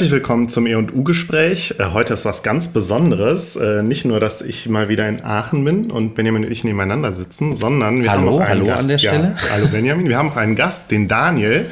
Herzlich willkommen zum E&U-Gespräch. Äh, heute ist was ganz Besonderes. Äh, nicht nur, dass ich mal wieder in Aachen bin und Benjamin und ich nebeneinander sitzen, sondern wir hallo, haben auch einen hallo Gast. an der Stelle. Ja, hallo Benjamin. Wir haben auch einen Gast, den Daniel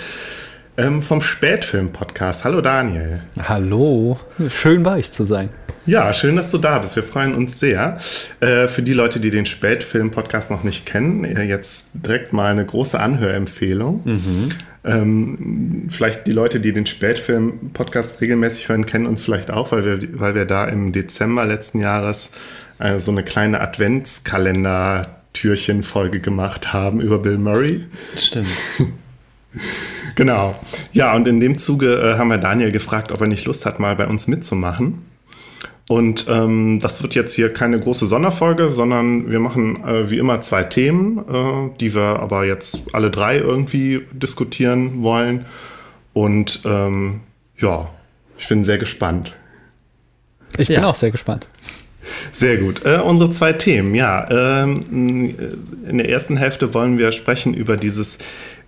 ähm, vom Spätfilm-Podcast. Hallo Daniel. Hallo, schön bei euch zu sein. Ja, schön, dass du da bist. Wir freuen uns sehr. Äh, für die Leute, die den Spätfilm-Podcast noch nicht kennen, jetzt direkt mal eine große Anhörempfehlung. Mhm. Ähm, vielleicht die Leute, die den Spätfilm-Podcast regelmäßig hören, kennen uns vielleicht auch, weil wir, weil wir da im Dezember letzten Jahres äh, so eine kleine Adventskalender-Türchen-Folge gemacht haben über Bill Murray. Stimmt. genau. Ja, und in dem Zuge äh, haben wir Daniel gefragt, ob er nicht Lust hat, mal bei uns mitzumachen. Und ähm, das wird jetzt hier keine große Sonderfolge, sondern wir machen äh, wie immer zwei Themen, äh, die wir aber jetzt alle drei irgendwie diskutieren wollen. Und ähm, ja, ich bin sehr gespannt. Ich bin ja. auch sehr gespannt. Sehr gut. Äh, unsere zwei Themen, ja. Ähm, in der ersten Hälfte wollen wir sprechen über dieses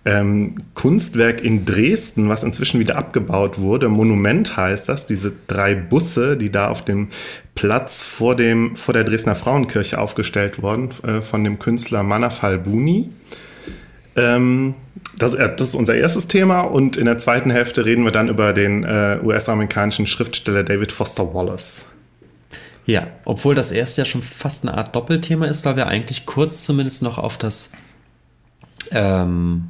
ähm, Kunstwerk in Dresden, was inzwischen wieder abgebaut wurde. Monument heißt das, diese drei Busse, die da auf dem Platz vor, dem, vor der Dresdner Frauenkirche aufgestellt wurden, äh, von dem Künstler Manafal Buni. Ähm, das, äh, das, ist unser erstes Thema und in der zweiten Hälfte reden wir dann über den äh, US-amerikanischen Schriftsteller David Foster Wallace. Ja, obwohl das erste ja schon fast eine Art Doppelthema ist, weil wir eigentlich kurz zumindest noch auf das ähm,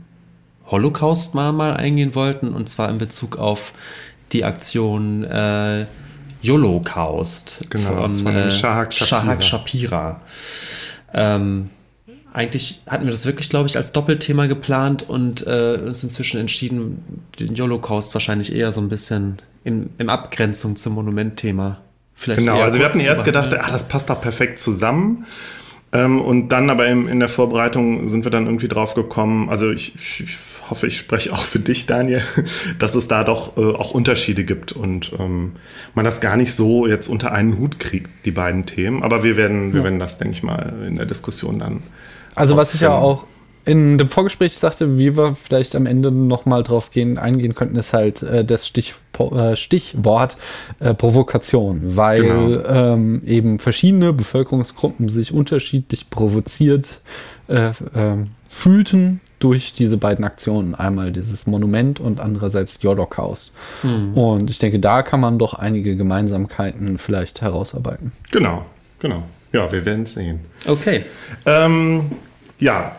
Holocaust mal, mal eingehen wollten, und zwar in Bezug auf die Aktion äh, Holocaust genau, von, von äh, Shahak Shapira. Shahak Shapira. Ähm, eigentlich hatten wir das wirklich, glaube ich, als Doppelthema geplant und äh, uns inzwischen entschieden, den Holocaust wahrscheinlich eher so ein bisschen in, in Abgrenzung zum Monumentthema. Vielleicht genau, also wir hatten erst gedacht, ah, das passt doch perfekt zusammen. Ähm, und dann aber in, in, der Vorbereitung sind wir dann irgendwie drauf gekommen, also ich, ich hoffe, ich spreche auch für dich, Daniel, dass es da doch äh, auch Unterschiede gibt und ähm, man das gar nicht so jetzt unter einen Hut kriegt, die beiden Themen. Aber wir werden, wir werden das, denke ich mal, in der Diskussion dann. Also was ich ja auch in dem Vorgespräch sagte, wie wir vielleicht am Ende nochmal drauf gehen, eingehen könnten, ist halt äh, das Stich, äh, Stichwort äh, Provokation, weil genau. ähm, eben verschiedene Bevölkerungsgruppen sich unterschiedlich provoziert äh, ähm, fühlten durch diese beiden Aktionen. Einmal dieses Monument und andererseits Holocaust. Mhm. Und ich denke, da kann man doch einige Gemeinsamkeiten vielleicht herausarbeiten. Genau, genau. Ja, wir werden es sehen. Okay. Ähm, ja,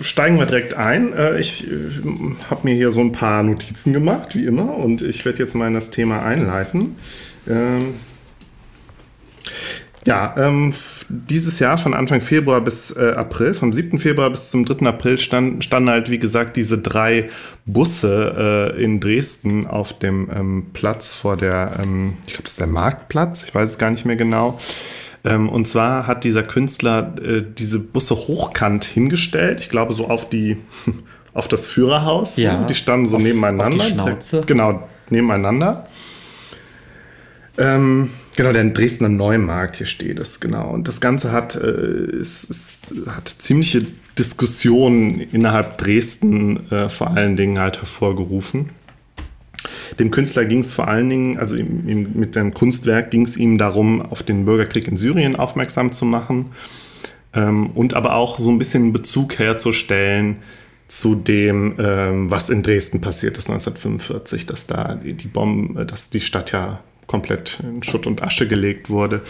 steigen wir direkt ein. Äh, ich äh, habe mir hier so ein paar Notizen gemacht, wie immer, und ich werde jetzt mal in das Thema einleiten. Ja, ähm, dieses Jahr von Anfang Februar bis äh, April, vom 7. Februar bis zum 3. April stand, standen halt, wie gesagt, diese drei Busse äh, in Dresden auf dem ähm, Platz vor der, ähm, ich glaube, das ist der Marktplatz, ich weiß es gar nicht mehr genau. Ähm, und zwar hat dieser Künstler äh, diese Busse hochkant hingestellt, ich glaube so auf die, auf das Führerhaus. Ja, die standen so auf, nebeneinander. Auf die genau, nebeneinander. Ähm, genau, der Dresdner Neumarkt hier steht es, genau. Und das Ganze hat, äh, ist, ist, hat ziemliche Diskussionen innerhalb Dresden äh, vor allen Dingen halt hervorgerufen. Dem Künstler ging es vor allen Dingen, also ihm, ihm, mit seinem Kunstwerk ging es ihm darum, auf den Bürgerkrieg in Syrien aufmerksam zu machen ähm, und aber auch so ein bisschen Bezug herzustellen zu dem, ähm, was in Dresden passiert ist 1945, dass da die, Bomben, dass die Stadt ja komplett in Schutt und Asche gelegt wurde.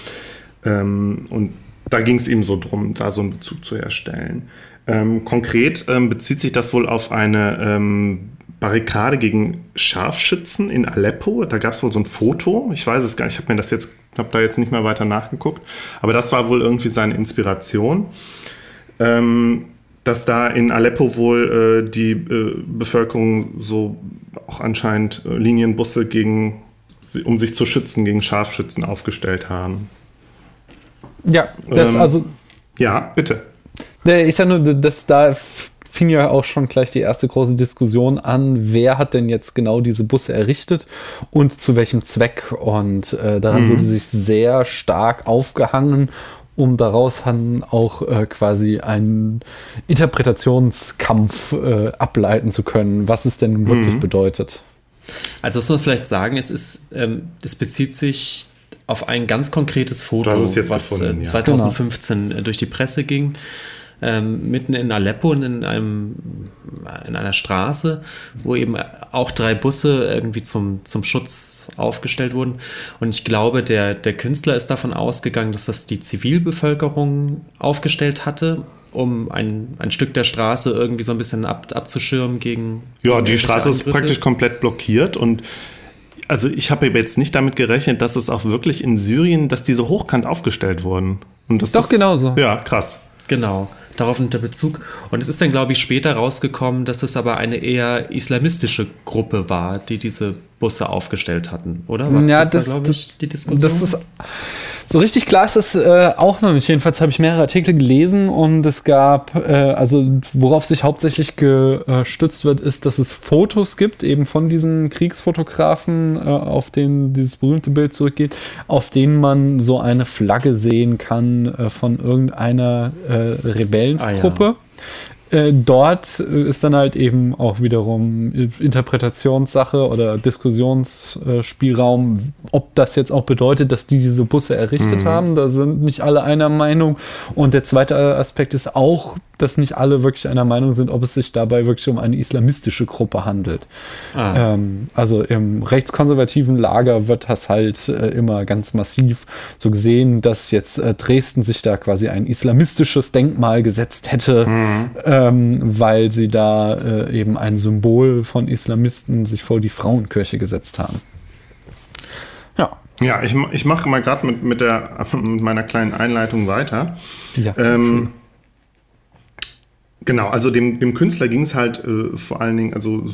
Ähm, und da ging es ihm so drum, da so einen Bezug zu herstellen. Ähm, konkret ähm, bezieht sich das wohl auf eine ähm, Barrikade gegen Scharfschützen in Aleppo. Da gab es wohl so ein Foto. Ich weiß es gar nicht. Ich habe mir das jetzt, habe da jetzt nicht mehr weiter nachgeguckt. Aber das war wohl irgendwie seine Inspiration. Ähm, dass da in Aleppo wohl äh, die äh, Bevölkerung so auch anscheinend äh, Linienbusse gegen, um sich zu schützen gegen Scharfschützen aufgestellt haben. Ja, das ähm, also. Ja, bitte. Ich sage nur, dass da fing ja auch schon gleich die erste große Diskussion an, wer hat denn jetzt genau diese Busse errichtet und zu welchem Zweck. Und äh, daran mhm. wurde sich sehr stark aufgehangen, um daraus dann auch äh, quasi einen Interpretationskampf äh, ableiten zu können, was es denn wirklich mhm. bedeutet. Also das muss man vielleicht sagen, es ist, ähm, es bezieht sich auf ein ganz konkretes Foto, was gefunden, äh, 2015 ja. Genau. durch die Presse ging ähm, mitten in Aleppo in, einem, in einer Straße, wo eben auch drei Busse irgendwie zum, zum Schutz aufgestellt wurden. Und ich glaube, der, der Künstler ist davon ausgegangen, dass das die Zivilbevölkerung aufgestellt hatte, um ein, ein Stück der Straße irgendwie so ein bisschen ab, abzuschirmen gegen. Ja, die Straße Angriffe. ist praktisch komplett blockiert und also ich habe jetzt nicht damit gerechnet, dass es auch wirklich in Syrien, dass diese hochkant aufgestellt wurden. Und das Doch, ist, genauso. Ja, krass. Genau darauf unter Bezug. Und es ist dann, glaube ich, später rausgekommen, dass es aber eine eher islamistische Gruppe war, die diese Busse aufgestellt hatten, oder? War ja, das, das, da, glaube ich, die Diskussion. Das ist so richtig klar ist das äh, auch noch nicht. Jedenfalls habe ich mehrere Artikel gelesen und es gab, äh, also worauf sich hauptsächlich gestützt wird, ist, dass es Fotos gibt, eben von diesen Kriegsfotografen, äh, auf denen dieses berühmte Bild zurückgeht, auf denen man so eine Flagge sehen kann äh, von irgendeiner äh, Rebellengruppe. Ah, ja. Äh, dort äh, ist dann halt eben auch wiederum Interpretationssache oder Diskussionsspielraum, ob das jetzt auch bedeutet, dass die diese Busse errichtet mhm. haben. Da sind nicht alle einer Meinung. Und der zweite Aspekt ist auch, dass nicht alle wirklich einer Meinung sind, ob es sich dabei wirklich um eine islamistische Gruppe handelt. Ah. Ähm, also im rechtskonservativen Lager wird das halt äh, immer ganz massiv so gesehen, dass jetzt äh, Dresden sich da quasi ein islamistisches Denkmal gesetzt hätte, mhm. ähm, weil sie da äh, eben ein Symbol von Islamisten sich vor die Frauenkirche gesetzt haben. Ja. Ja, ich, ich mache mal gerade mit, mit, mit meiner kleinen Einleitung weiter. Ja. Ähm, Genau, also dem, dem Künstler ging es halt äh, vor allen Dingen, also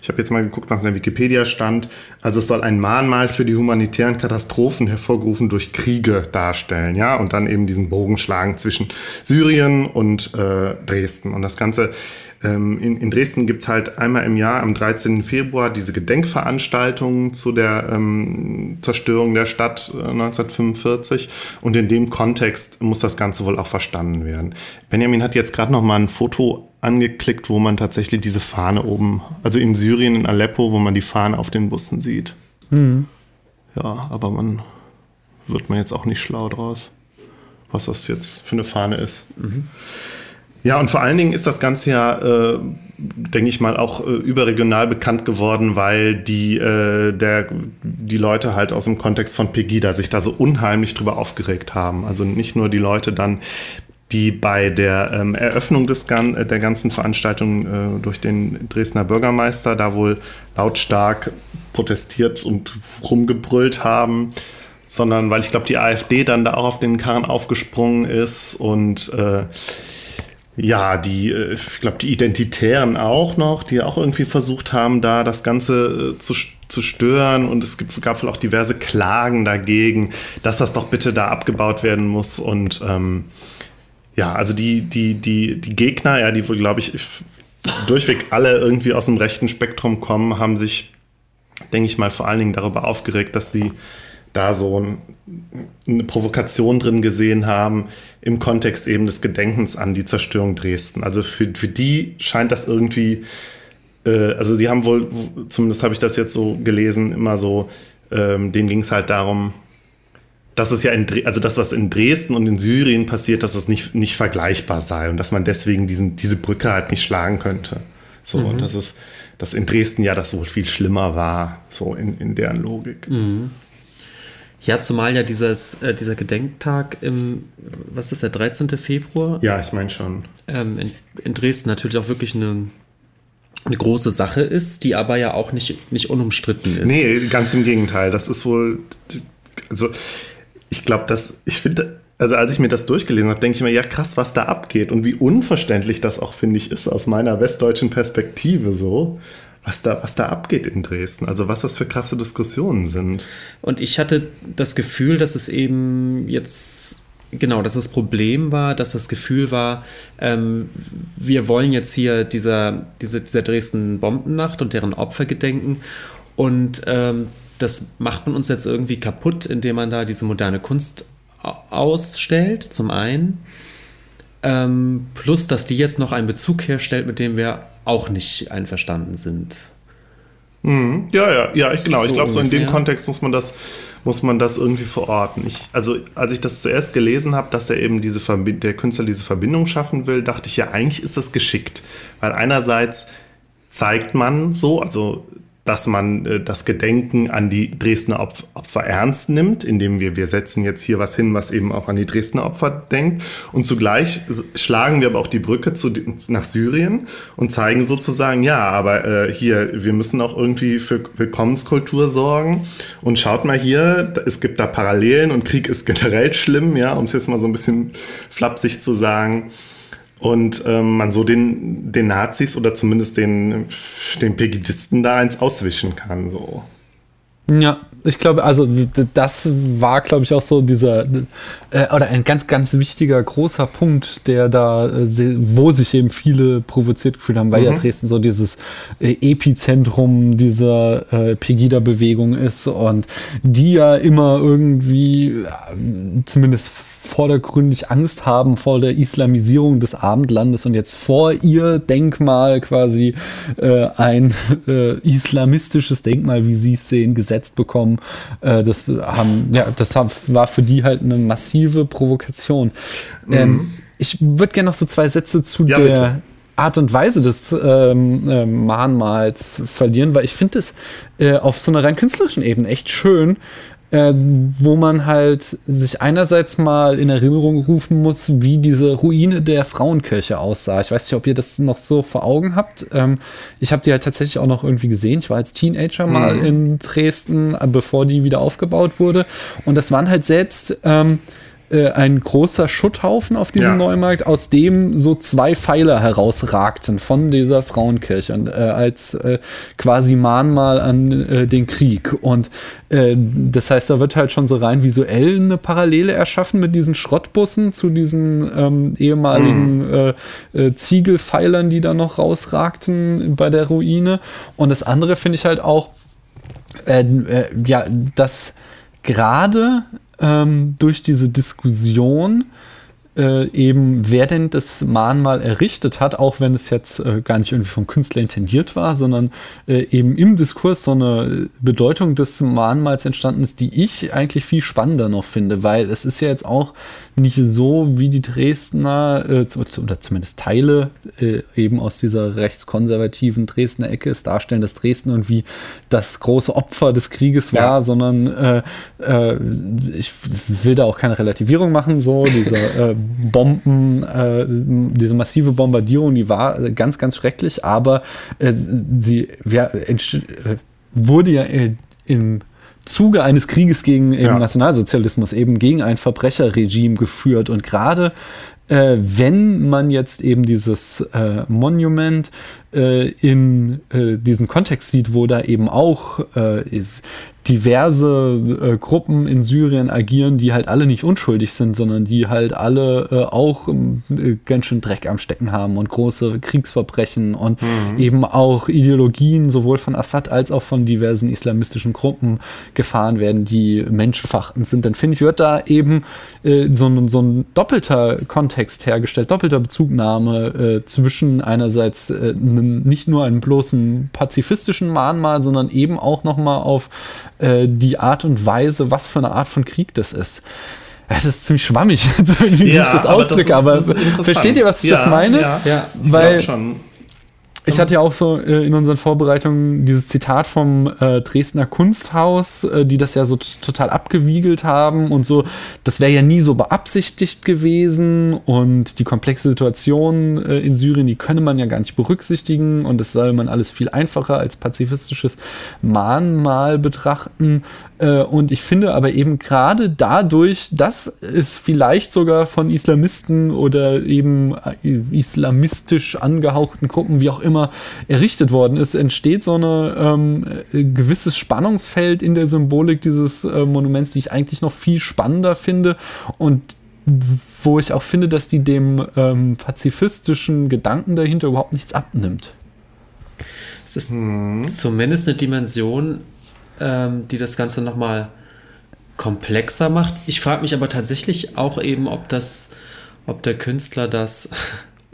ich habe jetzt mal geguckt, was in der Wikipedia stand. Also es soll ein Mahnmal für die humanitären Katastrophen hervorgerufen durch Kriege darstellen, ja, und dann eben diesen Bogen schlagen zwischen Syrien und äh, Dresden. Und das Ganze ähm, in, in, Dresden gibt es halt einmal im Jahr am 13. Februar diese Gedenkveranstaltung zu der ähm, Zerstörung der Stadt äh, 1945 und in dem Kontext muss das Ganze wohl auch verstanden werden. Benjamin hat jetzt gerade noch mal ein Foto angeklickt, wo man tatsächlich diese Fahne oben, also in Syrien, in Aleppo, wo man die Fahne auf den Bussen sieht. Mhm. Ja, aber man wird man jetzt auch nicht schlau draus, was das jetzt für eine Fahne ist. Mhm. Ja, und vor allen Dingen ist das Ganze ja, äh, denke ich mal, auch äh, überregional bekannt geworden, weil die, äh, der, die Leute halt aus dem Kontext von Pegida sich da so unheimlich drüber aufgeregt haben. Also nicht nur die Leute dann, die bei der ähm, Eröffnung des, äh, der ganzen Veranstaltung äh, durch den Dresdner Bürgermeister da wohl lautstark protestiert und rumgebrüllt haben, sondern weil ich glaube, die AfD dann da auch auf den Karren aufgesprungen ist und äh, ja, die, äh, ich glaube, die Identitären auch noch, die auch irgendwie versucht haben, da das Ganze äh, zu, zu stören. Und es gibt, gab wohl auch diverse Klagen dagegen, dass das doch bitte da abgebaut werden muss. Und ähm, ja, also die, die, die, die Gegner, ja, die wohl, glaube ich, durchweg alle irgendwie aus dem rechten Spektrum kommen, haben sich, denke ich mal, vor allen Dingen darüber aufgeregt, dass sie da so eine Provokation drin gesehen haben im Kontext eben des Gedenkens an die Zerstörung Dresden. Also für, für die scheint das irgendwie, äh, also sie haben wohl, zumindest habe ich das jetzt so gelesen, immer so, ähm, denen ging es halt darum, dass es ja in, also das, was in Dresden und in Syrien passiert, dass es nicht, nicht vergleichbar sei und dass man deswegen diesen, diese Brücke halt nicht schlagen könnte. So, mhm. und das ist, dass in Dresden ja das wohl viel schlimmer war, so in, in deren Logik. Mhm. Ja, zumal ja dieses, äh, dieser Gedenktag im, was ist der, 13. Februar? Ja, ich meine schon. Ähm, in, in, Dresden natürlich auch wirklich eine, eine große Sache ist, die aber ja auch nicht, nicht unumstritten ist. Nee, ganz im Gegenteil. Das ist wohl, also ich glaube, dass, ich finde, also als ich mir das durchgelesen habe, denke ich mir, ja krass, was da abgeht und wie unverständlich das auch, finde ich, ist aus meiner westdeutschen Perspektive so was da, was da abgeht in Dresden. Also was das für krasse Diskussionen sind. Und ich hatte das Gefühl, dass es eben jetzt, genau, dass das Problem war, dass das Gefühl war, ähm, wir wollen jetzt hier dieser, diese, dieser Dresden-Bombennacht und deren Opfer gedenken. Und ähm, das macht man uns jetzt irgendwie kaputt, indem man da diese moderne Kunst ausstellt, zum einen. Ähm, plus, dass die jetzt noch einen Bezug herstellt, mit dem wir auch nicht einverstanden sind. Mhm. Ja, ja, ja, ich, genau. So ich glaube, so in dem Kontext muss man das muss man das irgendwie verorten. Ich, also als ich das zuerst gelesen habe, dass er eben diese der Künstler diese Verbindung schaffen will, dachte ich ja, eigentlich ist das geschickt. Weil einerseits zeigt man so, also dass man äh, das Gedenken an die Dresdner Opfer, ernst nimmt, indem wir, wir setzen jetzt hier was hin, was eben auch an die Dresdner Opfer denkt. Und zugleich schlagen wir aber auch die Brücke zu, nach Syrien und zeigen sozusagen, ja, aber äh, hier, wir müssen auch irgendwie für Willkommenskultur sorgen. Und schaut mal hier, es gibt da Parallelen und Krieg ist generell schlimm, ja, um es jetzt mal so ein bisschen flapsig zu sagen und ähm, man so den, den Nazis oder zumindest den, den Pegidisten da eins auswischen kann. So. Ja, ich glaube, also das war, glaube ich, auch so dieser, äh, oder ein ganz, ganz wichtiger, großer Punkt, der da, äh, wo sich eben viele provoziert gefühlt haben, weil mhm. ja Dresden so dieses äh, Epizentrum dieser äh, Pegida-Bewegung ist und die ja immer irgendwie, äh, zumindest vordergründig Angst haben vor der Islamisierung des Abendlandes und jetzt vor ihr Denkmal quasi äh, ein äh, islamistisches Denkmal, wie sie es sehen, gesetzt bekommen. Äh, das haben, ja, das war für die halt eine massive Provokation. Mhm. Ähm, ich würde gerne noch so zwei Sätze zu ja, der bitte. Art und Weise des ähm, äh, Mahnmals verlieren, weil ich finde es äh, auf so einer rein künstlerischen Ebene echt schön, äh, wo man halt sich einerseits mal in Erinnerung rufen muss, wie diese Ruine der Frauenkirche aussah. Ich weiß nicht, ob ihr das noch so vor Augen habt. Ähm, ich habe die halt tatsächlich auch noch irgendwie gesehen. Ich war als Teenager mal mhm. in Dresden, äh, bevor die wieder aufgebaut wurde. Und das waren halt selbst ähm, äh, ein großer Schutthaufen auf diesem ja. Neumarkt, aus dem so zwei Pfeiler herausragten von dieser Frauenkirche und, äh, als äh, quasi Mahnmal an äh, den Krieg. Und äh, das heißt, da wird halt schon so rein visuell eine Parallele erschaffen mit diesen Schrottbussen zu diesen ähm, ehemaligen mhm. Ziegelpfeilern, die da noch rausragten bei der Ruine. Und das andere finde ich halt auch, ja, dass gerade ähm, durch diese Diskussion äh, eben, wer denn das Mahnmal errichtet hat, auch wenn es jetzt äh, gar nicht irgendwie vom Künstler intendiert war, sondern äh, eben im Diskurs so eine Bedeutung des Mahnmals entstanden ist, die ich eigentlich viel spannender noch finde, weil es ist ja jetzt auch nicht so, wie die Dresdner, äh, oder zumindest Teile äh, eben aus dieser rechtskonservativen Dresdner Ecke es darstellen, dass Dresden irgendwie das große Opfer des Krieges war, ja. sondern äh, äh, ich will da auch keine Relativierung machen, so dieser äh, Bomben, äh, diese massive Bombardierung, die war ganz, ganz schrecklich, aber sie ja, wurde ja im Zuge eines Krieges gegen ja. Nationalsozialismus eben gegen ein Verbrecherregime geführt. Und gerade äh, wenn man jetzt eben dieses äh, Monument äh, in äh, diesen Kontext sieht, wo da eben auch äh, diverse äh, Gruppen in Syrien agieren, die halt alle nicht unschuldig sind, sondern die halt alle äh, auch äh, ganz schön Dreck am Stecken haben und große Kriegsverbrechen und mhm. eben auch Ideologien sowohl von Assad als auch von diversen islamistischen Gruppen gefahren werden, die menschenverachtend sind. Dann finde ich, wird da eben äh, so, ein, so ein doppelter Kontext hergestellt, doppelter Bezugnahme äh, zwischen einerseits äh, nicht nur einem bloßen pazifistischen Mahnmal, sondern eben auch nochmal auf äh, die Art und Weise, was für eine Art von Krieg das ist. Das ist ziemlich schwammig, wie ja, ich das ausdrücke, aber, das ist, aber versteht ihr, was ich ja, das meine? Ja, ja Weil, schon. Ich hatte ja auch so äh, in unseren Vorbereitungen dieses Zitat vom äh, Dresdner Kunsthaus, äh, die das ja so total abgewiegelt haben und so. Das wäre ja nie so beabsichtigt gewesen und die komplexe Situation äh, in Syrien, die könne man ja gar nicht berücksichtigen und das soll man alles viel einfacher als pazifistisches Mahnmal betrachten. Äh, und ich finde aber eben gerade dadurch, dass es vielleicht sogar von Islamisten oder eben äh, islamistisch angehauchten Gruppen, wie auch immer, errichtet worden ist, entsteht so ein ähm, gewisses Spannungsfeld in der Symbolik dieses äh, Monuments, die ich eigentlich noch viel spannender finde und wo ich auch finde, dass die dem ähm, pazifistischen Gedanken dahinter überhaupt nichts abnimmt. Es ist hm. zumindest eine Dimension, ähm, die das Ganze nochmal komplexer macht. Ich frage mich aber tatsächlich auch eben, ob das, ob der Künstler das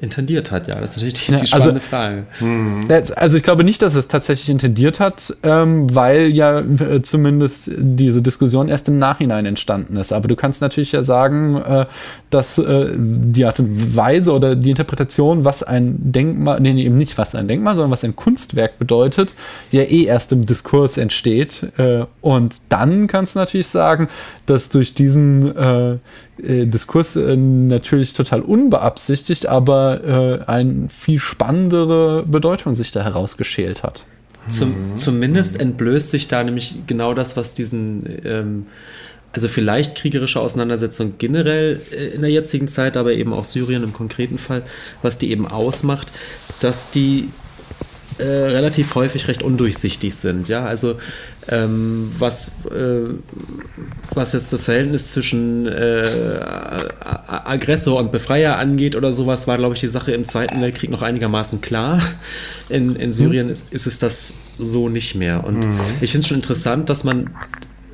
intendiert hat, ja. Das ist natürlich die, ja, die also, spannende Frage. Hm. Also ich glaube nicht, dass es tatsächlich intendiert hat, ähm, weil ja äh, zumindest diese Diskussion erst im Nachhinein entstanden ist. Aber du kannst natürlich ja sagen, äh, dass äh, die Art und Weise oder die Interpretation, was ein Denkmal, nee, eben nicht was ein Denkmal, sondern was ein Kunstwerk bedeutet, ja eh erst im Diskurs entsteht. Und dann kannst du natürlich sagen, dass durch diesen äh, Diskurs äh, natürlich total unbeabsichtigt, aber äh, eine viel spannendere Bedeutung sich da herausgeschält hat. Zum, mhm. Zumindest entblößt sich da nämlich genau das, was diesen, ähm, also vielleicht kriegerische Auseinandersetzung generell äh, in der jetzigen Zeit, aber eben auch Syrien im konkreten Fall, was die eben ausmacht, dass die äh, relativ häufig recht undurchsichtig sind. Ja, also ähm, was, äh, was jetzt das Verhältnis zwischen äh, Aggressor und Befreier angeht oder sowas, war, glaube ich, die Sache im Zweiten Weltkrieg noch einigermaßen klar. In, in Syrien mhm. ist, ist es das so nicht mehr. Und mhm. ich finde es schon interessant, dass man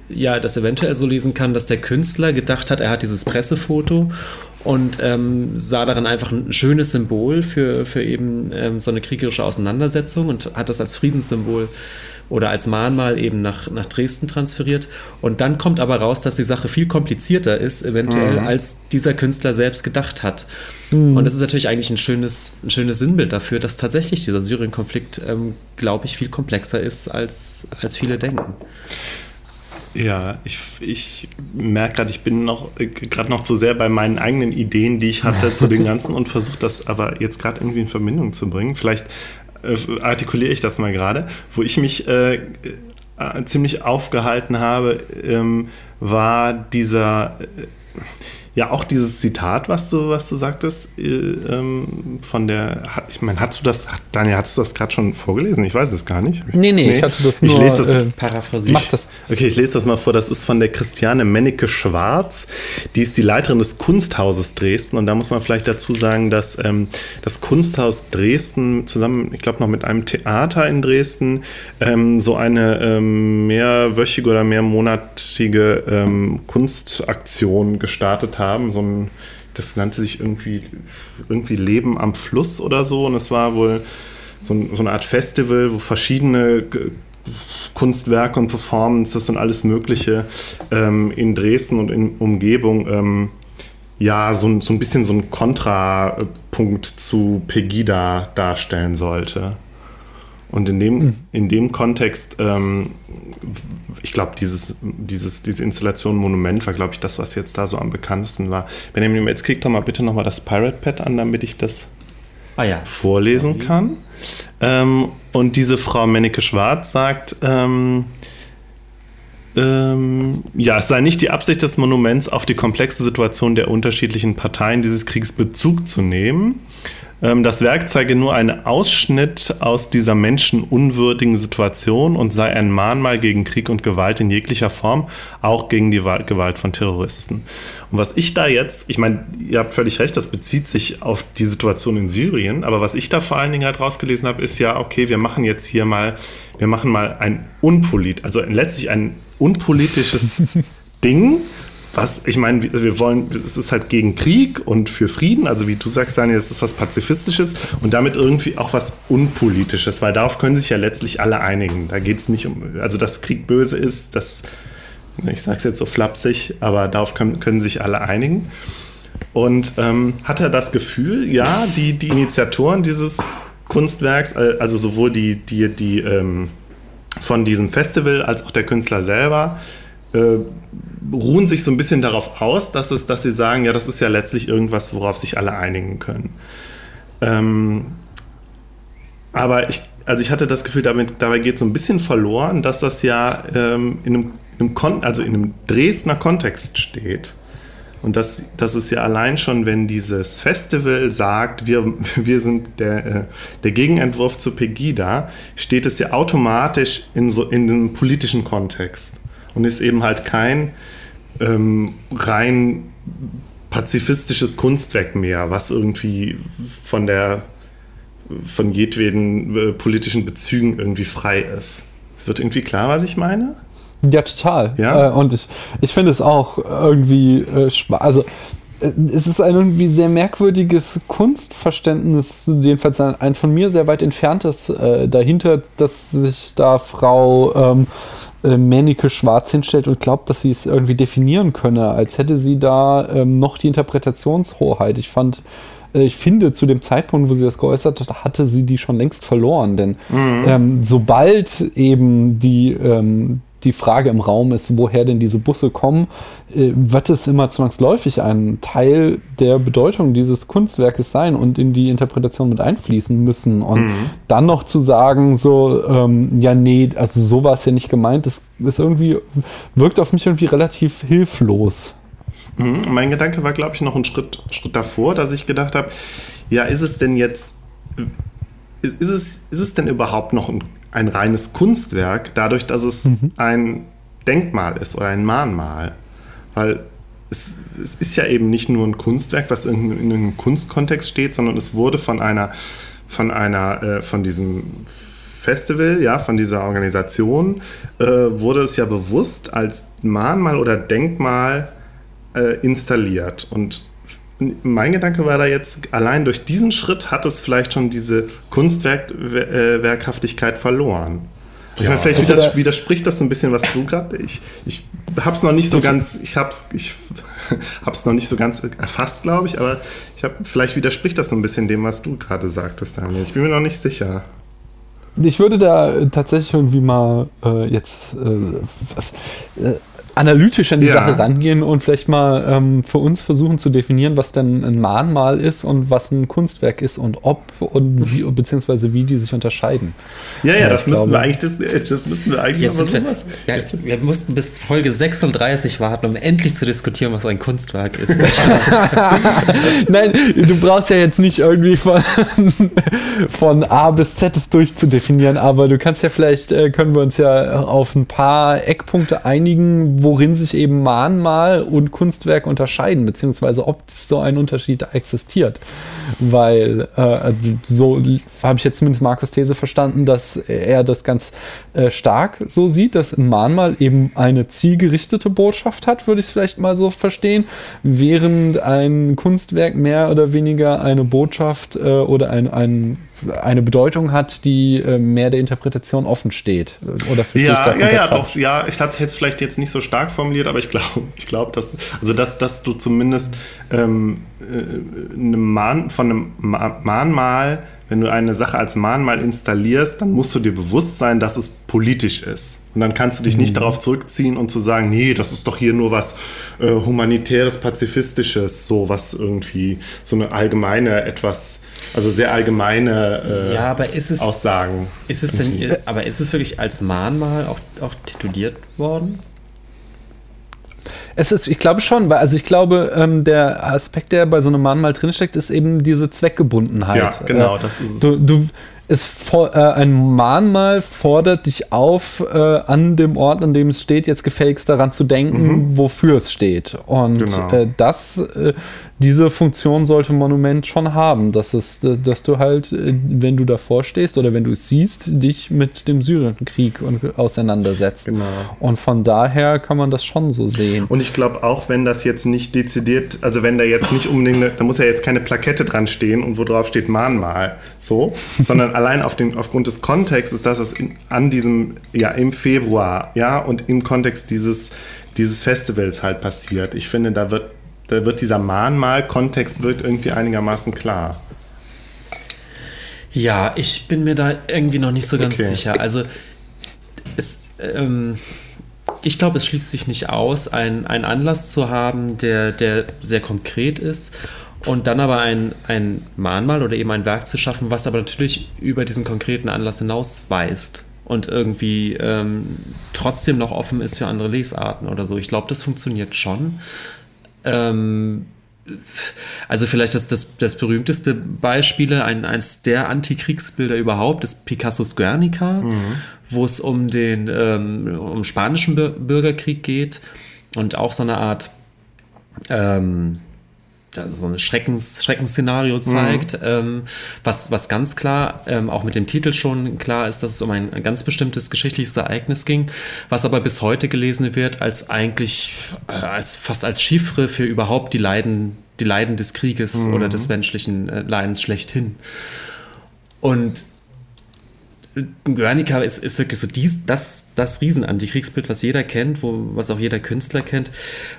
ja das eventuell so lesen kann, dass der Künstler gedacht hat, er hat dieses Pressefoto und ähm, sah darin einfach ein schönes Symbol für, für eben ähm, so eine kriegerische Auseinandersetzung und hat das als Friedenssymbol oder als Mahnmal eben nach, nach Dresden transferiert. Und dann kommt aber raus, dass die Sache viel komplizierter ist, eventuell, mhm. als dieser Künstler selbst gedacht hat. Mhm. Und das ist natürlich eigentlich ein schönes, ein schönes Sinnbild dafür, dass tatsächlich dieser Syrien-Konflikt, ähm, glaube ich, viel komplexer ist, als, als viele denken. Ja, ich, ich merke gerade, ich bin noch gerade noch zu sehr bei meinen eigenen Ideen, die ich hatte zu den ganzen und versuche das aber jetzt gerade irgendwie in Verbindung zu bringen. Vielleicht äh, artikuliere ich das mal gerade, wo ich mich äh, äh, ziemlich aufgehalten habe, ähm, war dieser äh, ja, auch dieses Zitat, was du, was du sagtest, äh, ähm, von der, ich meine, hast du das, Daniel, hast du das gerade schon vorgelesen? Ich weiß es gar nicht. Nee, nee, nee, ich hatte das nur ich lese das, äh, paraphrasiert. Mach das. Okay, ich lese das mal vor. Das ist von der Christiane Mennecke Schwarz. Die ist die Leiterin des Kunsthauses Dresden. Und da muss man vielleicht dazu sagen, dass ähm, das Kunsthaus Dresden zusammen, ich glaube, noch mit einem Theater in Dresden ähm, so eine ähm, mehrwöchige oder mehrmonatige ähm, Kunstaktion gestartet hat haben, so ein, das nannte sich irgendwie, irgendwie Leben am Fluss oder so. Und es war wohl so, ein, so eine Art Festival, wo verschiedene Kunstwerke und Performances und alles Mögliche ähm, in Dresden und in Umgebung ähm, ja so, so ein bisschen so ein Kontrapunkt zu Pegida darstellen sollte. Und in dem, hm. in dem Kontext, ähm, ich glaube, dieses, dieses, diese Installation Monument war, glaube ich, das, was jetzt da so am bekanntesten war. Benjamin, jetzt krieg doch mal bitte nochmal das Pirate Pad an, damit ich das ah, ja. vorlesen kann. Ähm, und diese Frau Menneke Schwarz sagt, ähm, ähm, ja, es sei nicht die Absicht des Monuments, auf die komplexe Situation der unterschiedlichen Parteien dieses Kriegs Bezug zu nehmen, ähm, das Werk zeige nur einen Ausschnitt aus dieser menschenunwürdigen Situation und sei ein Mahnmal gegen Krieg und Gewalt in jeglicher Form, auch gegen die Gewalt von Terroristen. Und was ich da jetzt, ich meine, ihr habt völlig recht, das bezieht sich auf die Situation in Syrien, aber was ich da vor allen Dingen halt rausgelesen habe, ist ja, okay, wir machen jetzt hier mal, wir machen mal ein unpolit, also letztlich ein unpolitisches Ding, was, ich meine, wir wollen, es ist halt gegen Krieg und für Frieden, also wie du sagst, Daniel, es ist was Pazifistisches und damit irgendwie auch was Unpolitisches, weil darauf können sich ja letztlich alle einigen. Da geht es nicht um, also dass Krieg böse ist, das, ich sage es jetzt so flapsig, aber darauf können, können sich alle einigen. Und ähm, hat er das Gefühl, ja, die, die Initiatoren dieses Kunstwerks, also sowohl die, die, die ähm, von diesem Festival als auch der Künstler selber, äh, ruhen sich so ein bisschen darauf aus, dass, es, dass sie sagen, ja, das ist ja letztlich irgendwas, worauf sich alle einigen können. Ähm, aber ich, also ich hatte das Gefühl, damit, dabei geht so ein bisschen verloren, dass das ja ähm, in, einem, einem Kon also in einem Dresdner Kontext steht. Und das, das ist ja allein schon, wenn dieses Festival sagt, wir, wir sind der, äh, der Gegenentwurf zu Pegida, steht es ja automatisch in, so, in einem politischen Kontext und ist eben halt kein ähm, rein pazifistisches Kunstwerk mehr, was irgendwie von der von jedweden äh, politischen Bezügen irgendwie frei ist. Es wird irgendwie klar, was ich meine? Ja, total. Ja? Äh, und ich, ich finde es auch irgendwie, äh, also es ist ein irgendwie sehr merkwürdiges Kunstverständnis, jedenfalls ein, ein von mir sehr weit entferntes äh, dahinter, dass sich da Frau ähm, äh, Männike Schwarz hinstellt und glaubt, dass sie es irgendwie definieren könne, als hätte sie da ähm, noch die Interpretationshoheit. Ich fand, äh, ich finde, zu dem Zeitpunkt, wo sie das geäußert hat, hatte sie die schon längst verloren. Denn mhm. ähm, sobald eben die, ähm, die Frage im Raum ist, woher denn diese Busse kommen, äh, wird es immer zwangsläufig ein Teil der Bedeutung dieses Kunstwerkes sein und in die Interpretation mit einfließen müssen. Und mhm. dann noch zu sagen, so, ähm, ja, nee, also so war es ja nicht gemeint, das ist irgendwie, wirkt auf mich irgendwie relativ hilflos. Mhm. Mein Gedanke war, glaube ich, noch einen Schritt, Schritt davor, dass ich gedacht habe, ja, ist es denn jetzt, ist es, ist es denn überhaupt noch ein ein reines Kunstwerk, dadurch, dass es mhm. ein Denkmal ist oder ein Mahnmal. Weil es, es, ist ja eben nicht nur ein Kunstwerk, was in, in einem Kunstkontext steht, sondern es wurde von einer, von einer, äh, von diesem Festival, ja, von dieser Organisation, äh, wurde es ja bewusst als Mahnmal oder Denkmal äh, installiert. Und mein Gedanke war da jetzt, allein durch diesen Schritt hat es vielleicht schon diese Kunstwerkhaftigkeit äh, verloren. Ich ja, meine, vielleicht widers widerspricht das ein bisschen, was du gerade. Ich, ich habe es noch nicht so ganz, ich habe ich hab's noch nicht so ganz erfasst, glaube ich, aber ich hab, vielleicht widerspricht das so ein bisschen dem, was du gerade sagtest, Daniel. Ich bin mir noch nicht sicher. Ich würde da tatsächlich irgendwie mal äh, jetzt äh, was, äh, analytisch an die ja. Sache rangehen und vielleicht mal ähm, für uns versuchen zu definieren, was denn ein Mahnmal ist und was ein Kunstwerk ist und ob und wie, beziehungsweise wie die sich unterscheiden. Ja, ja, das müssen, wir eigentlich, das, das müssen wir eigentlich Jetzt wir, ja, wir mussten bis Folge 36 warten, um endlich zu diskutieren, was ein Kunstwerk ist. Nein, du brauchst ja jetzt nicht irgendwie von, von A bis Z es durchzudefinieren, aber du kannst ja vielleicht, äh, können wir uns ja auf ein paar Eckpunkte einigen, wo worin sich eben Mahnmal und Kunstwerk unterscheiden, beziehungsweise ob so ein Unterschied existiert. Weil äh, so habe ich jetzt zumindest Markus These verstanden, dass er das ganz äh, stark so sieht, dass ein Mahnmal eben eine zielgerichtete Botschaft hat, würde ich es vielleicht mal so verstehen, während ein Kunstwerk mehr oder weniger eine Botschaft äh, oder ein, ein eine Bedeutung hat, die äh, mehr der Interpretation offen steht. Oder ja, ja, ja, doch, ja, ich hätte es vielleicht jetzt nicht so stark formuliert, aber ich glaube, ich glaube, dass, also dass, dass du zumindest ähm, äh, eine Mahn, von einem Mahnmal, wenn du eine Sache als Mahnmal installierst, dann musst du dir bewusst sein, dass es politisch ist. Und dann kannst du dich nicht mhm. darauf zurückziehen und zu sagen, nee, das ist doch hier nur was äh, humanitäres, pazifistisches, so was irgendwie, so eine allgemeine, etwas, also sehr allgemeine äh, ja, aber ist es, Aussagen. Ist es denn, aber ist es wirklich als Mahnmal auch, auch tituliert worden? Es ist, ich glaube schon, weil also ich glaube, ähm, der Aspekt, der bei so einem Mahnmal drinsteckt, ist eben diese Zweckgebundenheit. Ja, genau, äh, das ist es. Du, du, es äh, ein Mahnmal fordert dich auf, äh, an dem Ort, an dem es steht, jetzt gefälligst daran zu denken, mhm. wofür es steht. Und genau. äh, das, äh, diese Funktion sollte Monument schon haben, dass, es, dass du halt, wenn du davor stehst oder wenn du es siehst, dich mit dem Syrienkrieg auseinandersetzt. Genau. Und von daher kann man das schon so sehen. Und ich glaube auch, wenn das jetzt nicht dezidiert, also wenn da jetzt nicht unbedingt, da muss ja jetzt keine Plakette dran stehen und wo drauf steht Mahnmal, so, sondern allein auf den, aufgrund des Kontexts, dass es in, an diesem, ja, im Februar, ja, und im Kontext dieses, dieses Festivals halt passiert. Ich finde, da wird, da wird dieser Mahnmal-Kontext wird irgendwie einigermaßen klar. Ja, ich bin mir da irgendwie noch nicht so ganz okay. sicher. Also, es, ähm, ich glaube, es schließt sich nicht aus, einen Anlass zu haben, der, der sehr konkret ist und dann aber ein, ein Mahnmal oder eben ein Werk zu schaffen, was aber natürlich über diesen konkreten Anlass hinausweist und irgendwie ähm, trotzdem noch offen ist für andere Lesarten oder so. Ich glaube, das funktioniert schon. Ähm, also vielleicht das, das, das berühmteste Beispiel, ein, eines der Antikriegsbilder überhaupt, ist Picassos Guernica, mhm. wo es um den ähm, um spanischen Bürgerkrieg geht und auch so eine Art ähm, so ein Schreckens, Schreckensszenario zeigt, mhm. ähm, was, was ganz klar ähm, auch mit dem Titel schon klar ist, dass es um ein, ein, ganz bestimmtes geschichtliches Ereignis ging, was aber bis heute gelesen wird als eigentlich äh, als fast als Chiffre für überhaupt die Leiden die Leiden des Krieges mhm. oder des menschlichen äh, Leidens schlechthin. Und Guernica ist, ist wirklich so dies, das, das Riesen-Antikriegsbild, was jeder kennt, wo, was auch jeder Künstler kennt.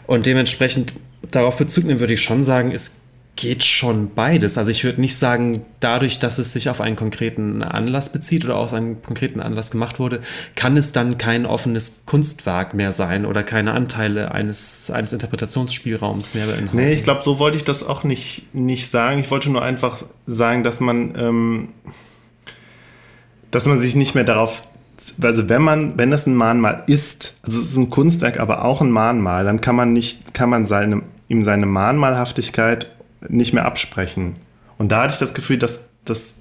Und dementsprechend darauf Bezug nehmen würde ich schon sagen, es geht schon beides. Also ich würde nicht sagen, dadurch, dass es sich auf einen konkreten Anlass bezieht oder aus einem konkreten Anlass gemacht wurde, kann es dann kein offenes Kunstwerk mehr sein oder keine Anteile eines, eines Interpretationsspielraums mehr beinhalten. Nee, ich glaube, so wollte ich das auch nicht, nicht sagen. Ich wollte nur einfach sagen, dass man, ähm, dass man sich nicht mehr darauf also wenn man, wenn das ein Mahnmal ist, also es ist ein Kunstwerk, aber auch ein Mahnmal, dann kann man nicht, kann man seine, ihm seine Mahnmalhaftigkeit nicht mehr absprechen. Und da hatte ich das Gefühl, dass das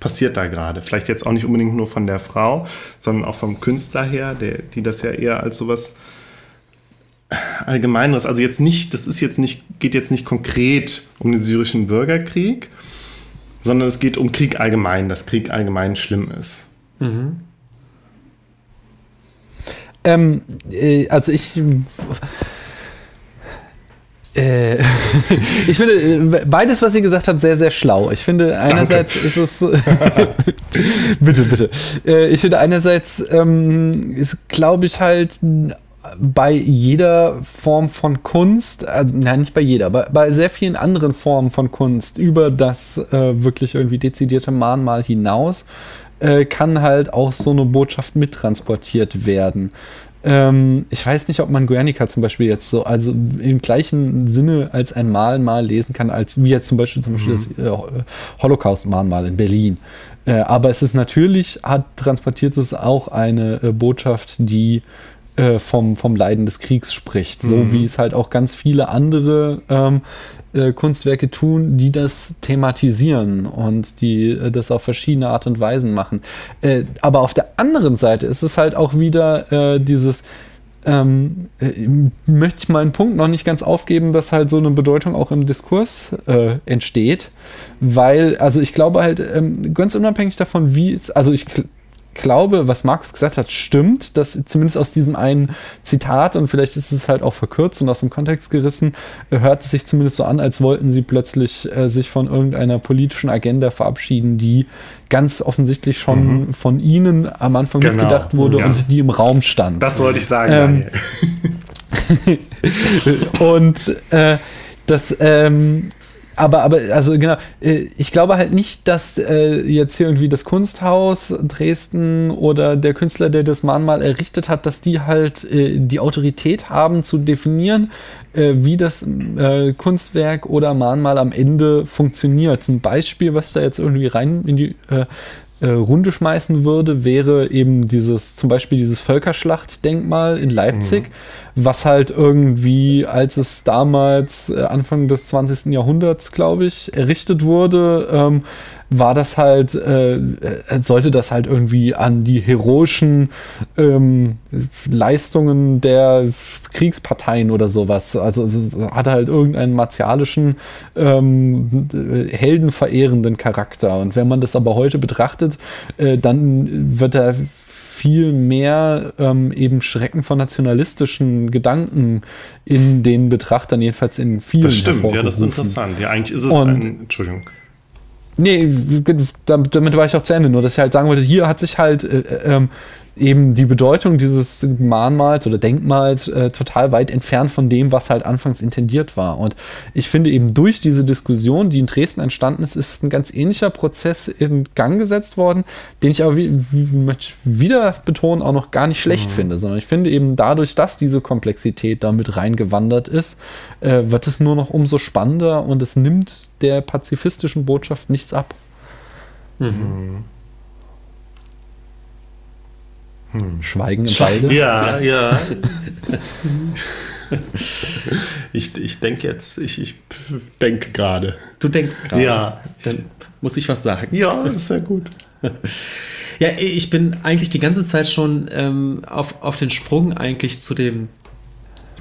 passiert da gerade. Vielleicht jetzt auch nicht unbedingt nur von der Frau, sondern auch vom Künstler her, der, die das ja eher als sowas Allgemeineres, also jetzt nicht, das ist jetzt nicht, geht jetzt nicht konkret um den syrischen Bürgerkrieg, sondern es geht um Krieg allgemein, dass Krieg allgemein schlimm ist. Mhm. Ähm, äh, also ich äh, ich finde beides, was ihr gesagt habt, sehr, sehr schlau. Ich finde, einerseits Danke. ist es. bitte, bitte. Äh, ich finde, einerseits ähm, ist, glaube ich, halt bei jeder Form von Kunst, also, nein, nicht bei jeder, aber bei sehr vielen anderen Formen von Kunst über das äh, wirklich irgendwie dezidierte Mahnmal hinaus äh, kann halt auch so eine Botschaft mittransportiert werden. Ähm, ich weiß nicht, ob man Guernica zum Beispiel jetzt so, also im gleichen Sinne als ein Mahnmal lesen kann, als wie jetzt zum Beispiel zum Beispiel mhm. das äh, Holocaust-Mahnmal in Berlin. Äh, aber es ist natürlich, hat transportiert es auch eine äh, Botschaft, die äh, vom, vom Leiden des Kriegs spricht. So mhm. wie es halt auch ganz viele andere ähm, äh, Kunstwerke tun, die das thematisieren und die äh, das auf verschiedene Art und Weisen machen. Äh, aber auf der anderen Seite ist es halt auch wieder äh, dieses, ähm, äh, möchte ich meinen Punkt noch nicht ganz aufgeben, dass halt so eine Bedeutung auch im Diskurs äh, entsteht, weil, also ich glaube halt, ähm, ganz unabhängig davon, wie es, also ich glaube, was Markus gesagt hat, stimmt, dass zumindest aus diesem einen Zitat und vielleicht ist es halt auch verkürzt und aus dem Kontext gerissen, hört es sich zumindest so an, als wollten sie plötzlich äh, sich von irgendeiner politischen Agenda verabschieden, die ganz offensichtlich schon mhm. von ihnen am Anfang genau. mitgedacht wurde ja. und die im Raum stand. Das wollte ich sagen. Ähm, und äh, das ähm, aber, aber, also genau, äh, ich glaube halt nicht, dass äh, jetzt hier irgendwie das Kunsthaus Dresden oder der Künstler, der das Mahnmal errichtet hat, dass die halt äh, die Autorität haben zu definieren, äh, wie das äh, Kunstwerk oder Mahnmal am Ende funktioniert. Ein Beispiel, was da jetzt irgendwie rein in die äh, Runde schmeißen würde, wäre eben dieses, zum Beispiel dieses Völkerschlachtdenkmal in Leipzig, mhm. was halt irgendwie, als es damals äh, Anfang des 20. Jahrhunderts, glaube ich, errichtet wurde, ähm, war das halt, äh, äh, sollte das halt irgendwie an die heroischen ähm, Leistungen der Kriegsparteien oder sowas. Also es hatte halt irgendeinen martialischen, ähm, heldenverehrenden Charakter. Und wenn man das aber heute betrachtet, äh, dann wird er viel mehr ähm, eben Schrecken von nationalistischen Gedanken in den Betrachtern, jedenfalls in vielen. Das stimmt, ja, das ist interessant. Ja, eigentlich ist es Und, ein, Entschuldigung. Nee, damit war ich auch zu Ende. Nur, dass ich halt sagen wollte, hier hat sich halt äh, äh ähm, eben die Bedeutung dieses Mahnmals oder Denkmals äh, total weit entfernt von dem, was halt anfangs intendiert war. Und ich finde eben durch diese Diskussion, die in Dresden entstanden ist, ist ein ganz ähnlicher Prozess in Gang gesetzt worden, den ich aber, wie, wie möchte wieder betonen, auch noch gar nicht schlecht mhm. finde, sondern ich finde eben dadurch, dass diese Komplexität damit reingewandert ist, äh, wird es nur noch umso spannender und es nimmt der pazifistischen Botschaft nichts ab. Mhm. Hm. Schweigen im Walde? Ja, ja. ich, ich denke jetzt, ich, ich denke gerade. Du denkst gerade? Ja. Dann muss ich was sagen. Ja, das wäre gut. ja, ich bin eigentlich die ganze Zeit schon ähm, auf, auf den Sprung eigentlich zu dem,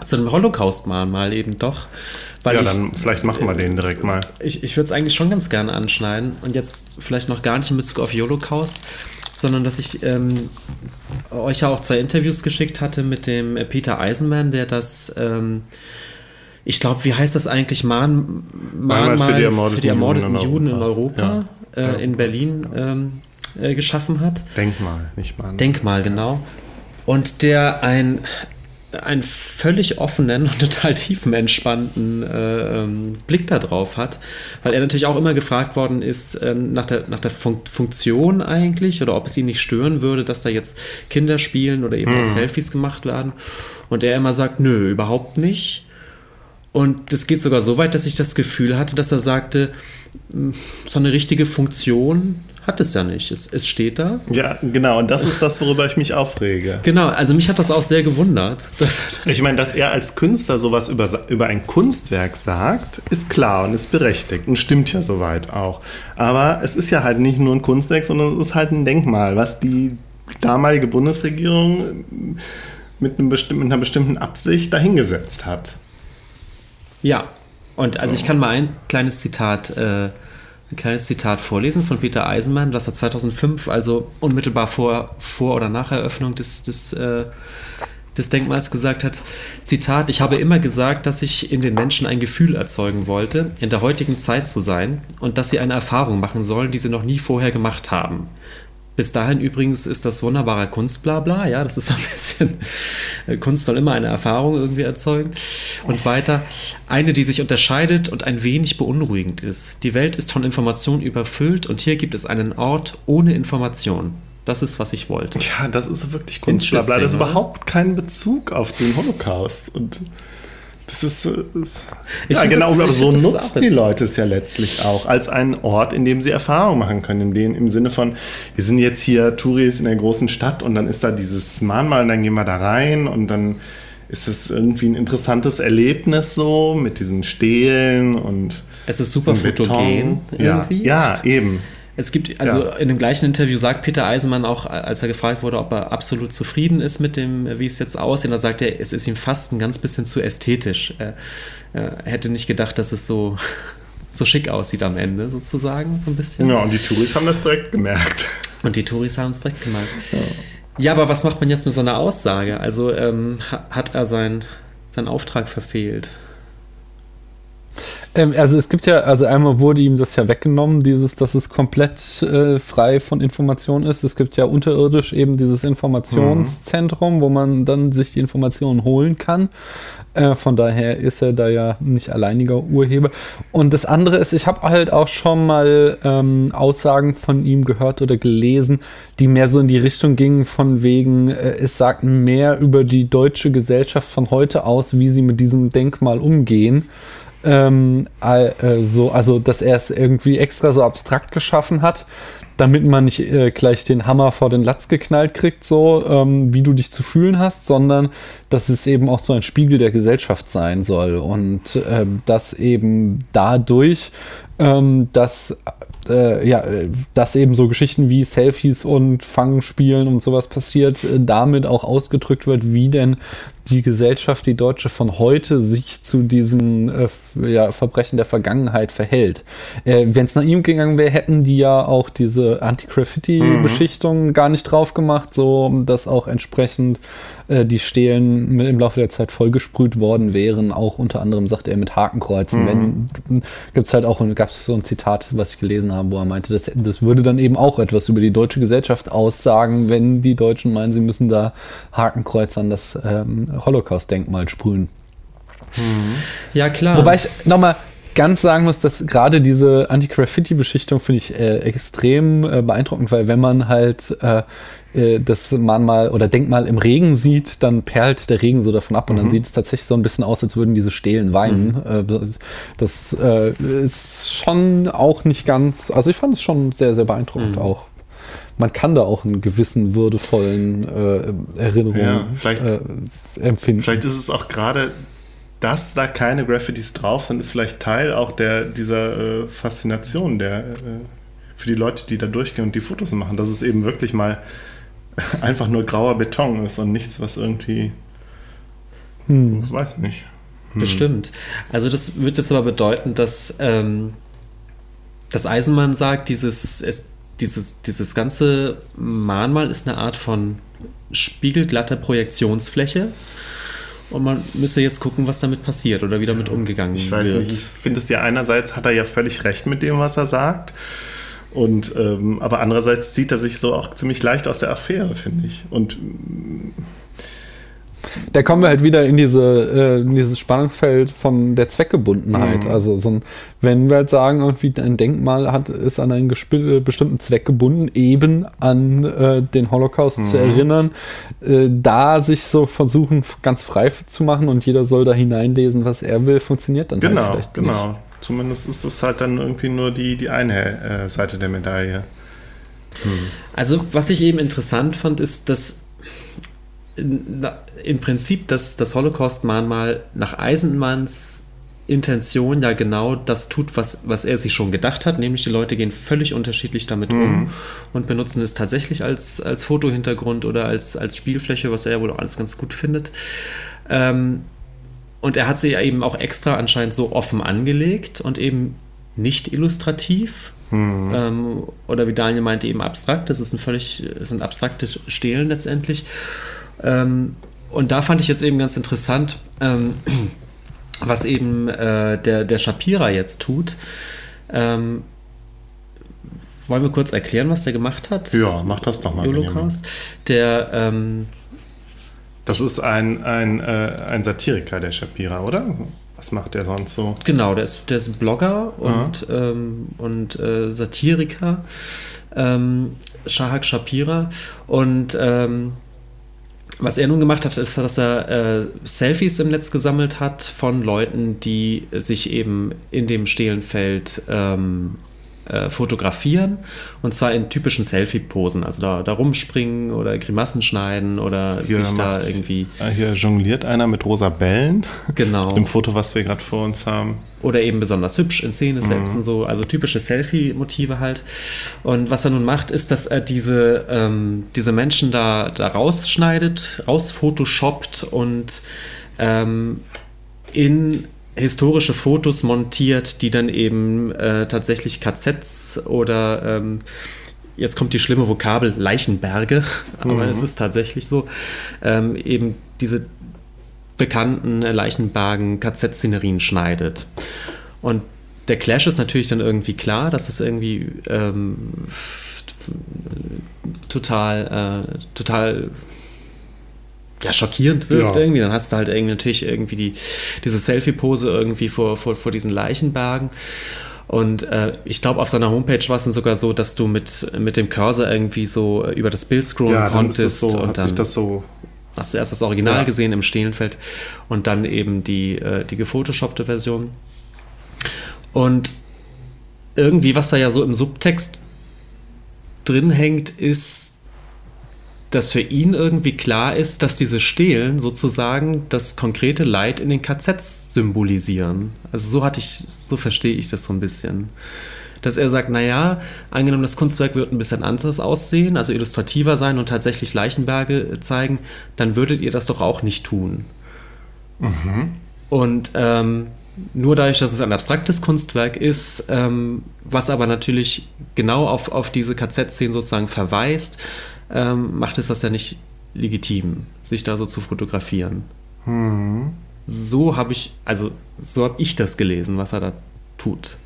zu dem Holocaust-Mahnmal eben doch. Weil ja, ich, dann vielleicht machen wir den direkt mal. Ich, ich würde es eigentlich schon ganz gerne anschneiden und jetzt vielleicht noch gar nicht in Bezug auf Holocaust, sondern dass ich ähm, euch ja auch zwei Interviews geschickt hatte mit dem Peter Eisenman, der das ähm, ich glaube, wie heißt das eigentlich? Mahn, Mahnmal für die ermordeten, für die ermordeten Juden, in Europa, in, Europa, äh, in Berlin ähm, äh, geschaffen hat. Denkmal, nicht Mahn. Denkmal, genau. Und der ein einen völlig offenen und total tiefenentspannten äh, ähm, Blick darauf hat, weil er natürlich auch immer gefragt worden ist äh, nach der, nach der Fun Funktion eigentlich oder ob es ihn nicht stören würde, dass da jetzt Kinder spielen oder eben hm. Selfies gemacht werden. Und er immer sagt, nö, überhaupt nicht. Und das geht sogar so weit, dass ich das Gefühl hatte, dass er sagte, so eine richtige Funktion hat es ja nicht. Es, es steht da. Ja, genau. Und das ist das, worüber ich mich aufrege. Genau. Also mich hat das auch sehr gewundert. ich meine, dass er als Künstler sowas über, über ein Kunstwerk sagt, ist klar und ist berechtigt und stimmt ja soweit auch. Aber es ist ja halt nicht nur ein Kunstwerk, sondern es ist halt ein Denkmal, was die damalige Bundesregierung mit, einem bestimmten, mit einer bestimmten Absicht dahingesetzt hat. Ja. Und also so. ich kann mal ein kleines Zitat äh, ein kleines Zitat vorlesen von Peter Eisenmann, das er 2005, also unmittelbar vor, vor oder nach Eröffnung des, des, äh, des Denkmals gesagt hat. Zitat, ich habe immer gesagt, dass ich in den Menschen ein Gefühl erzeugen wollte, in der heutigen Zeit zu sein und dass sie eine Erfahrung machen sollen, die sie noch nie vorher gemacht haben. Bis dahin übrigens ist das wunderbarer Kunstblabla, ja, das ist so ein bisschen, äh, Kunst soll immer eine Erfahrung irgendwie erzeugen. Und weiter, eine, die sich unterscheidet und ein wenig beunruhigend ist. Die Welt ist von Informationen überfüllt und hier gibt es einen Ort ohne Information. Das ist, was ich wollte. Ja, das ist wirklich Kunstblabla. Das ist überhaupt kein Bezug auf den Holocaust. Und das ist, äh, das, ja, genau, das, aber so nutzen die Leute es ja letztlich auch als einen Ort, in dem sie Erfahrungen machen können. In dem, Im Sinne von, wir sind jetzt hier Touris in der großen Stadt und dann ist da dieses Mahnmal und dann gehen wir da rein und dann ist es irgendwie ein interessantes Erlebnis so mit diesen Stelen und. Es ist super fotogen irgendwie. Ja, ja, eben. Es gibt, also ja. in dem gleichen Interview sagt Peter Eisenmann auch, als er gefragt wurde, ob er absolut zufrieden ist mit dem, wie es jetzt aussieht, da sagt er, es ist ihm fast ein ganz bisschen zu ästhetisch. Er, er hätte nicht gedacht, dass es so, so schick aussieht am Ende, sozusagen, so ein bisschen. Ja, und die Touris haben das direkt gemerkt. Und die Touris haben es direkt gemerkt. Ja. ja. aber was macht man jetzt mit so einer Aussage? Also ähm, hat er sein, seinen Auftrag verfehlt? Ähm, also es gibt ja, also einmal wurde ihm das ja weggenommen, dieses, dass es komplett äh, frei von Informationen ist. Es gibt ja unterirdisch eben dieses Informationszentrum, mhm. wo man dann sich die Informationen holen kann. Äh, von daher ist er da ja nicht alleiniger Urheber. Und das andere ist, ich habe halt auch schon mal ähm, Aussagen von ihm gehört oder gelesen, die mehr so in die Richtung gingen, von wegen, äh, es sagt mehr über die deutsche Gesellschaft von heute aus, wie sie mit diesem Denkmal umgehen ähm, äh, so, also dass er es irgendwie extra so abstrakt geschaffen hat, damit man nicht äh, gleich den Hammer vor den Latz geknallt kriegt, so ähm, wie du dich zu fühlen hast, sondern dass es eben auch so ein Spiegel der Gesellschaft sein soll und äh, dass eben dadurch, ähm, dass äh, ja, dass eben so Geschichten wie Selfies und Fangspielen und sowas passiert, äh, damit auch ausgedrückt wird, wie denn die Gesellschaft, die deutsche von heute, sich zu diesen äh, ja, Verbrechen der Vergangenheit verhält. Äh, Wenn es nach ihm gegangen wäre, hätten die ja auch diese Anti-Graffiti-Beschichtung mhm. gar nicht drauf gemacht, so dass auch entsprechend äh, die Stelen im Laufe der Zeit vollgesprüht worden wären. Auch unter anderem, sagt er, mit Hakenkreuzen. Mhm. Wenn gibt es halt auch, gab es so ein Zitat, was ich gelesen habe, wo er meinte, das, das würde dann eben auch etwas über die deutsche Gesellschaft aussagen, wenn die Deutschen meinen, sie müssen da Hakenkreuz an das ähm, Holocaust-Denkmal sprühen. Mhm. Ja, klar. Wobei ich nochmal ganz sagen muss, dass gerade diese Anti-Graffiti-Beschichtung finde ich äh, extrem äh, beeindruckend, weil wenn man halt äh, äh das Mahnmal oder Denkmal im Regen sieht, dann perlt der Regen so davon ab und mhm. dann sieht es tatsächlich so ein bisschen aus, als würden diese Stelen weinen. Mhm. Äh, das äh, ist schon auch nicht ganz, also ich fand es schon sehr, sehr beeindruckend mhm. auch man kann da auch einen gewissen würdevollen äh, Erinnerung ja, vielleicht, äh, empfinden. Vielleicht ist es auch gerade, dass da keine Graffitis drauf sind, ist vielleicht Teil auch der, dieser äh, Faszination der, äh, für die Leute, die da durchgehen und die Fotos machen, dass es eben wirklich mal einfach nur grauer Beton ist und nichts, was irgendwie, hm. ich weiß nicht. Hm. Bestimmt. Also das wird jetzt aber bedeuten, dass ähm, das Eisenmann sagt, dieses, es, dieses, dieses ganze Mahnmal ist eine Art von spiegelglatter Projektionsfläche. und man müsse jetzt gucken, was damit passiert oder wie damit umgegangen ich weiß wird. Nicht, ich finde es ja einerseits hat er ja völlig recht mit dem, was er sagt. Und ähm, aber andererseits zieht er sich so auch ziemlich leicht aus der Affäre, finde ich. Und da kommen wir halt wieder in, diese, äh, in dieses Spannungsfeld von der Zweckgebundenheit. Mhm. Also so ein, wenn wir halt sagen, irgendwie ein Denkmal hat, ist an einen äh, bestimmten Zweck gebunden, eben an äh, den Holocaust mhm. zu erinnern, äh, da sich so versuchen, ganz frei zu machen und jeder soll da hineinlesen, was er will, funktioniert dann halt genau, halt vielleicht genau. nicht. Genau, Zumindest ist es halt dann irgendwie nur die, die eine äh, Seite der Medaille. Hm. Also, was ich eben interessant fand, ist, dass im Prinzip das, das Holocaust-Mahnmal nach Eisenmanns Intention ja genau das tut, was, was er sich schon gedacht hat, nämlich die Leute gehen völlig unterschiedlich damit mhm. um und benutzen es tatsächlich als, als Fotohintergrund oder als, als Spielfläche, was er ja wohl auch alles ganz gut findet. Ähm, und er hat sie ja eben auch extra anscheinend so offen angelegt und eben nicht illustrativ. Mhm. Ähm, oder wie Daniel meinte, eben abstrakt. Das ist ein völlig, sind abstrakte Stelen letztendlich. Ähm, und da fand ich jetzt eben ganz interessant, ähm, was eben äh, der, der Shapira jetzt tut. Ähm, wollen wir kurz erklären, was der gemacht hat? Ja, mach das doch mal. Holocaust. Der. Ähm, das ist ein, ein, äh, ein Satiriker, der Shapira, oder? Was macht der sonst so? Genau, der ist, der ist Blogger und, ähm, und äh, Satiriker. Ähm, Shahak Shapira. Und ähm, was er nun gemacht hat, ist, dass er äh, Selfies im Netz gesammelt hat von Leuten, die sich eben in dem Stehlenfeld ähm, äh, fotografieren und zwar in typischen Selfie-Posen, also da, da rumspringen oder Grimassen schneiden oder hier sich da irgendwie. Ah, hier jongliert einer mit rosa Bällen. Genau. Im Foto, was wir gerade vor uns haben. Oder eben besonders hübsch in Szene setzen, mhm. so, also typische Selfie-Motive halt. Und was er nun macht, ist, dass er diese, ähm, diese Menschen da, da rausschneidet, rausfotoshoppt und ähm, in historische Fotos montiert, die dann eben äh, tatsächlich KZs oder ähm, jetzt kommt die schlimme Vokabel Leichenberge, aber mhm. es ist tatsächlich so, ähm, eben diese bekannten Leichenbergen KZ-Szenerien schneidet. Und der Clash ist natürlich dann irgendwie klar, dass es irgendwie ähm, total, äh, total ja, schockierend wirkt ja. irgendwie. Dann hast du halt irgendwie natürlich irgendwie die, diese Selfie-Pose irgendwie vor, vor, vor diesen Leichenbergen. Und äh, ich glaube, auf seiner Homepage war es dann sogar so, dass du mit, mit dem Cursor irgendwie so über das Bild scrollen ja, konntest. So, und dann so hast du erst das Original ja. gesehen im Stehlenfeld und dann eben die, äh, die gefotoshoppte Version. Und irgendwie, was da ja so im Subtext drin hängt, ist, dass für ihn irgendwie klar ist, dass diese Stelen sozusagen das konkrete Leid in den KZs symbolisieren. Also so hatte ich, so verstehe ich das so ein bisschen. Dass er sagt, naja, angenommen, das Kunstwerk wird ein bisschen anders aussehen, also illustrativer sein und tatsächlich Leichenberge zeigen, dann würdet ihr das doch auch nicht tun. Mhm. Und ähm, nur dadurch, dass es ein abstraktes Kunstwerk ist, ähm, was aber natürlich genau auf, auf diese KZ-Szenen sozusagen verweist, ähm, macht es das ja nicht legitim, sich da so zu fotografieren. Hm. So habe ich, also so habe ich das gelesen, was er da tut.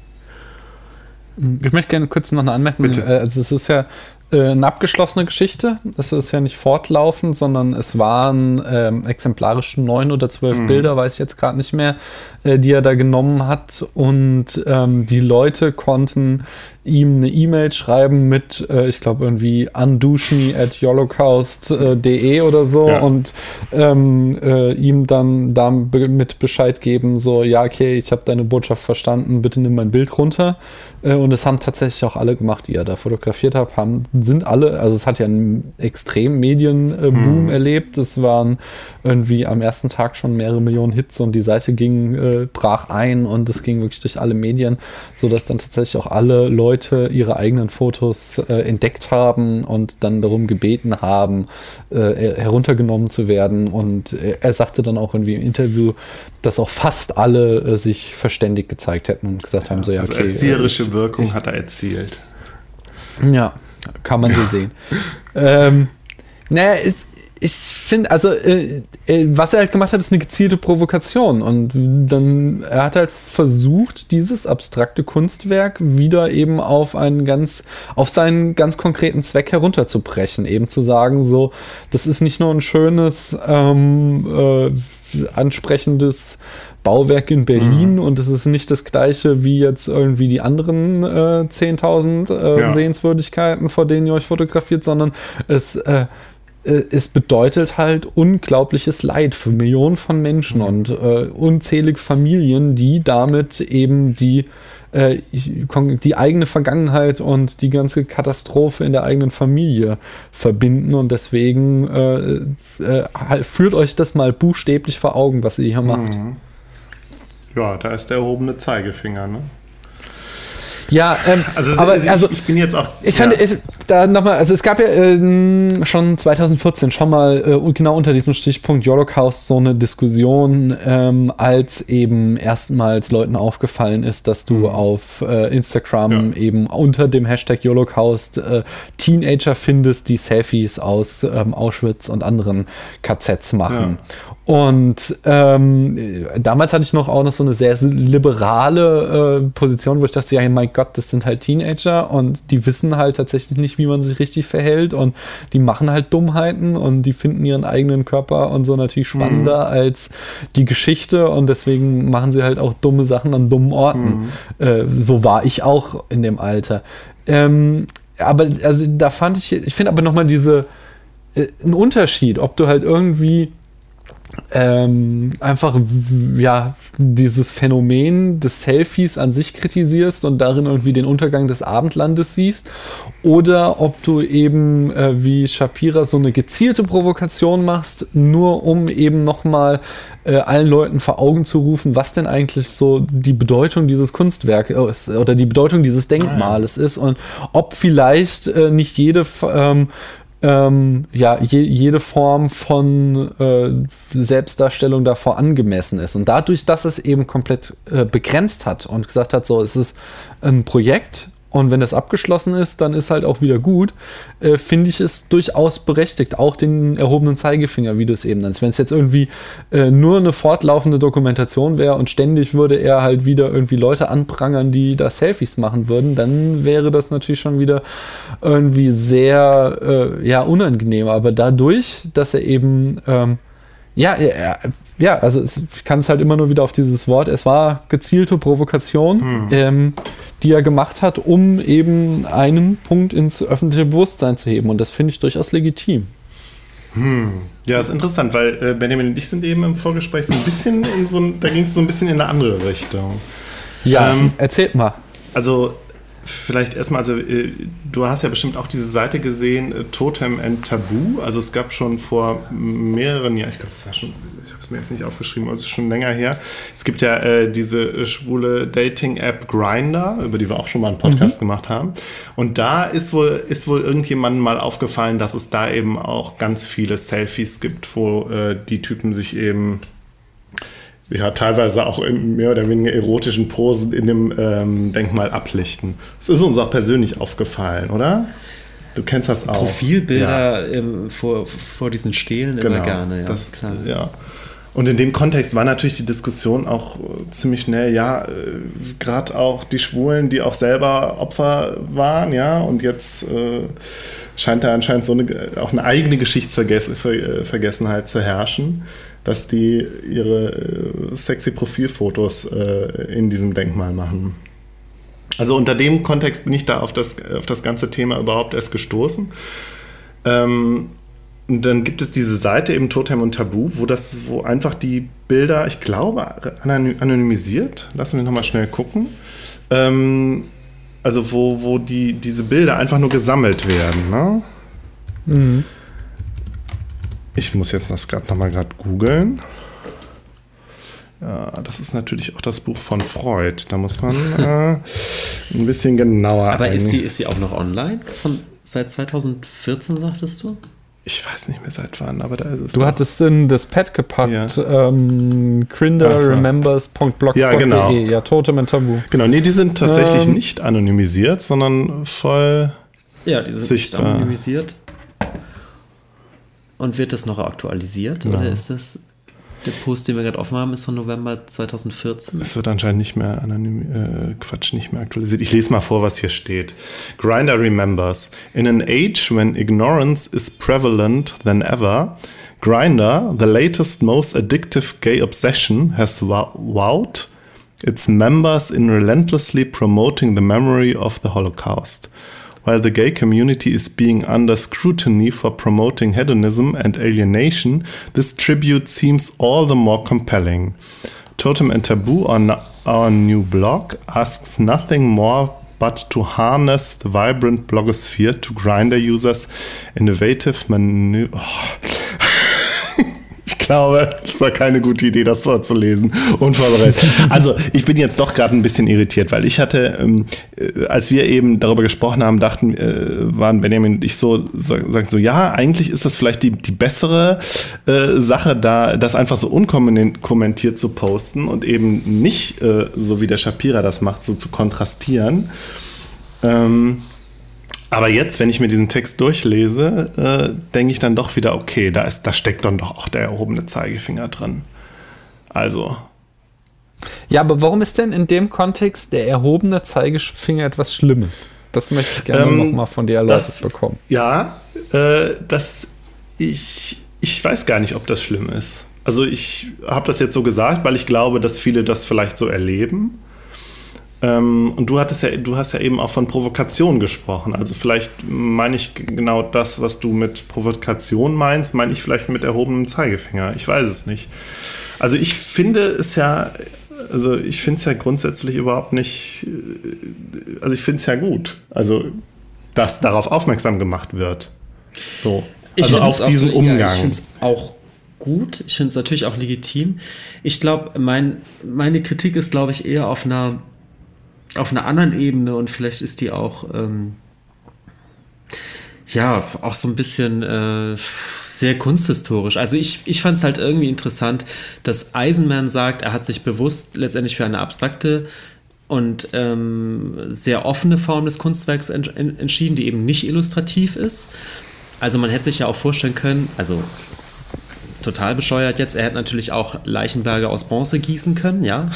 Ich möchte gerne kurz noch eine Anmerkung. Bitte. Äh, also es ist ja eine abgeschlossene Geschichte. Das ist ja nicht fortlaufend, sondern es waren ähm, exemplarisch neun oder zwölf mhm. Bilder, weiß ich jetzt gerade nicht mehr, äh, die er da genommen hat. Und ähm, die Leute konnten ihm eine E-Mail schreiben mit, äh, ich glaube, irgendwie undushme at holocaust.de oder so ja. und ähm, äh, ihm dann damit Bescheid geben, so, ja, okay, ich habe deine Botschaft verstanden, bitte nimm mein Bild runter. Äh, und es haben tatsächlich auch alle gemacht, die er da fotografiert hat, haben, sind alle, also es hat ja einen extremen Medienboom mhm. erlebt. Es waren irgendwie am ersten Tag schon mehrere Millionen Hits und die Seite ging, äh, brach ein und es ging wirklich durch alle Medien, sodass dann tatsächlich auch alle Leute ihre eigenen Fotos äh, entdeckt haben und dann darum gebeten haben, äh, heruntergenommen zu werden. Und er sagte dann auch irgendwie im Interview, dass auch fast alle äh, sich verständigt gezeigt hätten und gesagt ja, haben, so ja, also okay. Erzieherische ich, Wirkung ich, hat er erzielt. Ja, kann man so sehen. ähm, naja, ist, ich finde, also äh, äh, was er halt gemacht hat, ist eine gezielte Provokation. Und dann, er hat halt versucht, dieses abstrakte Kunstwerk wieder eben auf einen ganz, auf seinen ganz konkreten Zweck herunterzubrechen. Eben zu sagen, so, das ist nicht nur ein schönes, ähm, äh, ansprechendes Bauwerk in Berlin mhm. und es ist nicht das gleiche wie jetzt irgendwie die anderen äh, 10.000 äh, ja. Sehenswürdigkeiten, vor denen ihr euch fotografiert, sondern es äh, äh, es bedeutet halt unglaubliches Leid für Millionen von Menschen mhm. und äh, unzählige Familien, die damit eben die, äh, die eigene Vergangenheit und die ganze Katastrophe in der eigenen Familie verbinden. Und deswegen äh, äh halt, führt euch das mal buchstäblich vor Augen, was ihr hier macht. Mhm. Ja, da ist der erhobene Zeigefinger, ne? Ja, ähm, also, aber also, also, ich bin jetzt auch. Ich ja. fand, ich, da nochmal, also es gab ja äh, schon 2014 schon mal äh, genau unter diesem Stichpunkt Holocaust so eine Diskussion, ähm, als eben erstmals Leuten aufgefallen ist, dass du mhm. auf äh, Instagram ja. eben unter dem Hashtag Holocaust äh, Teenager findest, die Selfies aus ähm, Auschwitz und anderen KZs machen. Ja. Und ähm, damals hatte ich noch auch noch so eine sehr liberale äh, Position, wo ich dachte, ja, mein Gott, das sind halt Teenager und die wissen halt tatsächlich nicht, wie man sich richtig verhält und die machen halt Dummheiten und die finden ihren eigenen Körper und so natürlich spannender mhm. als die Geschichte und deswegen machen sie halt auch dumme Sachen an dummen Orten. Mhm. Äh, so war ich auch in dem Alter. Ähm, aber also da fand ich, ich finde aber nochmal diese, äh, einen Unterschied, ob du halt irgendwie ähm, einfach ja dieses Phänomen des Selfies an sich kritisierst und darin irgendwie den Untergang des Abendlandes siehst. Oder ob du eben äh, wie Shapira so eine gezielte Provokation machst, nur um eben nochmal äh, allen Leuten vor Augen zu rufen, was denn eigentlich so die Bedeutung dieses Kunstwerkes äh, oder die Bedeutung dieses Denkmales ist. Und ob vielleicht äh, nicht jede ähm, ähm, ja, je, jede Form von äh, Selbstdarstellung davor angemessen ist. Und dadurch, dass es eben komplett äh, begrenzt hat und gesagt hat, so, es ist ein Projekt und wenn das abgeschlossen ist, dann ist halt auch wieder gut. Äh, Finde ich es durchaus berechtigt, auch den erhobenen Zeigefinger, wie du es eben nennst. Wenn es jetzt irgendwie äh, nur eine fortlaufende Dokumentation wäre und ständig würde er halt wieder irgendwie Leute anprangern, die da Selfies machen würden, dann wäre das natürlich schon wieder irgendwie sehr äh, ja, unangenehm. Aber dadurch, dass er eben ähm, ja, ja, ja, also ich kann es halt immer nur wieder auf dieses Wort. Es war gezielte Provokation, hm. ähm, die er gemacht hat, um eben einen Punkt ins öffentliche Bewusstsein zu heben. Und das finde ich durchaus legitim. Hm. Ja, ist interessant, weil äh, Benjamin und ich sind eben im Vorgespräch so ein bisschen in so ein, da ging es so ein bisschen in eine andere Richtung. Ja, ähm, erzählt mal. Also Vielleicht erstmal, also äh, du hast ja bestimmt auch diese Seite gesehen, äh, Totem and Tabu. Also es gab schon vor mehreren Jahren, ich glaube, es war schon, ich habe es mir jetzt nicht aufgeschrieben, also es ist schon länger her. Es gibt ja äh, diese schwule Dating-App Grinder, über die wir auch schon mal einen Podcast mhm. gemacht haben. Und da ist wohl, ist wohl irgendjemandem mal aufgefallen, dass es da eben auch ganz viele Selfies gibt, wo äh, die Typen sich eben ja, teilweise auch in mehr oder weniger erotischen Posen in dem ähm, Denkmal ablichten. Das ist uns auch persönlich aufgefallen, oder? Du kennst das auch. Profilbilder ja. ähm, vor, vor diesen Stelen genau, immer gerne, ja. Das, klar. Ja. Und in dem Kontext war natürlich die Diskussion auch äh, ziemlich schnell, ja, äh, gerade auch die Schwulen, die auch selber Opfer waren, ja, und jetzt äh, scheint da anscheinend so eine, auch eine eigene Geschichtsvergessenheit zu herrschen dass die ihre äh, sexy Profilfotos äh, in diesem Denkmal machen. Also unter dem Kontext bin ich da auf das, auf das ganze Thema überhaupt erst gestoßen. Ähm, dann gibt es diese Seite eben Totem und Tabu, wo das, wo einfach die Bilder, ich glaube, anonymisiert. Lassen wir nochmal schnell gucken. Ähm, also wo, wo die, diese Bilder einfach nur gesammelt werden. Ne? Mhm. Ich muss jetzt das gerade nochmal gerade googeln. Ja, das ist natürlich auch das Buch von Freud. Da muss man äh, ein bisschen genauer. Aber ist sie, ist sie auch noch online? Von, seit 2014, sagtest du? Ich weiß nicht mehr seit wann, aber da ist es. Du hattest in das Pad gepackt, ja. ähm, grinderremembers.blogspot.de, ja, genau. ja, Totem und Tabu. Genau, nee, die sind tatsächlich ähm, nicht anonymisiert, sondern voll ja, die sind sichtbar. nicht anonymisiert. Und wird das noch aktualisiert? Ja. Oder ist das der Post, den wir gerade offen haben, ist von November 2014. Es wird anscheinend nicht mehr anonym, äh, Quatsch, nicht mehr aktualisiert. Ich lese mal vor, was hier steht. Grinder remembers. In an age when ignorance is prevalent than ever, Grinder, the latest, most addictive gay obsession, has wowed its members in relentlessly promoting the memory of the Holocaust. While the gay community is being under scrutiny for promoting hedonism and alienation, this tribute seems all the more compelling. Totem and Taboo on our new blog asks nothing more but to harness the vibrant blogosphere to grinder users' innovative manu. Oh. glaube, es war keine gute Idee, das vorzulesen. Unvorbereitet. Also, ich bin jetzt doch gerade ein bisschen irritiert, weil ich hatte, ähm, äh, als wir eben darüber gesprochen haben, dachten, äh, waren Benjamin und ich so, sagen so, ja, eigentlich ist das vielleicht die, die bessere äh, Sache, da das einfach so unkommentiert zu posten und eben nicht, äh, so wie der Shapira das macht, so zu kontrastieren. Ähm, aber jetzt, wenn ich mir diesen Text durchlese, äh, denke ich dann doch wieder, okay, da, ist, da steckt dann doch auch der erhobene Zeigefinger drin. Also. Ja, aber warum ist denn in dem Kontext der erhobene Zeigefinger etwas Schlimmes? Das möchte ich gerne ähm, nochmal von dir erläutert das, bekommen. Ja, äh, das, ich, ich weiß gar nicht, ob das schlimm ist. Also ich habe das jetzt so gesagt, weil ich glaube, dass viele das vielleicht so erleben. Ähm, und du hattest ja, du hast ja eben auch von Provokation gesprochen. Also vielleicht meine ich genau das, was du mit Provokation meinst, meine ich vielleicht mit erhobenem Zeigefinger. Ich weiß es nicht. Also ich finde es ja, also ich finde es ja grundsätzlich überhaupt nicht, äh, also ich finde es ja gut. Also, dass darauf aufmerksam gemacht wird. So. Ich also auf diesen auch, Umgang. Ja, ich finde es auch gut. Ich finde es natürlich auch legitim. Ich glaube, mein, meine Kritik ist, glaube ich, eher auf einer auf einer anderen Ebene und vielleicht ist die auch ähm, ja auch so ein bisschen äh, sehr kunsthistorisch. Also ich, ich fand es halt irgendwie interessant, dass Eisenman sagt, er hat sich bewusst letztendlich für eine abstrakte und ähm, sehr offene Form des Kunstwerks ent entschieden, die eben nicht illustrativ ist. Also man hätte sich ja auch vorstellen können, also total bescheuert jetzt, er hätte natürlich auch Leichenberge aus Bronze gießen können, ja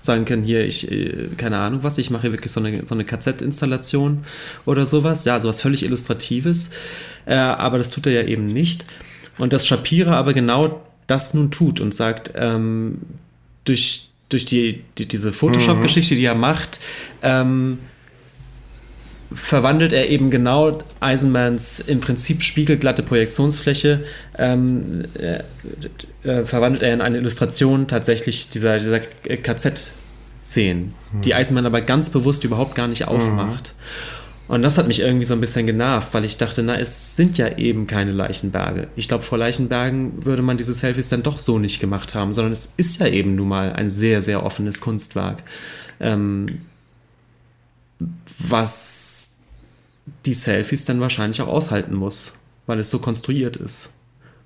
sagen können, hier, ich, äh, keine Ahnung was, ich mache hier wirklich so eine, so eine KZ-Installation oder sowas. Ja, sowas völlig Illustratives. Äh, aber das tut er ja eben nicht. Und dass Shapira aber genau das nun tut und sagt, ähm, durch, durch die, die diese Photoshop-Geschichte, die er macht, ähm, verwandelt er eben genau Eisenmans im Prinzip spiegelglatte Projektionsfläche, ähm, äh, äh, verwandelt er in eine Illustration tatsächlich dieser, dieser KZ-Szenen, mhm. die Eisenman aber ganz bewusst überhaupt gar nicht aufmacht. Mhm. Und das hat mich irgendwie so ein bisschen genervt, weil ich dachte, na, es sind ja eben keine Leichenberge. Ich glaube, vor Leichenbergen würde man diese Selfies dann doch so nicht gemacht haben, sondern es ist ja eben nun mal ein sehr, sehr offenes Kunstwerk. Ähm, was die Selfies dann wahrscheinlich auch aushalten muss, weil es so konstruiert ist.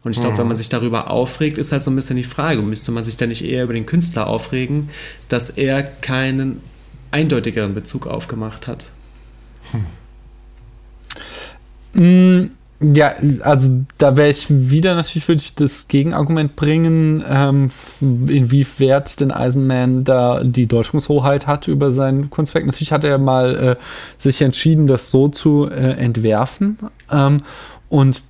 Und ich glaube, mhm. wenn man sich darüber aufregt, ist halt so ein bisschen die Frage, müsste man sich denn nicht eher über den Künstler aufregen, dass er keinen eindeutigeren Bezug aufgemacht hat? Hm. Ja, also da wäre ich wieder natürlich, würde ich das Gegenargument bringen, ähm, inwieweit denn Eisenman da die Deutungshoheit hat über sein Kunstwerk. Natürlich hat er mal äh, sich entschieden, das so zu äh, entwerfen ähm, und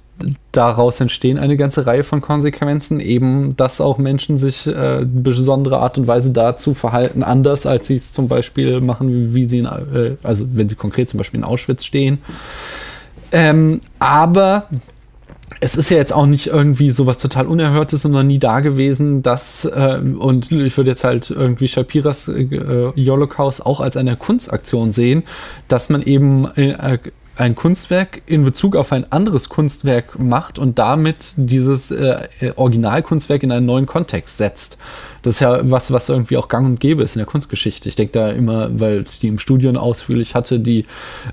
daraus entstehen eine ganze Reihe von Konsequenzen, eben, dass auch Menschen sich äh, besondere Art und Weise dazu verhalten, anders als sie es zum Beispiel machen, wie, wie sie, in, äh, also wenn sie konkret zum Beispiel in Auschwitz stehen. Ähm, aber es ist ja jetzt auch nicht irgendwie sowas total Unerhörtes und noch nie da gewesen, dass, äh, und ich würde jetzt halt irgendwie Shapiras äh, Holocaust auch als eine Kunstaktion sehen, dass man eben äh, ein Kunstwerk in Bezug auf ein anderes Kunstwerk macht und damit dieses äh, Originalkunstwerk in einen neuen Kontext setzt. Das ist ja was, was irgendwie auch gang und gäbe ist in der Kunstgeschichte. Ich denke da immer, weil ich die im Studium ausführlich hatte, die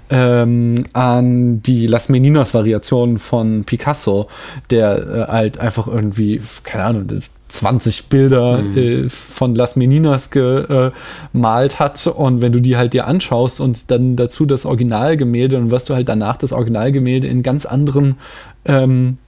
ähm, an die Las Meninas-Variation von Picasso, der äh, halt einfach irgendwie, keine Ahnung, 20 Bilder mhm. äh, von Las Meninas gemalt hat und wenn du die halt dir anschaust und dann dazu das Originalgemälde, dann wirst du halt danach das Originalgemälde in ganz anderen ähm, äh,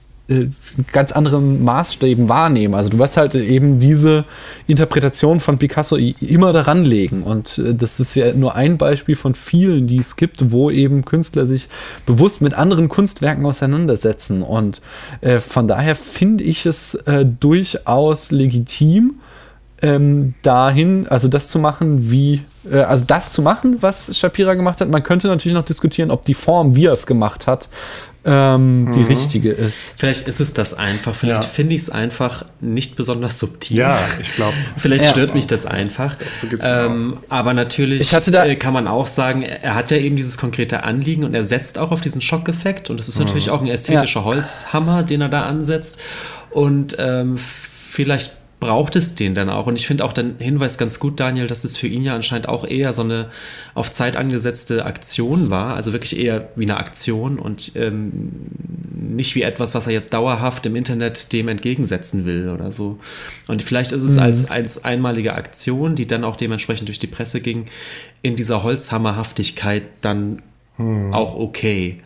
ganz anderen Maßstäben wahrnehmen. Also du wirst halt eben diese Interpretation von Picasso immer daran legen. Und äh, das ist ja nur ein Beispiel von vielen, die es gibt, wo eben Künstler sich bewusst mit anderen Kunstwerken auseinandersetzen. Und äh, von daher finde ich es äh, durchaus legitim, ähm, dahin, also das zu machen, wie, äh, also das zu machen, was Shapira gemacht hat. Man könnte natürlich noch diskutieren, ob die Form, wie er es gemacht hat, ähm, mhm. die richtige ist. Vielleicht ist es das einfach. Vielleicht ja. finde ich es einfach nicht besonders subtil. Ja, ich glaube. Vielleicht ja. stört mich das einfach. So ähm, aber natürlich äh, kann man auch sagen, er hat ja eben dieses konkrete Anliegen und er setzt auch auf diesen Schockeffekt. Und das ist mhm. natürlich auch ein ästhetischer ja. Holzhammer, den er da ansetzt. Und ähm, vielleicht braucht es den dann auch. Und ich finde auch den Hinweis ganz gut, Daniel, dass es für ihn ja anscheinend auch eher so eine auf Zeit angesetzte Aktion war. Also wirklich eher wie eine Aktion und ähm, nicht wie etwas, was er jetzt dauerhaft im Internet dem entgegensetzen will oder so. Und vielleicht ist es mhm. als, als einmalige Aktion, die dann auch dementsprechend durch die Presse ging, in dieser Holzhammerhaftigkeit dann mhm. auch okay.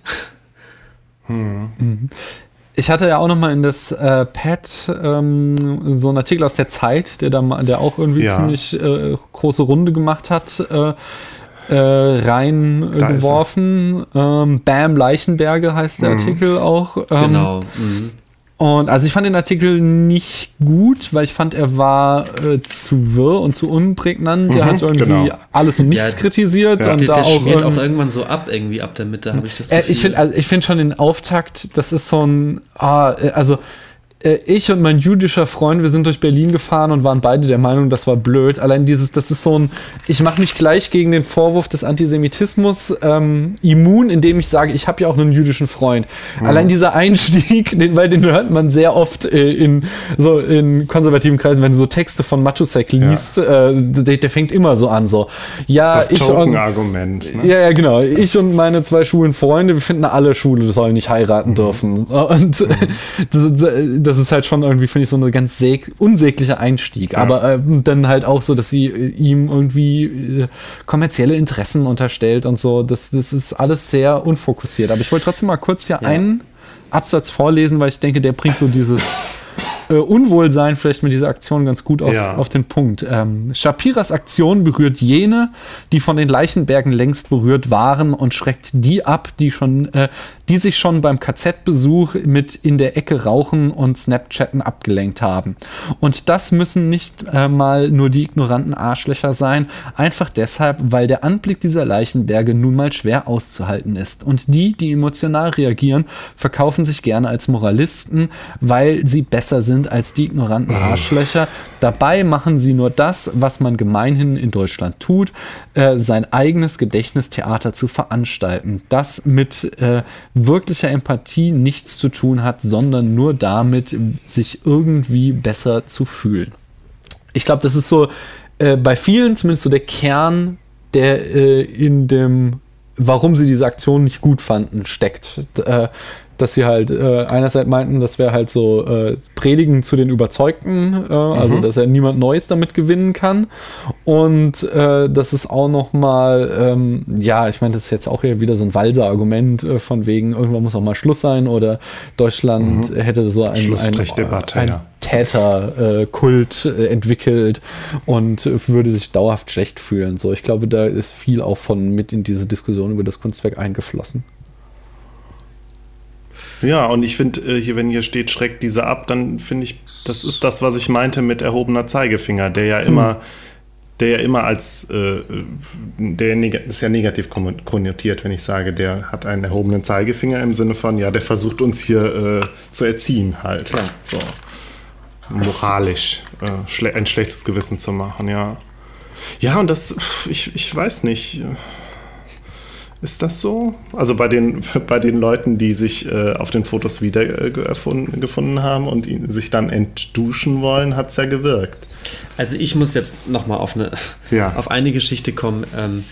Mhm. Ich hatte ja auch noch mal in das äh, Pad ähm, so einen Artikel aus der Zeit, der, da, der auch irgendwie ja. ziemlich äh, große Runde gemacht hat, äh, äh reingeworfen. Ähm, Bam Leichenberge heißt der mhm. Artikel auch. Ähm, genau. Mhm. Und also ich fand den Artikel nicht gut, weil ich fand, er war äh, zu wirr und zu unprägnant. Mhm, er hat irgendwie genau. alles und nichts ja, kritisiert. Ja. Und der, da der auch, schmiert auch irgendwann so ab, irgendwie ab der Mitte, habe ich das äh, Gefühl. ich finde also find schon den Auftakt, das ist so ein, ah, äh, also äh, ich und mein jüdischer Freund, wir sind durch Berlin gefahren und waren beide der Meinung, das war blöd. Allein dieses, das ist so ein, ich mache mich gleich gegen den Vorwurf des Antisemitismus ähm, immun, indem ich sage, ich habe ja auch einen jüdischen Freund. Mhm. Allein dieser Einstieg, den, weil den hört man sehr oft äh, in so in konservativen Kreisen, wenn du so Texte von Matusek liest, ja. äh, der, der, fängt immer so an, so ja, das ich und Argument. Ne? Ja, ja, genau. Ich und meine zwei schwulen Freunde, wir finden alle Schwule sollen nicht heiraten mhm. dürfen. Und mhm. das, das das ist halt schon irgendwie, finde ich, so eine ganz unsäglicher Einstieg. Ja. Aber äh, dann halt auch so, dass sie äh, ihm irgendwie äh, kommerzielle Interessen unterstellt und so. Das, das ist alles sehr unfokussiert. Aber ich wollte trotzdem mal kurz hier ja. einen Absatz vorlesen, weil ich denke, der bringt so dieses äh, Unwohlsein vielleicht mit dieser Aktion ganz gut aus, ja. auf den Punkt. Ähm, Shapiras Aktion berührt jene, die von den Leichenbergen längst berührt waren und schreckt die ab, die schon, äh, die sich schon beim KZ-Besuch mit in der Ecke rauchen und Snapchatten abgelenkt haben. Und das müssen nicht äh, mal nur die ignoranten Arschlöcher sein, einfach deshalb, weil der Anblick dieser Leichenberge nun mal schwer auszuhalten ist. Und die, die emotional reagieren, verkaufen sich gerne als Moralisten, weil sie besser sind als die ignoranten Arschlöcher. Dabei machen sie nur das, was man gemeinhin in Deutschland tut, äh, sein eigenes Gedächtnistheater zu veranstalten. Das mit äh, wirklicher Empathie nichts zu tun hat, sondern nur damit, sich irgendwie besser zu fühlen. Ich glaube, das ist so äh, bei vielen zumindest so der Kern, der äh, in dem, warum sie diese Aktion nicht gut fanden, steckt. Dass sie halt äh, einerseits meinten, das wäre halt so äh, Predigen zu den Überzeugten, äh, also mhm. dass er niemand Neues damit gewinnen kann. Und äh, das ist auch noch mal, ähm, ja, ich meine, das ist jetzt auch hier wieder so ein Walser-Argument äh, von wegen, irgendwann muss auch mal Schluss sein oder Deutschland mhm. hätte so ein, ein, ein ja. Täterkult äh, entwickelt und würde sich dauerhaft schlecht fühlen. So, ich glaube, da ist viel auch von mit in diese Diskussion über das Kunstwerk eingeflossen. Ja, und ich finde, äh, hier, wenn hier steht, schreckt diese ab, dann finde ich, das ist das, was ich meinte mit erhobener Zeigefinger, der ja immer, hm. der ja immer als, äh, der ist ja negativ konnotiert, wenn ich sage, der hat einen erhobenen Zeigefinger im Sinne von, ja, der versucht uns hier äh, zu erziehen halt. Klar. So. Moralisch äh, schle ein schlechtes Gewissen zu machen, ja. Ja, und das, ich, ich weiß nicht. Ist das so? Also bei den, bei den Leuten, die sich äh, auf den Fotos wiedergefunden äh, haben und ihn, sich dann entduschen wollen, hat es ja gewirkt. Also ich muss jetzt nochmal auf eine, ja. auf eine Geschichte kommen, ähm,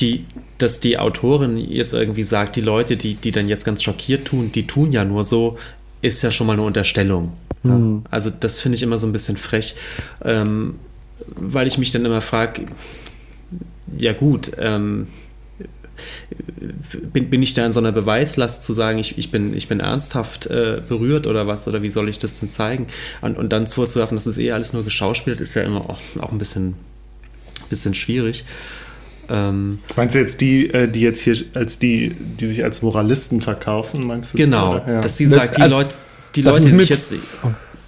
die, dass die Autorin jetzt irgendwie sagt, die Leute, die, die dann jetzt ganz schockiert tun, die tun ja nur so, ist ja schon mal eine Unterstellung. Mhm. Ja? Also das finde ich immer so ein bisschen frech, ähm, weil ich mich dann immer frage, ja gut, ähm, bin, bin ich da in so einer Beweislast zu sagen, ich, ich, bin, ich bin ernsthaft äh, berührt oder was, oder wie soll ich das denn zeigen? Und, und dann vorzuwerfen, das ist eh alles nur geschauspielt, ist ja immer auch, auch ein bisschen, bisschen schwierig. Ähm, meinst du jetzt die, äh, die jetzt hier als die, die sich als Moralisten verkaufen, meinst du? Genau, ja. dass sie sagt, die Leute, die Leute, die sich jetzt.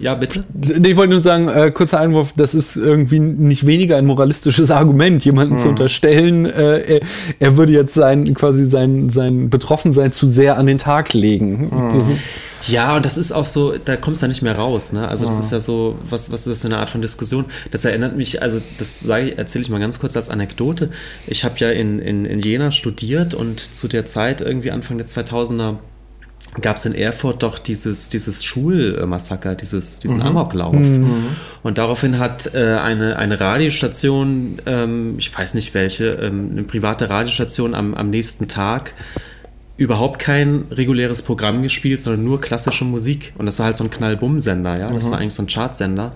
Ja, bitte. Ich wollte nur sagen, äh, kurzer Einwurf, das ist irgendwie nicht weniger ein moralistisches Argument, jemanden hm. zu unterstellen, äh, er, er, würde jetzt sein, quasi sein, sein Betroffensein zu sehr an den Tag legen. Hm. Ja, und das ist auch so, da kommst du ja nicht mehr raus. Ne? Also, das hm. ist ja so, was, was ist das für eine Art von Diskussion? Das erinnert mich, also, das erzähle ich mal ganz kurz als Anekdote. Ich habe ja in, in, in Jena studiert und zu der Zeit, irgendwie Anfang der 2000er, gab es in Erfurt doch dieses, dieses Schulmassaker, dieses, diesen mhm. Amoklauf. Mhm. Und daraufhin hat äh, eine, eine Radiostation, ähm, ich weiß nicht welche, ähm, eine private Radiostation am, am nächsten Tag überhaupt kein reguläres Programm gespielt, sondern nur klassische Musik. Und das war halt so ein Knallbumm-Sender, ja. Das mhm. war eigentlich so ein Chartsender,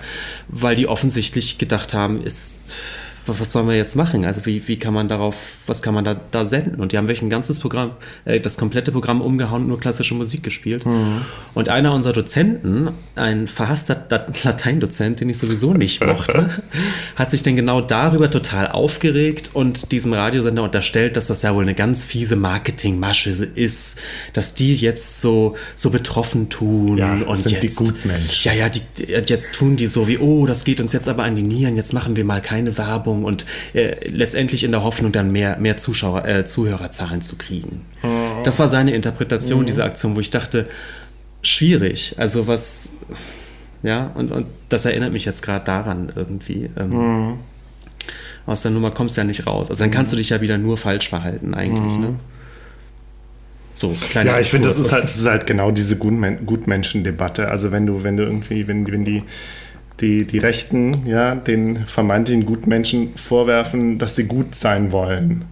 weil die offensichtlich gedacht haben, ist was sollen wir jetzt machen? Also wie, wie kann man darauf, was kann man da, da senden? Und die haben wirklich ein ganzes Programm, äh, das komplette Programm umgehauen, nur klassische Musik gespielt. Mhm. Und einer unserer Dozenten, ein verhasster Lateindozent, den ich sowieso nicht mochte, hat sich dann genau darüber total aufgeregt und diesem Radiosender unterstellt, dass das ja wohl eine ganz fiese Marketingmasche ist, dass die jetzt so, so betroffen tun. Ja, und sind jetzt, die Gutmenschen. Ja, ja, die, jetzt tun die so wie, oh, das geht uns jetzt aber an die Nieren, jetzt machen wir mal keine Werbung Werbung und äh, letztendlich in der Hoffnung, dann mehr, mehr Zuschauer, äh, Zuhörerzahlen zu kriegen. Mhm. Das war seine Interpretation mhm. dieser Aktion, wo ich dachte, schwierig. Also was, ja, und, und das erinnert mich jetzt gerade daran irgendwie. Ähm, mhm. Aus der Nummer kommst du ja nicht raus. Also dann kannst du dich ja wieder nur falsch verhalten eigentlich, ne? So, ja, ich finde, das ist halt, das ist halt genau diese Gutmenschen-Debatte. Also wenn du, wenn du irgendwie, wenn, wenn die die, die Rechten ja, den vermeintlichen Gutmenschen vorwerfen, dass sie gut sein wollen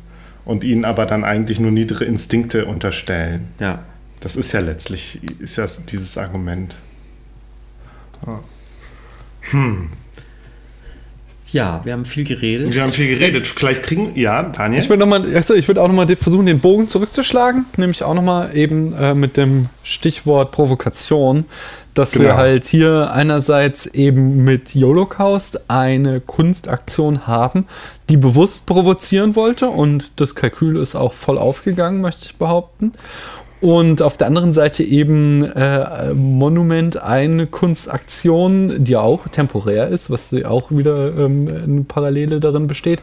und ihnen aber dann eigentlich nur niedere Instinkte unterstellen. Ja. Das ist ja letztlich ist ja dieses Argument. Hm. Ja, wir haben viel geredet. Wir haben viel geredet. Vielleicht kriegen, ja, Daniel. Ich würde also würd auch nochmal versuchen, den Bogen zurückzuschlagen, nämlich auch nochmal eben äh, mit dem Stichwort Provokation, dass genau. wir halt hier einerseits eben mit Holocaust eine Kunstaktion haben, die bewusst provozieren wollte und das Kalkül ist auch voll aufgegangen, möchte ich behaupten. Und auf der anderen Seite eben äh, Monument, eine Kunstaktion, die auch temporär ist, was auch wieder ähm, eine Parallele darin besteht,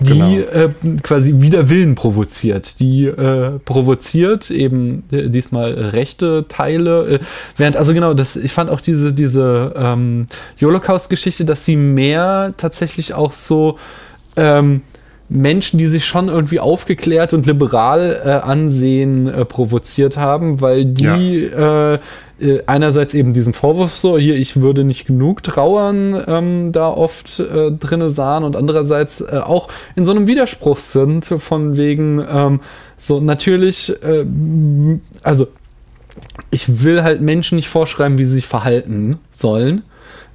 die genau. äh, quasi wieder Willen provoziert. Die äh, provoziert eben äh, diesmal rechte Teile. Äh, während, also genau, das, ich fand auch diese, diese ähm, Holocaust-Geschichte, dass sie mehr tatsächlich auch so ähm, Menschen, die sich schon irgendwie aufgeklärt und liberal äh, ansehen, äh, provoziert haben, weil die ja. äh, äh einerseits eben diesen Vorwurf so, hier, ich würde nicht genug trauern, ähm, da oft äh, drinne sahen und andererseits äh, auch in so einem Widerspruch sind, von wegen, ähm, so natürlich, äh, also ich will halt Menschen nicht vorschreiben, wie sie sich verhalten sollen.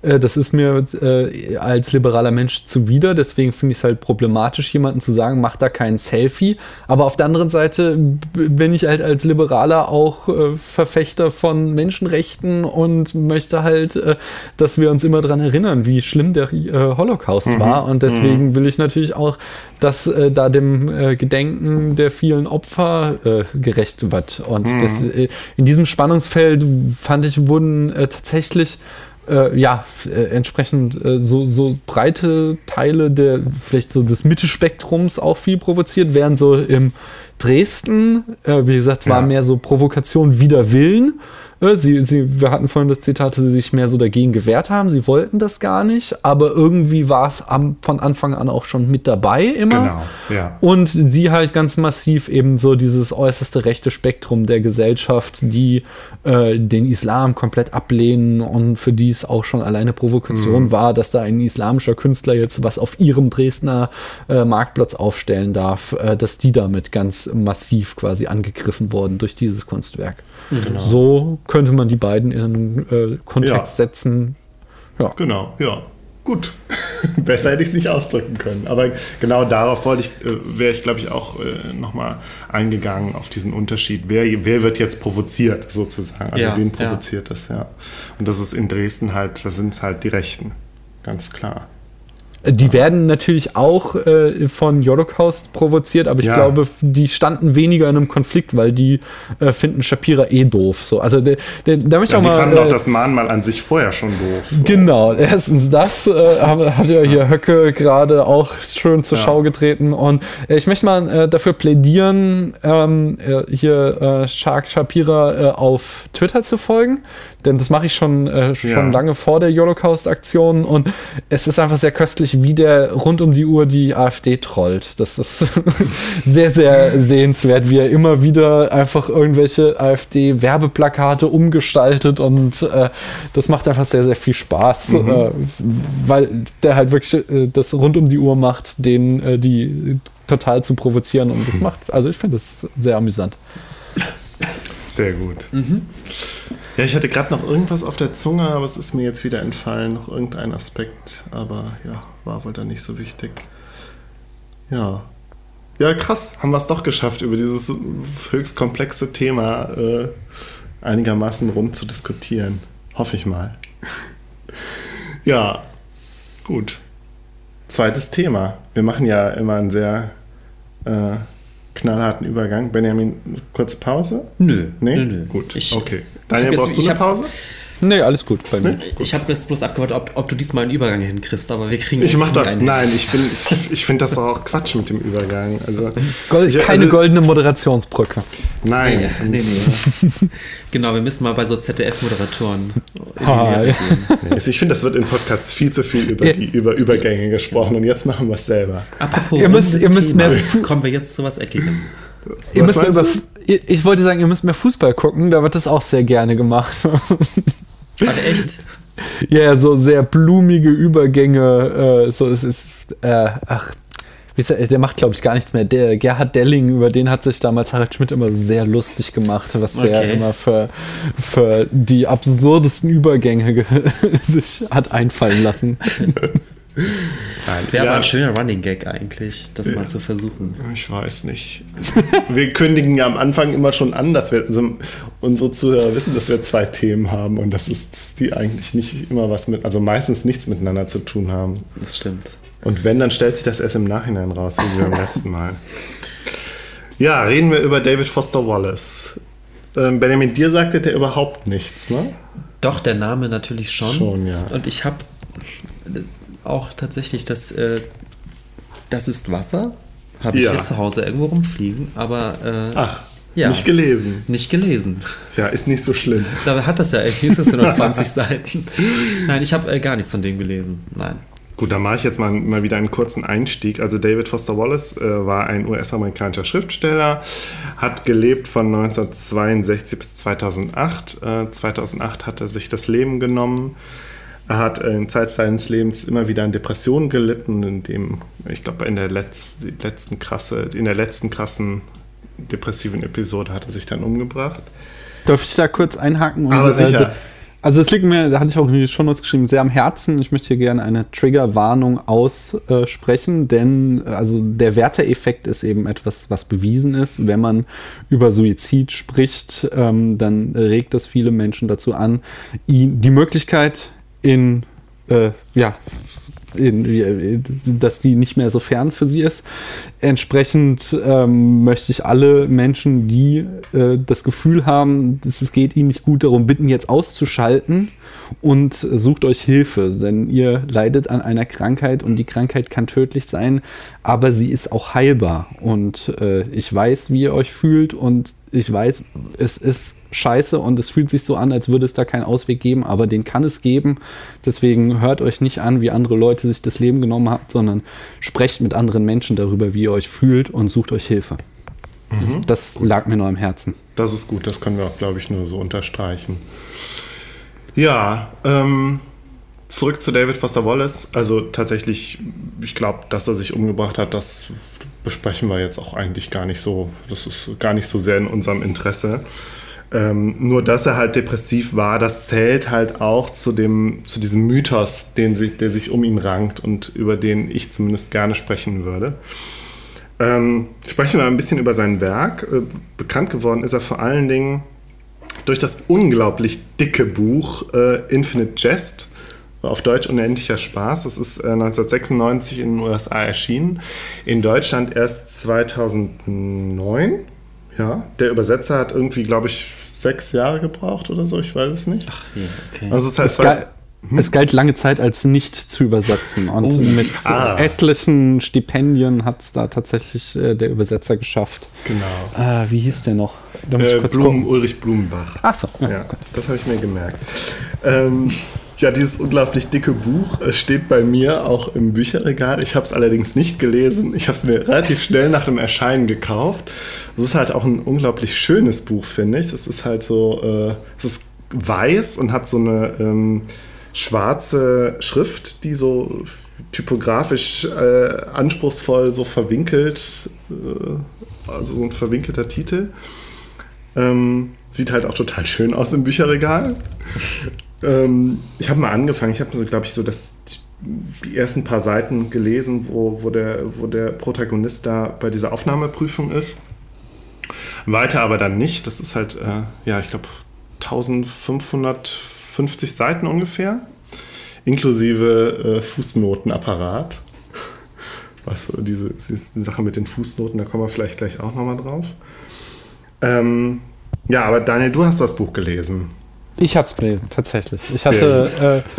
Äh, das ist mir äh, als liberaler Mensch zuwider. Deswegen finde ich es halt problematisch, jemanden zu sagen, mach da kein Selfie. Aber auf der anderen Seite bin ich halt als Liberaler auch äh, Verfechter von Menschenrechten und möchte halt, äh, dass wir uns immer daran erinnern, wie schlimm der äh, Holocaust mhm. war. Und deswegen mhm. will ich natürlich auch, dass äh, da dem Gedenken der vielen Opfer gerecht wird. Und mhm. das, in diesem Spannungsfeld fand ich, wurden tatsächlich äh, ja, äh, entsprechend äh, so, so breite Teile der, vielleicht so des Mittelspektrums auch viel provoziert, während so im Dresden, äh, wie gesagt, war ja. mehr so Provokation wider Willen. Äh, sie, sie, wir hatten vorhin das Zitat, dass sie sich mehr so dagegen gewehrt haben. Sie wollten das gar nicht, aber irgendwie war es von Anfang an auch schon mit dabei immer. Genau, ja. Und sie halt ganz massiv eben so dieses äußerste rechte Spektrum der Gesellschaft, die äh, den Islam komplett ablehnen und für die es auch schon alleine Provokation mhm. war, dass da ein islamischer Künstler jetzt was auf ihrem Dresdner äh, Marktplatz aufstellen darf, äh, dass die damit ganz massiv quasi angegriffen wurden durch dieses Kunstwerk. Genau. So könnte man die beiden in einen äh, Kontext ja. setzen. Ja. Genau, ja. Gut. Besser hätte ich es nicht ausdrücken können. Aber genau darauf wollte ich, äh, wäre ich, glaube ich, auch äh, nochmal eingegangen auf diesen Unterschied. Wer, wer wird jetzt provoziert, sozusagen? Also ja, wen provoziert ja. das, ja. Und das ist in Dresden halt, da sind es halt die Rechten. Ganz klar. Die werden natürlich auch äh, von Holocaust provoziert, aber ich ja. glaube, die standen weniger in einem Konflikt, weil die äh, finden Shapira eh doof. So, also de, de, da möchte ja, ich auch die mal. fanden äh, doch das Mahnmal an sich vorher schon doof. So. Genau, erstens das äh, hat ja hier Höcke gerade auch schön zur ja. Schau getreten und äh, ich möchte mal äh, dafür plädieren, ähm, äh, hier Shark Shapira auf Twitter zu folgen denn das mache ich schon, schon lange vor der Holocaust-Aktion und es ist einfach sehr köstlich, wie der rund um die Uhr die AfD trollt. Das ist sehr, sehr sehenswert, wie er immer wieder einfach irgendwelche AfD-Werbeplakate umgestaltet und äh, das macht einfach sehr, sehr viel Spaß, mhm. äh, weil der halt wirklich äh, das rund um die Uhr macht, den äh, die total zu provozieren und das macht, also ich finde das sehr amüsant. Sehr gut. Mhm. Ja, ich hatte gerade noch irgendwas auf der Zunge, aber es ist mir jetzt wieder entfallen, noch irgendein Aspekt, aber ja, war wohl dann nicht so wichtig. Ja. Ja, krass, haben wir es doch geschafft, über dieses höchst komplexe Thema äh, einigermaßen rund zu diskutieren. Hoffe ich mal. ja, gut. Zweites Thema. Wir machen ja immer einen sehr äh, knallharten Übergang. Benjamin, kurze Pause? Nö. Nee? Nö, nö. Gut, ich, okay. Daniel, brauchst du eine Pause? Nee, alles gut bei mir. Nee? Ich habe jetzt bloß abgewartet, ob, ob, du diesmal einen Übergang hinkriegst, aber wir kriegen Ich mach doch, nein, ich bin, ich, ich finde das auch Quatsch mit dem Übergang. Also, Gold, ich, keine also, goldene Moderationsbrücke. Nein. Nee, nee, nee. genau, wir müssen mal bei so ZDF-Moderatoren. Ah, ja. also ich finde, das wird in Podcasts viel zu viel über, die, über Übergänge gesprochen und jetzt machen wir es selber. Apropos, ihr müsst, ihr müsst mehr. Kommen wir jetzt zu was Eckigem. Ihr müsst mehr über, ich wollte sagen, ihr müsst mehr Fußball gucken, da wird das auch sehr gerne gemacht. Ach, echt? Ja, so sehr blumige Übergänge. Äh, so, es ist, äh, ach, der, der macht, glaube ich, gar nichts mehr. Der Gerhard Delling, über den hat sich damals Harald Schmidt immer sehr lustig gemacht, was okay. der immer für, für die absurdesten Übergänge sich hat einfallen lassen. Wäre ja. aber ein schöner Running Gag eigentlich, das ja. mal zu versuchen. Ich weiß nicht. Wir kündigen ja am Anfang immer schon an, dass wir also unsere Zuhörer wissen, dass wir zwei Themen haben und dass, es, die eigentlich nicht immer was mit, also meistens nichts miteinander zu tun haben. Das stimmt. Und wenn, dann stellt sich das erst im Nachhinein raus, wie beim letzten Mal. Ja, reden wir über David Foster Wallace. Ähm, Benjamin, dir sagte der überhaupt nichts, ne? Doch, der Name natürlich schon. Schon, ja. Und ich habe auch tatsächlich, das, äh, das ist Wasser. Habe ich ja. hier zu Hause irgendwo rumfliegen, aber. Äh, Ach. Ja, nicht gelesen. Nicht gelesen. Ja, ist nicht so schlimm. Dabei hat das ja, hieß es nur 20 Seiten. Nein, ich habe äh, gar nichts von dem gelesen. Nein. Gut, dann mache ich jetzt mal, mal wieder einen kurzen Einstieg. Also David Foster Wallace äh, war ein US-amerikanischer Schriftsteller, hat gelebt von 1962 bis 2008. Äh, 2008 hat er sich das Leben genommen. Er hat in Zeit seines Lebens immer wieder an Depressionen gelitten, in dem, ich glaube, in der Letz-, letzten krasse, in der letzten krassen depressiven Episode hat er sich dann umgebracht. Darf ich da kurz einhaken? Und, Aber sicher. Äh, also es liegt mir, da hatte ich auch schon was geschrieben, sehr am Herzen. Ich möchte hier gerne eine Triggerwarnung aussprechen, denn also der Werteeffekt ist eben etwas, was bewiesen ist. Wenn man über Suizid spricht, ähm, dann regt das viele Menschen dazu an, die Möglichkeit in, äh, ja, in, dass die nicht mehr so fern für sie ist. Entsprechend ähm, möchte ich alle Menschen, die äh, das Gefühl haben, dass es geht ihnen nicht gut, darum bitten, jetzt auszuschalten und sucht euch Hilfe, denn ihr leidet an einer Krankheit und die Krankheit kann tödlich sein, aber sie ist auch heilbar. Und äh, ich weiß, wie ihr euch fühlt und ich weiß, es ist scheiße und es fühlt sich so an, als würde es da keinen Ausweg geben, aber den kann es geben. Deswegen hört euch nicht an, wie andere Leute sich das Leben genommen haben, sondern sprecht mit anderen Menschen darüber, wie ihr euch fühlt und sucht euch Hilfe. Mhm. Das gut. lag mir nur am Herzen. Das ist gut, das können wir auch, glaube ich, nur so unterstreichen. Ja, ähm, zurück zu David Foster Wallace. Also tatsächlich, ich glaube, dass er sich umgebracht hat, das besprechen wir jetzt auch eigentlich gar nicht so. Das ist gar nicht so sehr in unserem Interesse. Ähm, nur dass er halt depressiv war, das zählt halt auch zu dem, zu diesem Mythos, den sich, der sich um ihn rankt und über den ich zumindest gerne sprechen würde. Ähm, sprechen wir ein bisschen über sein Werk. Äh, bekannt geworden ist er vor allen Dingen durch das unglaublich dicke Buch äh, Infinite Jest, auf Deutsch Unendlicher Spaß. Das ist äh, 1996 in den USA erschienen, in Deutschland erst 2009. Ja, der Übersetzer hat irgendwie, glaube ich, sechs Jahre gebraucht oder so, ich weiß es nicht. Ach, ja, okay. Also es ist halt zwei, hm? Es galt lange Zeit als nicht zu übersetzen und oh, mit ah. etlichen Stipendien hat es da tatsächlich äh, der Übersetzer geschafft. Genau. Ah, wie hieß der noch? Äh, Blum, Ulrich Blumenbach. Ach so. Ja, ja das habe ich mir gemerkt. Ähm, ja, dieses unglaublich dicke Buch steht bei mir auch im Bücherregal. Ich habe es allerdings nicht gelesen. Ich habe es mir relativ schnell nach dem Erscheinen gekauft. Es ist halt auch ein unglaublich schönes Buch, finde ich. Es ist halt so, äh, es ist weiß und hat so eine ähm, schwarze Schrift, die so typografisch äh, anspruchsvoll so verwinkelt, äh, also so ein verwinkelter Titel. Ähm, sieht halt auch total schön aus im Bücherregal. Ähm, ich habe mal angefangen, ich habe, glaube ich, so das, die ersten paar Seiten gelesen, wo, wo, der, wo der Protagonist da bei dieser Aufnahmeprüfung ist. Weiter aber dann nicht. Das ist halt, äh, ja, ich glaube, 1500 50 Seiten ungefähr, inklusive äh, Fußnotenapparat. Weißt du, diese, diese Sache mit den Fußnoten, da kommen wir vielleicht gleich auch nochmal drauf. Ähm, ja, aber Daniel, du hast das Buch gelesen. Ich habe es gelesen, tatsächlich. Ich hatte, äh,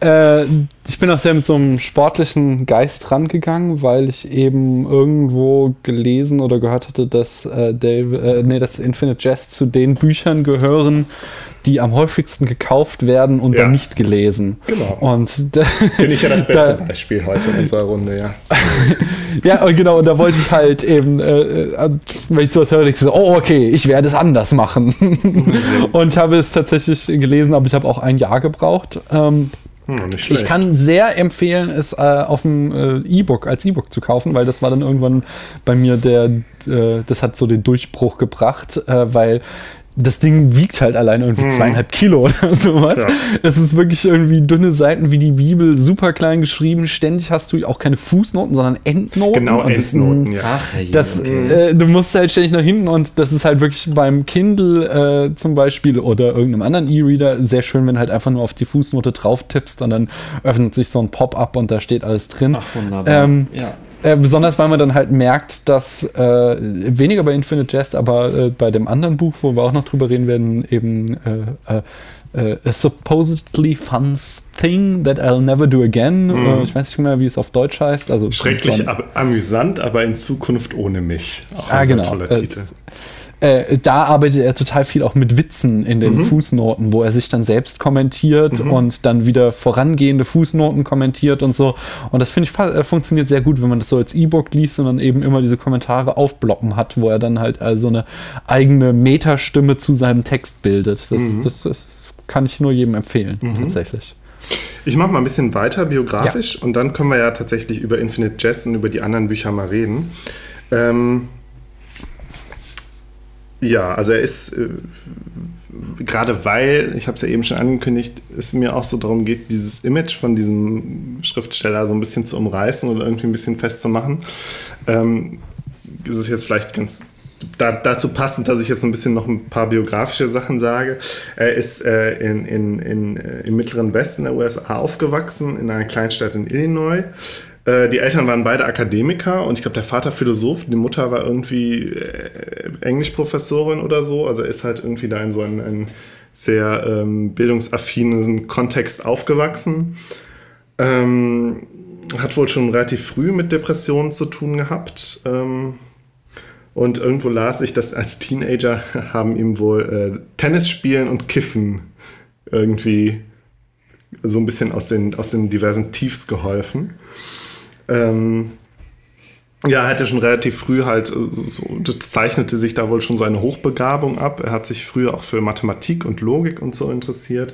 äh, ich bin auch sehr mit so einem sportlichen Geist rangegangen, weil ich eben irgendwo gelesen oder gehört hatte, dass äh, Dave, äh, nee, dass Infinite Jest zu den Büchern gehören, die am häufigsten gekauft werden und ja. dann nicht gelesen. Genau. Und da, bin ich ja das beste da, Beispiel heute in unserer Runde, ja. ja, genau, und da wollte ich halt eben, äh, äh wenn ich sowas höre, ich so, oh, okay, ich werde es anders machen. und ich habe es tatsächlich gelesen, aber ich habe auch ein Jahr gebraucht. Ähm, hm, ich kann sehr empfehlen, es äh, auf dem äh, E-Book als E-Book zu kaufen, weil das war dann irgendwann bei mir der, äh, das hat so den Durchbruch gebracht, äh, weil das Ding wiegt halt allein irgendwie mhm. zweieinhalb Kilo oder sowas. Ja. Das ist wirklich irgendwie dünne Seiten wie die Bibel, super klein geschrieben. Ständig hast du auch keine Fußnoten, sondern Endnoten. Genau, und Endnoten, das, ja. Ach, das, okay. äh, du musst halt ständig nach hinten und das ist halt wirklich beim Kindle äh, zum Beispiel oder irgendeinem anderen E-Reader sehr schön, wenn du halt einfach nur auf die Fußnote drauf tippst und dann öffnet sich so ein Pop-up und da steht alles drin. Ach, wunderbar. Ähm, ja. Äh, besonders weil man dann halt merkt, dass äh, weniger bei Infinite Jest, aber äh, bei dem anderen Buch, wo wir auch noch drüber reden werden, eben äh, äh, A Supposedly Fun Thing That I'll Never Do Again. Mhm. ich weiß nicht mehr, wie es auf Deutsch heißt. Also, Schrecklich amüsant, aber in Zukunft ohne mich. Auch ah, genau. toller Titel. Äh, da arbeitet er total viel auch mit Witzen in den mhm. Fußnoten, wo er sich dann selbst kommentiert mhm. und dann wieder vorangehende Fußnoten kommentiert und so. Und das finde ich äh, funktioniert sehr gut, wenn man das so als E-Book liest und dann eben immer diese Kommentare aufbloppen hat, wo er dann halt also eine eigene Metastimme zu seinem Text bildet. Das, mhm. das, das kann ich nur jedem empfehlen, mhm. tatsächlich. Ich mache mal ein bisschen weiter biografisch ja. und dann können wir ja tatsächlich über Infinite Jest und über die anderen Bücher mal reden. Ähm, ja, also er ist, äh, gerade weil, ich habe es ja eben schon angekündigt, es mir auch so darum geht, dieses Image von diesem Schriftsteller so ein bisschen zu umreißen oder irgendwie ein bisschen festzumachen. Ähm, ist es jetzt vielleicht ganz da, dazu passend, dass ich jetzt ein bisschen noch ein paar biografische Sachen sage. Er ist äh, in, in, in, äh, im mittleren Westen der USA aufgewachsen, in einer Kleinstadt in Illinois. Äh, die Eltern waren beide Akademiker und ich glaube, der Vater Philosoph, die Mutter war irgendwie äh, Englischprofessorin oder so. Also ist halt irgendwie da in so einem, einem sehr ähm, bildungsaffinen Kontext aufgewachsen. Ähm, hat wohl schon relativ früh mit Depressionen zu tun gehabt. Ähm, und irgendwo las ich, dass als Teenager haben ihm wohl äh, Tennis spielen und Kiffen irgendwie so ein bisschen aus den, aus den diversen Tiefs geholfen. Ähm, ja, er hatte schon relativ früh halt, äh, so, das zeichnete sich da wohl schon so eine Hochbegabung ab. Er hat sich früher auch für Mathematik und Logik und so interessiert.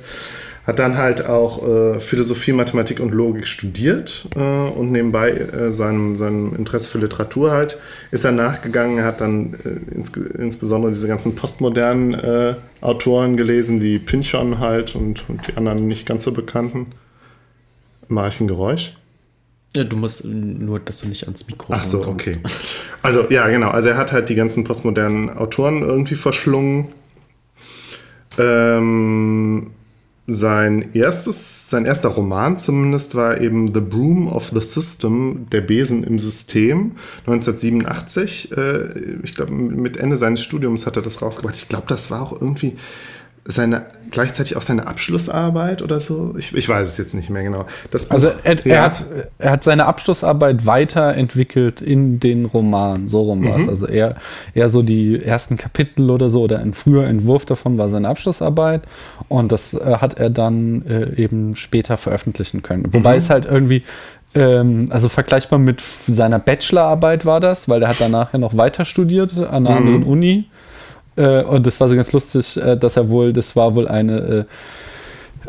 Hat dann halt auch äh, Philosophie, Mathematik und Logik studiert äh, und nebenbei äh, seinem, seinem Interesse für Literatur halt ist er nachgegangen. Er hat dann äh, ins, insbesondere diese ganzen postmodernen äh, Autoren gelesen, wie Pynchon halt und, und die anderen nicht ganz so bekannten. Mache ich ein Geräusch? Ja, du musst nur, dass du nicht ans Mikro Ach so, kommst. okay. Also ja, genau. Also er hat halt die ganzen postmodernen Autoren irgendwie verschlungen. Ähm, sein erstes, sein erster Roman zumindest war eben The Broom of the System, der Besen im System, 1987. Äh, ich glaube, mit Ende seines Studiums hat er das rausgebracht. Ich glaube, das war auch irgendwie seine gleichzeitig auch seine Abschlussarbeit oder so. Ich, ich weiß es jetzt nicht mehr genau. Buch, also er, ja. er, hat, er hat seine Abschlussarbeit weiterentwickelt in den Roman, so rum war es. Mhm. Also eher, eher so die ersten Kapitel oder so oder ein früher Entwurf davon war seine Abschlussarbeit und das äh, hat er dann äh, eben später veröffentlichen können. Wobei mhm. es halt irgendwie ähm, also vergleichbar mit seiner Bachelorarbeit war das, weil er hat danach ja noch weiter studiert an einer mhm. anderen Uni und das war so ganz lustig, äh, dass er wohl, das war wohl eine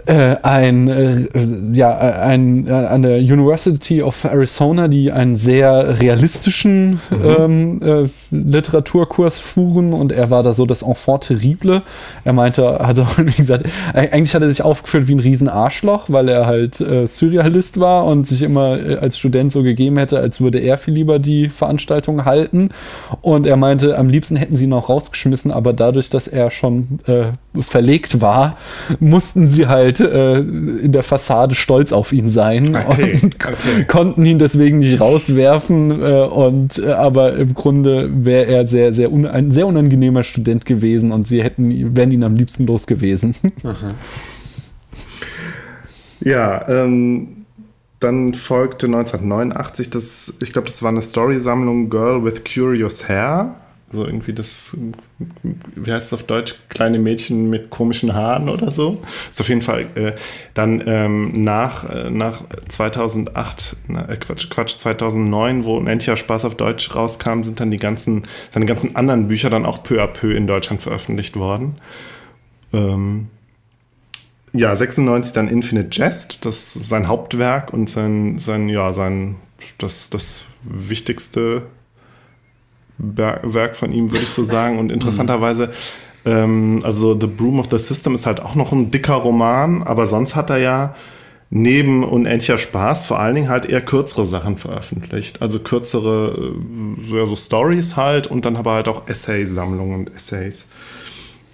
äh, äh, ein, äh, ja, ein, äh, an der University of Arizona, die einen sehr realistischen mhm. ähm, äh, Literaturkurs fuhren und er war da so das Enfant terrible. Er meinte, hat auch, wie gesagt, eigentlich hat er sich aufgeführt wie ein Riesenarschloch, weil er halt äh, Surrealist war und sich immer äh, als Student so gegeben hätte, als würde er viel lieber die Veranstaltung halten. Und er meinte, am liebsten hätten sie ihn auch rausgeschmissen, aber dadurch, dass er schon verlegt war, mussten sie halt halt äh, in der Fassade stolz auf ihn sein okay, und okay. konnten ihn deswegen nicht rauswerfen. Äh, und äh, aber im Grunde wäre er sehr, sehr un ein sehr unangenehmer Student gewesen und sie hätten, wären ihn am liebsten los gewesen. Ja, ähm, dann folgte 1989 das, ich glaube, das war eine Storysammlung Girl with Curious Hair. So irgendwie das, wie heißt es auf Deutsch, kleine Mädchen mit komischen Haaren oder so. Ist auf jeden Fall äh, dann ähm, nach, äh, nach 2008, na, äh, Quatsch, Quatsch, 2009, wo Unendlicher Spaß auf Deutsch rauskam, sind dann die ganzen, seine ganzen anderen Bücher dann auch peu à peu in Deutschland veröffentlicht worden. Ähm, ja, 96 dann Infinite Jest, das ist sein Hauptwerk und sein, sein, ja, sein, das, das wichtigste Werk von ihm, würde ich so sagen. Und interessanterweise, ähm, also The Broom of the System ist halt auch noch ein dicker Roman, aber sonst hat er ja neben Unendlicher Spaß vor allen Dingen halt eher kürzere Sachen veröffentlicht. Also kürzere, äh, so, ja, so Stories halt und dann aber halt auch Essay-Sammlungen und Essays.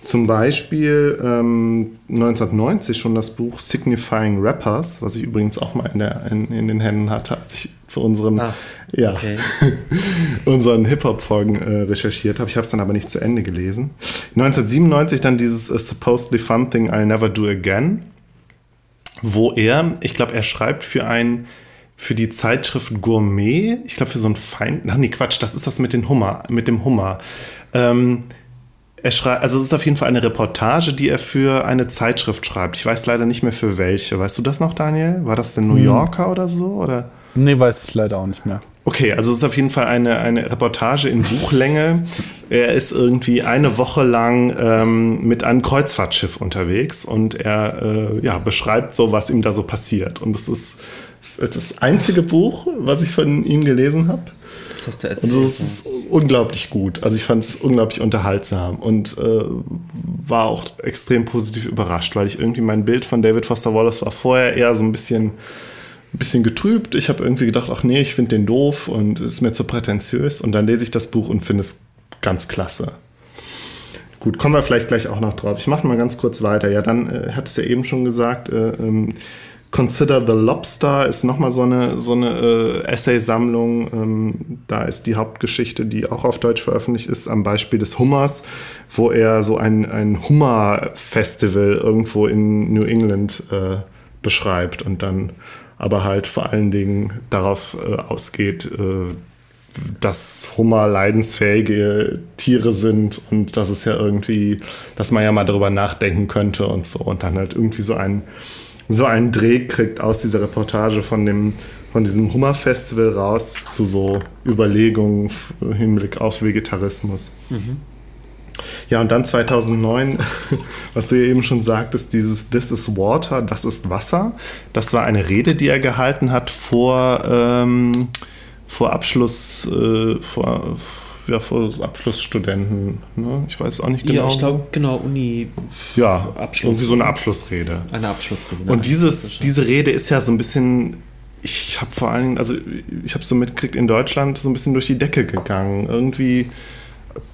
Zum Beispiel ähm, 1990 schon das Buch Signifying Rappers, was ich übrigens auch mal in, der, in, in den Händen hatte, als ich zu unseren, ah, ja, okay. unseren Hip-Hop-Folgen äh, recherchiert habe. Ich habe es dann aber nicht zu Ende gelesen. 1997 dann dieses A Supposedly Fun Thing I'll Never Do Again, wo er, ich glaube, er schreibt für ein für die Zeitschrift Gourmet, ich glaube für so ein Feind, ach nee, Quatsch, das ist das mit dem Hummer, mit dem Hummer. Ähm, er schreibt, also es ist auf jeden Fall eine Reportage, die er für eine Zeitschrift schreibt. Ich weiß leider nicht mehr für welche. Weißt du das noch, Daniel? War das der New hm. Yorker hm. oder so? Oder? Nee, weiß ich leider auch nicht mehr. Okay, also es ist auf jeden Fall eine, eine Reportage in Buchlänge. er ist irgendwie eine Woche lang ähm, mit einem Kreuzfahrtschiff unterwegs und er äh, ja, beschreibt so, was ihm da so passiert. Und das ist das einzige Buch, was ich von ihm gelesen habe hast du erzählt. Und das ist unglaublich gut. Also ich fand es unglaublich unterhaltsam und äh, war auch extrem positiv überrascht, weil ich irgendwie mein Bild von David Foster Wallace war vorher eher so ein bisschen, bisschen getrübt. Ich habe irgendwie gedacht, ach nee, ich finde den doof und ist mir zu prätentiös. Und dann lese ich das Buch und finde es ganz klasse. Gut, kommen wir vielleicht gleich auch noch drauf. Ich mache mal ganz kurz weiter. Ja, dann äh, hat es ja eben schon gesagt, äh, ähm, Consider the Lobster ist nochmal so eine, so eine äh, Essay-Sammlung. Ähm, da ist die Hauptgeschichte, die auch auf Deutsch veröffentlicht ist, am Beispiel des Hummers, wo er so ein, ein Hummer-Festival irgendwo in New England äh, beschreibt und dann aber halt vor allen Dingen darauf äh, ausgeht, äh, dass Hummer leidensfähige Tiere sind und dass es ja irgendwie, dass man ja mal darüber nachdenken könnte und so und dann halt irgendwie so ein so einen Dreh kriegt aus dieser Reportage von dem von diesem Hummerfestival raus zu so Überlegungen im Hinblick auf Vegetarismus. Mhm. Ja, und dann 2009, was du ja eben schon sagtest, dieses This is Water, das ist Wasser. Das war eine Rede, die er gehalten hat vor, ähm, vor Abschluss, äh, vor, ja, vor Abschlussstudenten. Ne? Ich weiß auch nicht genau. Ja, ich glaube, genau, Uni. Ja, Abschluss. irgendwie so eine Abschlussrede. Eine Abschlussrede. Und dieses, diese Rede ist ja so ein bisschen ich habe vor allen Dingen, also ich habe so mitgekriegt, in Deutschland so ein bisschen durch die Decke gegangen. Irgendwie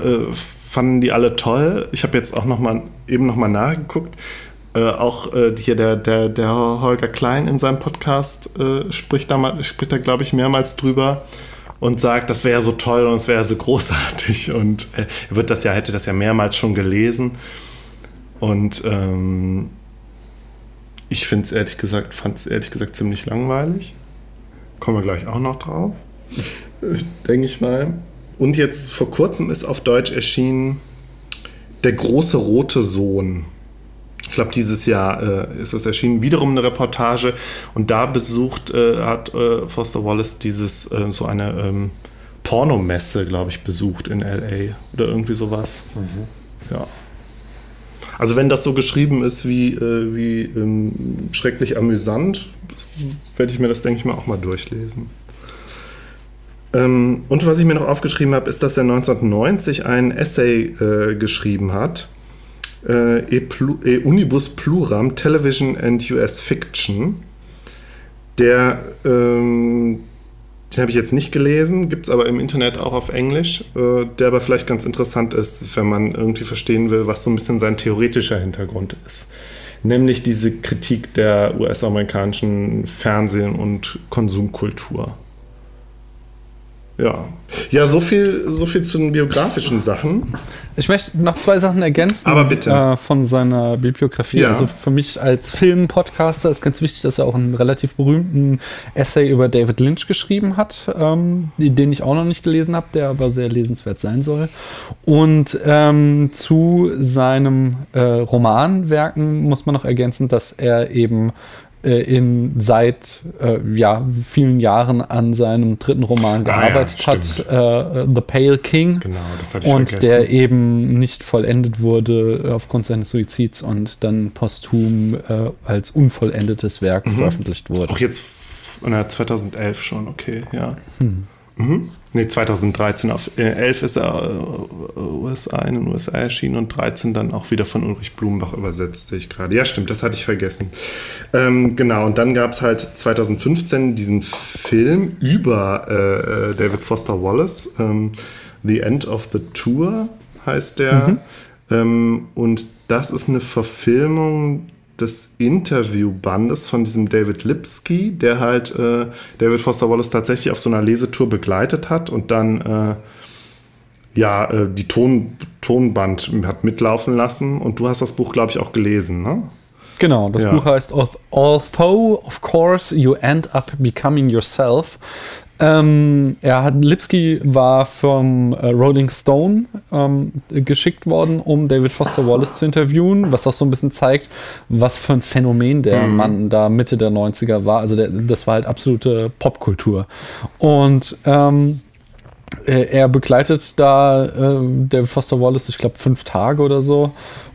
äh, fanden die alle toll. Ich habe jetzt auch noch mal, eben noch mal nachgeguckt. Äh, auch äh, hier der, der, der Holger Klein in seinem Podcast äh, spricht da, spricht da glaube ich, mehrmals drüber und sagt, das wäre so toll und es wäre so großartig. Und äh, er wird das ja, hätte das ja mehrmals schon gelesen. Und ähm, ich finde es ehrlich gesagt, fand es ehrlich gesagt ziemlich langweilig. Kommen wir gleich auch noch drauf. Denke ich mal. Und jetzt vor kurzem ist auf Deutsch erschienen Der große rote Sohn. Ich glaube, dieses Jahr äh, ist es erschienen. Wiederum eine Reportage. Und da besucht äh, hat äh, Foster Wallace dieses äh, so eine ähm, Pornomesse, glaube ich, besucht in LA oder irgendwie sowas. Mhm. Ja. Also wenn das so geschrieben ist wie, äh, wie ähm, schrecklich amüsant, werde ich mir das, denke ich mal, auch mal durchlesen. Ähm, und was ich mir noch aufgeschrieben habe, ist, dass er 1990 ein Essay äh, geschrieben hat, äh, e, Plu e Unibus Pluram Television and US Fiction. Der, ähm, den habe ich jetzt nicht gelesen, gibt es aber im Internet auch auf Englisch, äh, der aber vielleicht ganz interessant ist, wenn man irgendwie verstehen will, was so ein bisschen sein theoretischer Hintergrund ist. Nämlich diese Kritik der US-amerikanischen Fernsehen- und Konsumkultur. Ja. Ja, so viel, so viel zu den biografischen Sachen. Ich möchte noch zwei Sachen ergänzen. Aber bitte. Äh, von seiner Bibliografie. Ja. Also für mich als Filmpodcaster ist ganz wichtig, dass er auch einen relativ berühmten Essay über David Lynch geschrieben hat, ähm, den ich auch noch nicht gelesen habe, der aber sehr lesenswert sein soll. Und ähm, zu seinem äh, Romanwerken muss man noch ergänzen, dass er eben äh, in seit äh, ja, vielen Jahren an seinem dritten Roman gearbeitet ah, ja, hat, äh, The Pale King. Genau, das hatte ich Und vergessen. der eben nicht vollendet wurde aufgrund seines Suizids und dann posthum äh, als unvollendetes Werk mhm. veröffentlicht wurde. Auch jetzt na, 2011 schon, okay, ja. Hm. Mhm. Nee, 2013. Auf äh, 11 ist er äh, USA in den USA erschienen und 13 dann auch wieder von Ulrich Blumenbach übersetzt, sehe ich gerade. Ja, stimmt, das hatte ich vergessen. Ähm, genau, und dann gab es halt 2015 diesen Film über äh, äh, David Foster Wallace, ähm, The End of the Tour heißt der. Mhm. Ähm, und das ist eine Verfilmung des Interviewbandes von diesem David Lipsky, der halt äh, David Foster Wallace tatsächlich auf so einer Lesetour begleitet hat und dann äh, ja äh, die Ton, Tonband hat mitlaufen lassen. Und du hast das Buch, glaube ich, auch gelesen, ne? Genau, das ja. Buch heißt Although, of course, you end up becoming yourself. Ähm, er hat, Lipsky war vom äh, Rolling Stone ähm, geschickt worden, um David Foster Wallace zu interviewen, was auch so ein bisschen zeigt, was für ein Phänomen der mhm. Mann da Mitte der 90er war. Also der, das war halt absolute Popkultur. Und ähm, er begleitet da äh, David Foster Wallace, ich glaube, fünf Tage oder so.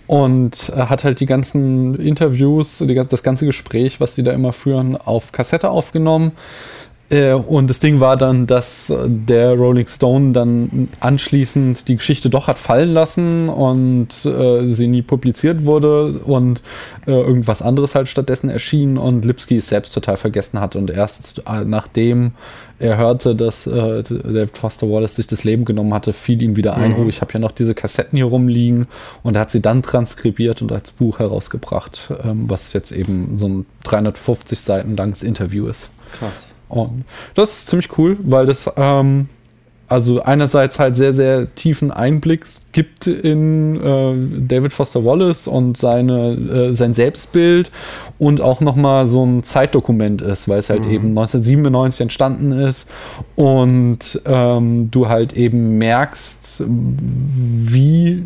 Und hat halt die ganzen Interviews, die, das ganze Gespräch, was sie da immer führen, auf Kassette aufgenommen äh, und das Ding war dann, dass der Rolling Stone dann anschließend die Geschichte doch hat fallen lassen und äh, sie nie publiziert wurde und äh, irgendwas anderes halt stattdessen erschien und Lipsky es selbst total vergessen hat und erst äh, nachdem er hörte, dass äh, David Foster Wallace sich das Leben genommen hatte, fiel ihm wieder ein, mhm. oh, ich habe ja noch diese Kassetten hier rumliegen und er hat sie dann transkribiert und als Buch herausgebracht, ähm, was jetzt eben so ein 350 Seiten langes Interview ist. Krass. Und das ist ziemlich cool, weil das ähm, also einerseits halt sehr, sehr tiefen Einblick gibt in äh, David Foster Wallace und seine, äh, sein Selbstbild und auch nochmal so ein Zeitdokument ist, weil es halt mhm. eben 1997 entstanden ist und ähm, du halt eben merkst, wie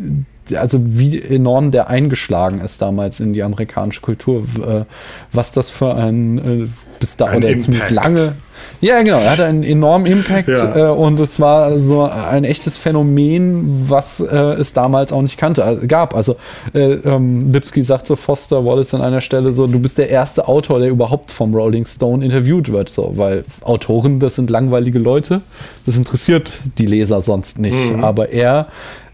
also wie enorm der eingeschlagen ist damals in die amerikanische Kultur, äh, was das für ein äh, bis da oder Impact. zumindest lange. Ja, genau, er hatte einen enormen Impact ja. äh, und es war so ein echtes Phänomen, was äh, es damals auch nicht kannte, äh, gab. Also äh, ähm, Lipsky sagt so Foster Wallace an einer Stelle so, du bist der erste Autor, der überhaupt vom Rolling Stone interviewt wird, so, weil Autoren, das sind langweilige Leute, das interessiert die Leser sonst nicht. Mhm. Aber er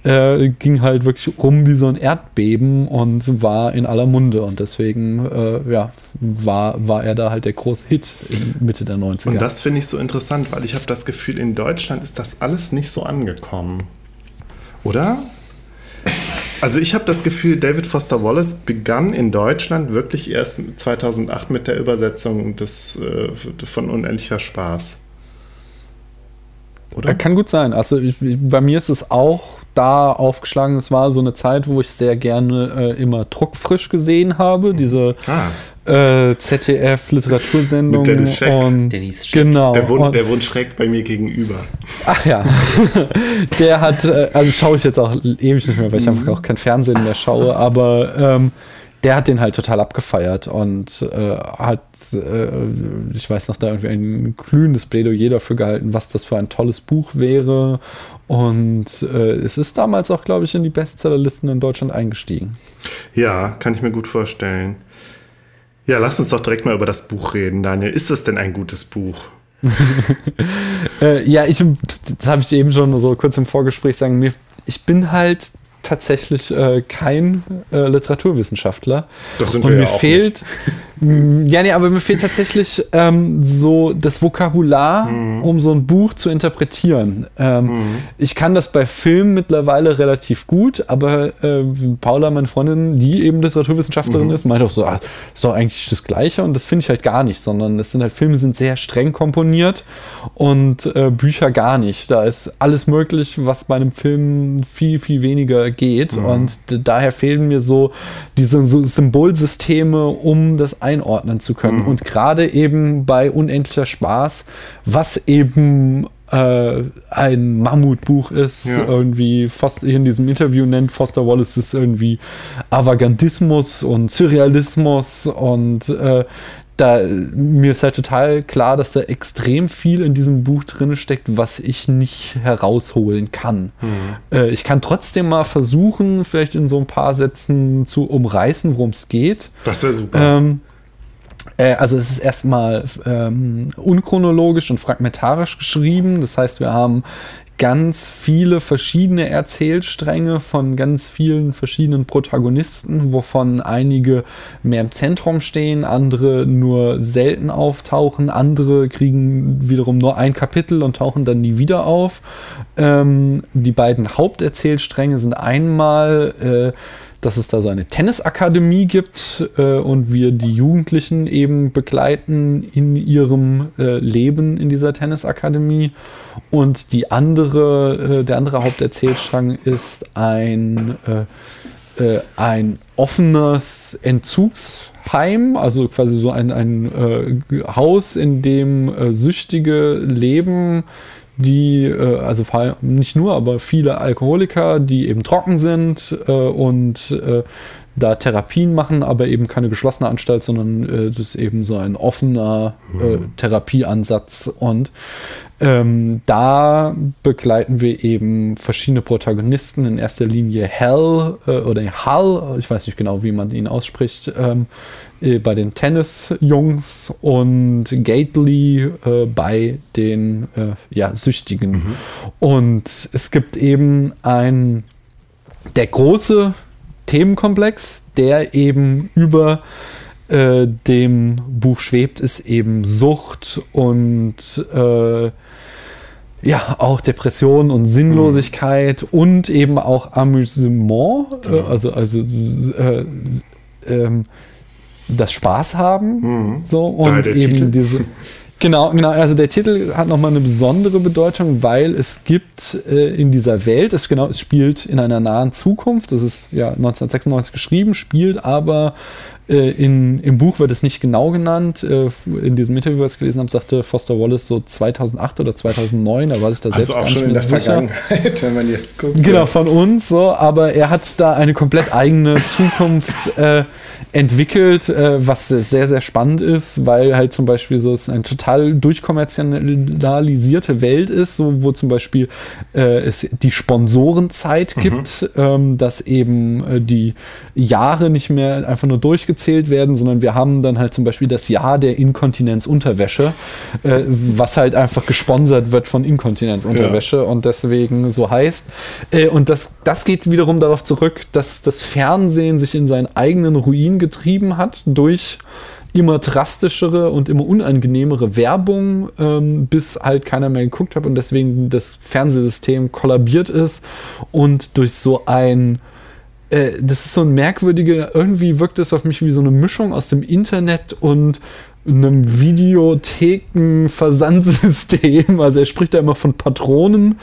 äh, ging halt wirklich rum wie so ein Erdbeben und war in aller Munde. Und deswegen äh, ja, war, war er da halt der große Hit in Mitte der 90er. Und das finde ich so interessant, weil ich habe das Gefühl, in Deutschland ist das alles nicht so angekommen. Oder? Also ich habe das Gefühl, David Foster Wallace begann in Deutschland wirklich erst 2008 mit der Übersetzung des, äh, von Unendlicher Spaß. Oder? Kann gut sein. Also ich, bei mir ist es auch da aufgeschlagen. Es war so eine Zeit, wo ich sehr gerne äh, immer druckfrisch gesehen habe. Diese ah. äh, ZDF-Literatursendung. Dennis Scheck. Und, Dennis Scheck. Genau. Der wohnt, der wohnt schräg bei mir gegenüber. Ach ja. der hat, äh, also schaue ich jetzt auch ewig nicht mehr, weil ich mhm. einfach auch kein Fernsehen mehr schaue. Aber ähm, der hat den halt total abgefeiert und äh, hat, äh, ich weiß noch, da irgendwie ein glühendes Plädoyer dafür gehalten, was das für ein tolles Buch wäre. Und äh, es ist damals auch, glaube ich, in die Bestsellerlisten in Deutschland eingestiegen. Ja, kann ich mir gut vorstellen. Ja, lass uns doch direkt mal über das Buch reden, Daniel. Ist das denn ein gutes Buch? äh, ja, ich, das habe ich eben schon so kurz im Vorgespräch sagen, mir, ich bin halt tatsächlich äh, kein äh, Literaturwissenschaftler. Das sind Und wir mir ja fehlt, ja, nee, aber mir fehlt tatsächlich ähm, so das Vokabular, mhm. um so ein Buch zu interpretieren. Ähm, mhm. Ich kann das bei Filmen mittlerweile relativ gut, aber äh, Paula, meine Freundin, die eben Literaturwissenschaftlerin mhm. ist, meint auch so, ah, ist doch eigentlich das Gleiche und das finde ich halt gar nicht, sondern es sind halt Filme sind sehr streng komponiert und äh, Bücher gar nicht. Da ist alles möglich, was bei einem Film viel, viel weniger geht mhm. und daher fehlen mir so diese so Symbolsysteme, um das einordnen zu können. Mhm. Und gerade eben bei Unendlicher Spaß, was eben äh, ein Mammutbuch ist, ja. irgendwie fast in diesem Interview nennt Foster Wallace es irgendwie Avantgardismus und Surrealismus und äh, da, mir ist halt total klar, dass da extrem viel in diesem Buch drin steckt, was ich nicht herausholen kann. Mhm. Äh, ich kann trotzdem mal versuchen, vielleicht in so ein paar Sätzen zu umreißen, worum es geht. Das wäre super. Ähm, äh, also es ist erstmal ähm, unchronologisch und fragmentarisch geschrieben. Das heißt, wir haben ganz viele verschiedene Erzählstränge von ganz vielen verschiedenen Protagonisten, wovon einige mehr im Zentrum stehen, andere nur selten auftauchen, andere kriegen wiederum nur ein Kapitel und tauchen dann nie wieder auf. Ähm, die beiden Haupterzählstränge sind einmal äh, dass es da so eine Tennisakademie gibt äh, und wir die Jugendlichen eben begleiten in ihrem äh, Leben in dieser Tennisakademie. Und die andere, äh, der andere Haupterzählstrang ist ein, äh, äh, ein offenes Entzugsheim, also quasi so ein, ein äh, Haus, in dem Süchtige leben die, äh, also nicht nur, aber viele Alkoholiker, die eben trocken sind äh, und äh, da Therapien machen, aber eben keine geschlossene Anstalt, sondern äh, das ist eben so ein offener äh, mhm. Therapieansatz. Und ähm, da begleiten wir eben verschiedene Protagonisten, in erster Linie Hell äh, oder Hall, ich weiß nicht genau, wie man ihn ausspricht, ähm, äh, bei den Tennis-Jungs und Gately äh, bei den äh, ja, Süchtigen. Mhm. Und es gibt eben ein, der große Themenkomplex, der eben über äh, dem Buch schwebt, ist eben Sucht und äh, ja, auch Depression und Sinnlosigkeit mhm. und eben auch Amüsement, äh, genau. also, also äh, ähm, das Spaß haben. Mhm. So, und eben diese. Genau, genau. Also der Titel hat nochmal eine besondere Bedeutung, weil es gibt äh, in dieser Welt, es genau, es spielt in einer nahen Zukunft. Das ist ja 1996 geschrieben, spielt aber äh, in, Im Buch wird es nicht genau genannt. Äh, in diesem Interview, was ich gelesen habe, sagte Foster Wallace so 2008 oder 2009. Da war sich da also selbst auch schon in der sicher. Vergangenheit, wenn man jetzt guckt. Genau, von uns so. Aber er hat da eine komplett eigene Zukunft äh, entwickelt, äh, was sehr, sehr spannend ist, weil halt zum Beispiel so es eine total durchkommerzialisierte Welt ist, so, wo zum Beispiel äh, es die Sponsorenzeit mhm. gibt, ähm, dass eben äh, die Jahre nicht mehr einfach nur durchgezogen aufgezählt werden, sondern wir haben dann halt zum Beispiel das Jahr der Inkontinenzunterwäsche, äh, was halt einfach gesponsert wird von Inkontinenzunterwäsche ja. und deswegen so heißt. Äh, und das, das geht wiederum darauf zurück, dass das Fernsehen sich in seinen eigenen Ruin getrieben hat durch immer drastischere und immer unangenehmere Werbung, ähm, bis halt keiner mehr geguckt hat und deswegen das Fernsehsystem kollabiert ist und durch so ein äh, das ist so ein merkwürdiger, irgendwie wirkt es auf mich wie so eine Mischung aus dem Internet und einem Videotheken-Versandsystem. Also er spricht da immer von Patronen,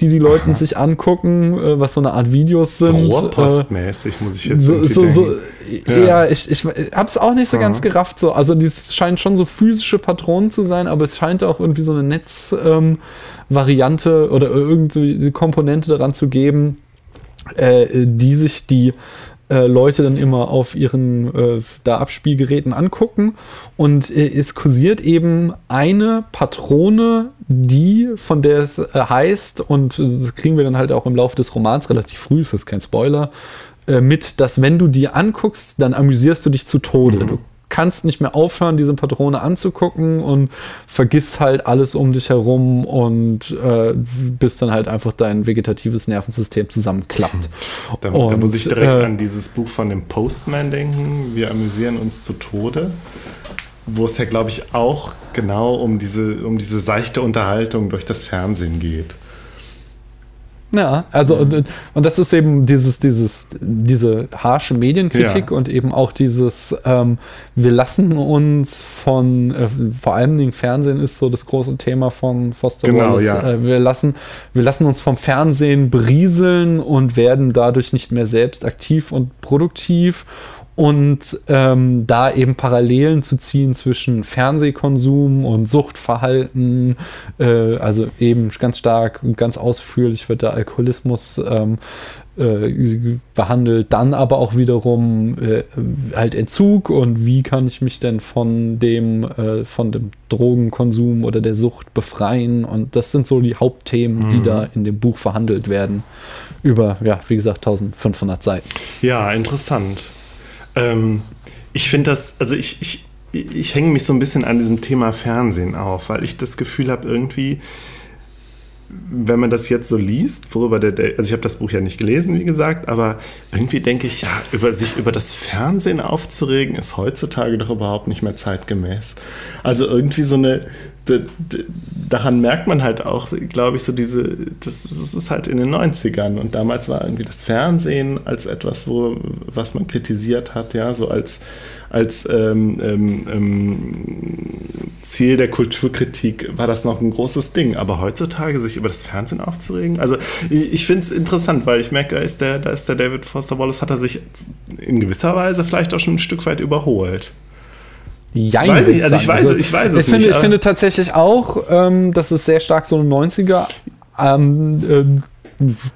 die die Leute sich angucken, äh, was so eine Art Videos sind. So Rohrpostmäßig, muss ich jetzt so, so, so ja. ja, ich, ich hab's auch nicht so Aha. ganz gerafft. So. Also das scheinen schon so physische Patronen zu sein, aber es scheint auch irgendwie so eine Netzvariante ähm, oder irgendwie Komponente daran zu geben, äh, die sich die äh, Leute dann immer auf ihren äh, da Abspielgeräten angucken. Und äh, es kursiert eben eine Patrone, die, von der es äh, heißt, und das kriegen wir dann halt auch im Laufe des Romans relativ früh, das ist kein Spoiler, mit, dass wenn du die anguckst, dann amüsierst du dich zu Tode. Mhm. Du kannst nicht mehr aufhören, diese Patrone anzugucken und vergisst halt alles um dich herum und äh, bis dann halt einfach dein vegetatives Nervensystem zusammenklappt. Da, und, da muss ich direkt äh, an dieses Buch von dem Postman denken, Wir amüsieren uns zu Tode, wo es ja, glaube ich, auch genau um diese, um diese seichte Unterhaltung durch das Fernsehen geht. Ja, also mhm. und, und das ist eben dieses, dieses, diese harsche Medienkritik ja. und eben auch dieses, ähm, wir lassen uns von, äh, vor allem Dingen Fernsehen ist so das große Thema von Foster genau, Wallace. Ja. Äh, wir, lassen, wir lassen uns vom Fernsehen berieseln und werden dadurch nicht mehr selbst aktiv und produktiv und ähm, da eben Parallelen zu ziehen zwischen Fernsehkonsum und Suchtverhalten, äh, also eben ganz stark und ganz ausführlich wird der Alkoholismus ähm, äh, behandelt, dann aber auch wiederum äh, halt Entzug und wie kann ich mich denn von dem, äh, von dem Drogenkonsum oder der Sucht befreien und das sind so die Hauptthemen, mhm. die da in dem Buch verhandelt werden über, ja, wie gesagt, 1500 Seiten. Ja, interessant. Ähm, ich finde das, also ich, ich, ich hänge mich so ein bisschen an diesem Thema Fernsehen auf, weil ich das Gefühl habe, irgendwie, wenn man das jetzt so liest, worüber der, also ich habe das Buch ja nicht gelesen, wie gesagt, aber irgendwie denke ich, ja, über sich über das Fernsehen aufzuregen, ist heutzutage doch überhaupt nicht mehr zeitgemäß. Also irgendwie so eine, daran merkt man halt auch, glaube ich, so diese, das, das, ist halt in den 90ern und damals war irgendwie das Fernsehen als etwas, wo, was man kritisiert hat, ja, so als, als ähm, ähm, ähm, Ziel der Kulturkritik war das noch ein großes Ding. Aber heutzutage sich über das Fernsehen aufzuregen, also ich, ich finde es interessant, weil ich merke, da ist, der, da ist der David Foster Wallace, hat er sich in gewisser Weise vielleicht auch schon ein Stück weit überholt. Jein, weiß ich, also ich weiß, also, ich weiß es ich finde, nicht. Ich finde tatsächlich auch, ähm, dass es sehr stark so ein 90er ähm, äh,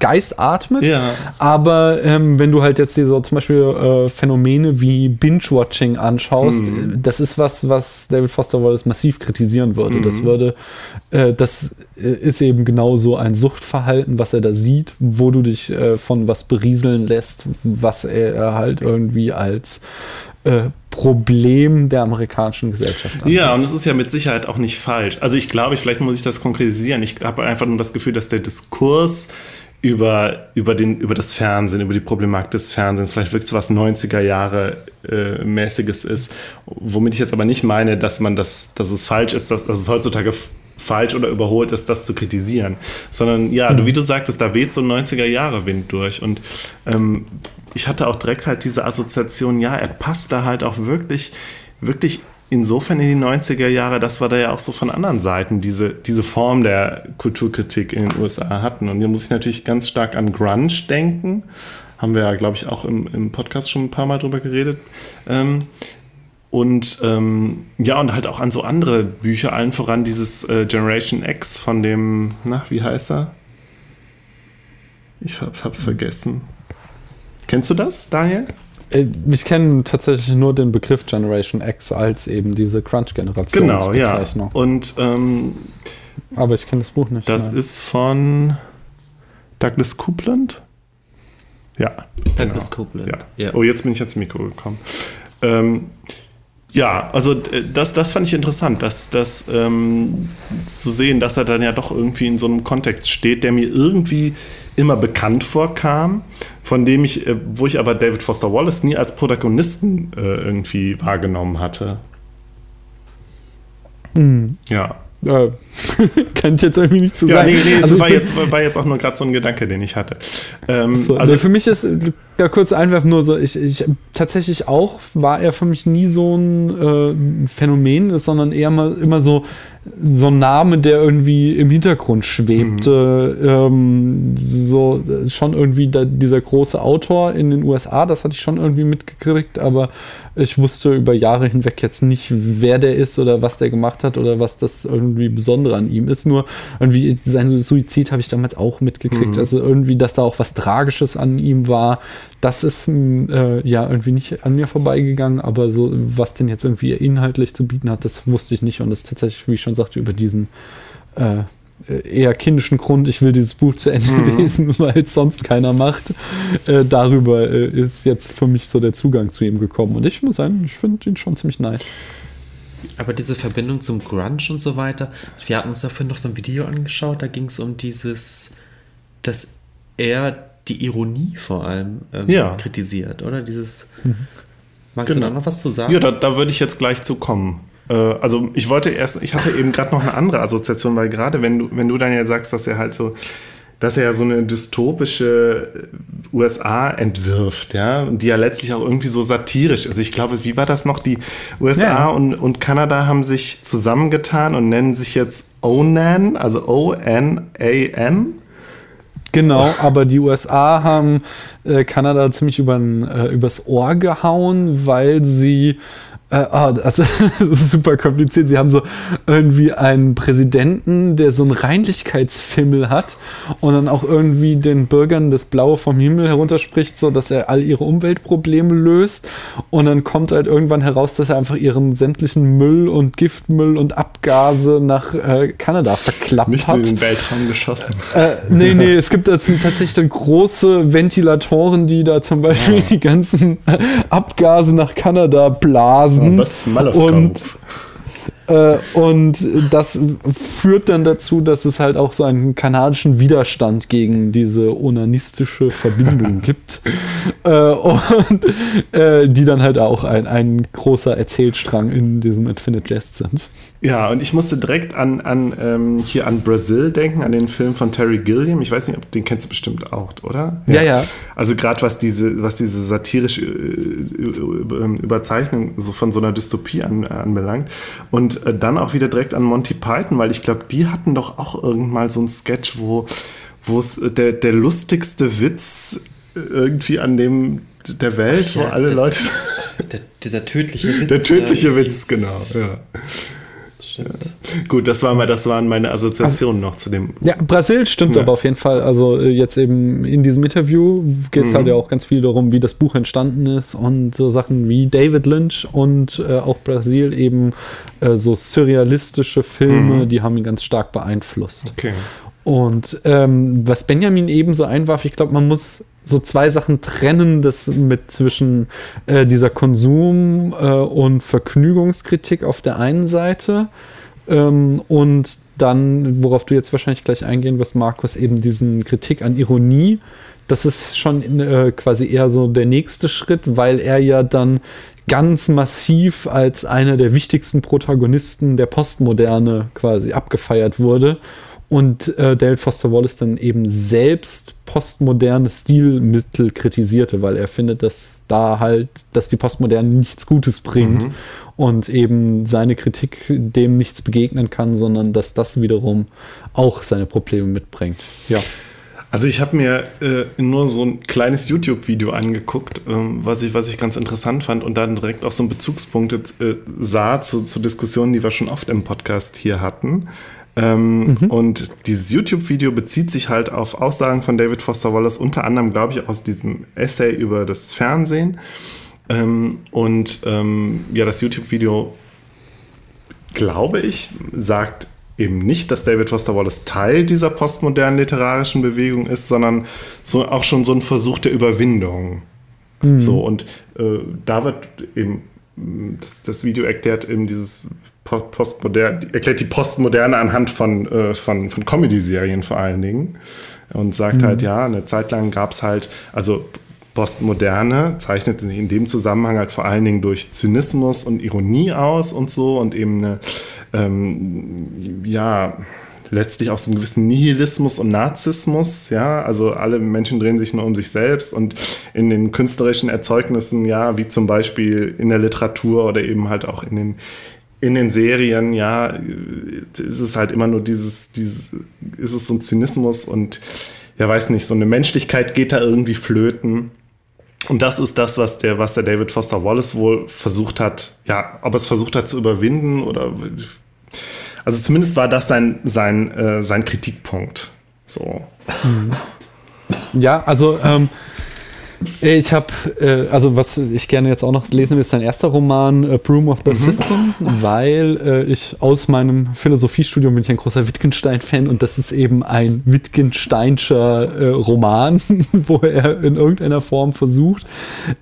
Geist atmet. Ja. Aber ähm, wenn du halt jetzt dir so zum Beispiel äh, Phänomene wie Binge-Watching anschaust, mhm. das ist was, was David Foster Wallace massiv kritisieren würde. Mhm. Das würde, äh, das äh, ist eben genau so ein Suchtverhalten, was er da sieht, wo du dich äh, von was berieseln lässt, was er halt irgendwie als äh, Problem der amerikanischen Gesellschaft. Ansieht. Ja, und es ist ja mit Sicherheit auch nicht falsch. Also ich glaube, vielleicht muss ich das konkretisieren. Ich habe einfach nur das Gefühl, dass der Diskurs über, über, den, über das Fernsehen, über die Problematik des Fernsehens, vielleicht wirklich so was 90er Jahre äh, mäßiges ist, womit ich jetzt aber nicht meine, dass man das, dass es falsch ist, dass, dass es heutzutage falsch oder überholt ist, das zu kritisieren, sondern ja, mhm. wie du sagtest, da weht so ein 90er Jahre Wind durch und ähm, ich hatte auch direkt halt diese Assoziation, ja, er passt da halt auch wirklich, wirklich insofern in die 90er Jahre, dass wir da ja auch so von anderen Seiten diese, diese Form der Kulturkritik in den USA hatten. Und hier muss ich natürlich ganz stark an Grunge denken. Haben wir ja, glaube ich, auch im, im Podcast schon ein paar Mal drüber geredet. Ähm, und ähm, ja, und halt auch an so andere Bücher, allen voran dieses äh, Generation X von dem, na, wie heißt er? Ich hab's, hab's vergessen. Kennst du das, Daniel? Äh, ich kenne tatsächlich nur den Begriff Generation X als eben diese Crunch-Generation. Genau, ja. Und, ähm, Aber ich kenne das Buch nicht. Das nein. ist von Douglas Coupland. Ja. Douglas genau. Coupland. Ja. ja. Oh, jetzt bin ich ans Mikro gekommen. Ähm, ja, also äh, das, das fand ich interessant, dass, dass ähm, zu sehen, dass er dann ja doch irgendwie in so einem Kontext steht, der mir irgendwie immer bekannt vorkam, von dem ich, äh, wo ich aber David Foster Wallace nie als Protagonisten äh, irgendwie wahrgenommen hatte. Mhm. Ja. Äh, kann ich jetzt irgendwie nicht zu so ja, sagen. Nee, nee, also, das war jetzt, war jetzt auch nur gerade so ein Gedanke, den ich hatte. Ähm, so, also nee, für mich ist da kurz einwerfen nur so, ich, ich tatsächlich auch war er für mich nie so ein äh, Phänomen, sondern eher mal immer so so ein Name, der irgendwie im Hintergrund schwebte. Mhm. Ähm, so schon irgendwie da, dieser große Autor in den USA, das hatte ich schon irgendwie mitgekriegt, aber ich wusste über Jahre hinweg jetzt nicht, wer der ist oder was der gemacht hat oder was das irgendwie Besondere an ihm ist. Nur irgendwie sein Suizid habe ich damals auch mitgekriegt. Mhm. Also irgendwie, dass da auch was Tragisches an ihm war, das ist äh, ja irgendwie nicht an mir vorbeigegangen, aber so, was denn jetzt irgendwie inhaltlich zu bieten hat, das wusste ich nicht und das ist tatsächlich, wie ich schon sagte, über diesen äh, eher kindischen Grund, ich will dieses Buch zu Ende mhm. lesen, weil es sonst keiner macht. Äh, darüber äh, ist jetzt für mich so der Zugang zu ihm gekommen. Und ich muss sagen, ich finde ihn schon ziemlich nice. Aber diese Verbindung zum Grunge und so weiter, wir hatten uns dafür noch so ein Video angeschaut, da ging es um dieses, dass er die Ironie vor allem ähm, ja. kritisiert, oder? Dieses. Mhm. Magst genau. du da noch was zu sagen? Ja, da, da würde ich jetzt gleich zu kommen. Äh, also ich wollte erst, ich hatte eben gerade noch eine andere Assoziation, weil gerade wenn du, wenn du dann ja sagst, dass er halt so, dass er ja so eine dystopische USA entwirft, ja, und die ja letztlich auch irgendwie so satirisch ist. Ich glaube, wie war das noch? Die USA ja. und, und Kanada haben sich zusammengetan und nennen sich jetzt ONAN, also O-N-A-N. Genau, aber die USA haben äh, Kanada ziemlich übern, äh, übers Ohr gehauen, weil sie äh, oh, also, das ist super kompliziert. Sie haben so irgendwie einen Präsidenten, der so einen Reinlichkeitsfimmel hat und dann auch irgendwie den Bürgern das Blaue vom Himmel herunterspricht, so dass er all ihre Umweltprobleme löst. Und dann kommt halt irgendwann heraus, dass er einfach ihren sämtlichen Müll und Giftmüll und Abgase nach äh, Kanada verklappt Nicht hat. Nicht in den Weltraum geschossen. Äh, nee, nee, es gibt da tatsächlich dann große Ventilatoren, die da zum Beispiel ja. Ah. die ganzen Abgase nach Kanada blasen Das und, äh, und das führt dann dazu, dass es halt auch so einen kanadischen Widerstand gegen diese onanistische Verbindung gibt. Äh, und äh, die dann halt auch ein, ein großer Erzählstrang in diesem Infinite Jest sind. Ja, und ich musste direkt an, an ähm, hier an Brazil denken, an den Film von Terry Gilliam. Ich weiß nicht, ob den kennst du bestimmt auch, oder? Ja, ja. ja. Also gerade was diese, was diese satirische äh, Überzeichnung so von so einer Dystopie an, anbelangt. Und äh, dann auch wieder direkt an Monty Python, weil ich glaube, die hatten doch auch irgendwann so ein Sketch, wo es äh, der, der lustigste Witz irgendwie an dem der Welt, Ach, ja, wo alle Leute. Der, dieser tödliche Witz. Der tödliche Witz, genau, ja stimmt. Gut, das, war mal, das waren meine Assoziationen also, noch zu dem. Ja, Brasil stimmt ja. aber auf jeden Fall. Also äh, jetzt eben in diesem Interview geht es mhm. halt ja auch ganz viel darum, wie das Buch entstanden ist und so Sachen wie David Lynch und äh, auch Brasil eben äh, so surrealistische Filme, mhm. die haben ihn ganz stark beeinflusst. Okay. Und ähm, was Benjamin eben so einwarf, ich glaube, man muss so zwei Sachen trennen, das mit zwischen äh, dieser Konsum- äh, und Vergnügungskritik auf der einen Seite ähm, und dann, worauf du jetzt wahrscheinlich gleich eingehen wirst, Markus, eben diesen Kritik an Ironie. Das ist schon äh, quasi eher so der nächste Schritt, weil er ja dann ganz massiv als einer der wichtigsten Protagonisten der Postmoderne quasi abgefeiert wurde und äh, David Foster Wallace dann eben selbst postmoderne Stilmittel kritisierte, weil er findet, dass da halt, dass die Postmoderne nichts Gutes bringt mhm. und eben seine Kritik dem nichts begegnen kann, sondern dass das wiederum auch seine Probleme mitbringt. Ja. Also ich habe mir äh, nur so ein kleines YouTube-Video angeguckt, ähm, was, ich, was ich ganz interessant fand und dann direkt auch so einen Bezugspunkt äh, sah zu, zu Diskussionen, die wir schon oft im Podcast hier hatten. Ähm, mhm. Und dieses YouTube-Video bezieht sich halt auf Aussagen von David Foster Wallace, unter anderem, glaube ich, aus diesem Essay über das Fernsehen. Ähm, und ähm, ja, das YouTube-Video, glaube ich, sagt eben nicht, dass David Foster Wallace Teil dieser postmodernen literarischen Bewegung ist, sondern so auch schon so ein Versuch der Überwindung. Mhm. So, und äh, da wird eben das, das Video erklärt eben dieses Postmoderne, erklärt die Postmoderne anhand von, äh, von, von Comedy-Serien vor allen Dingen. Und sagt mhm. halt, ja, eine Zeit lang gab es halt, also Postmoderne zeichnet sich in dem Zusammenhang halt vor allen Dingen durch Zynismus und Ironie aus und so und eben eine, ähm, ja, letztlich auch so einen gewissen Nihilismus und Narzissmus, ja, also alle Menschen drehen sich nur um sich selbst und in den künstlerischen Erzeugnissen, ja, wie zum Beispiel in der Literatur oder eben halt auch in den in den Serien, ja, ist es halt immer nur dieses, dieses, ist es so ein Zynismus und ja, weiß nicht, so eine Menschlichkeit geht da irgendwie flöten. Und das ist das, was der, was der David Foster Wallace wohl versucht hat, ja, ob es versucht hat zu überwinden oder, also zumindest war das sein, sein, äh, sein Kritikpunkt. So. Ja, also, ähm, ich habe, äh, also was ich gerne jetzt auch noch lesen will, ist sein erster Roman, äh, Broom of the mhm. System, weil äh, ich aus meinem Philosophiestudium bin ich ein großer Wittgenstein-Fan und das ist eben ein Wittgensteinscher äh, Roman, wo er in irgendeiner Form versucht,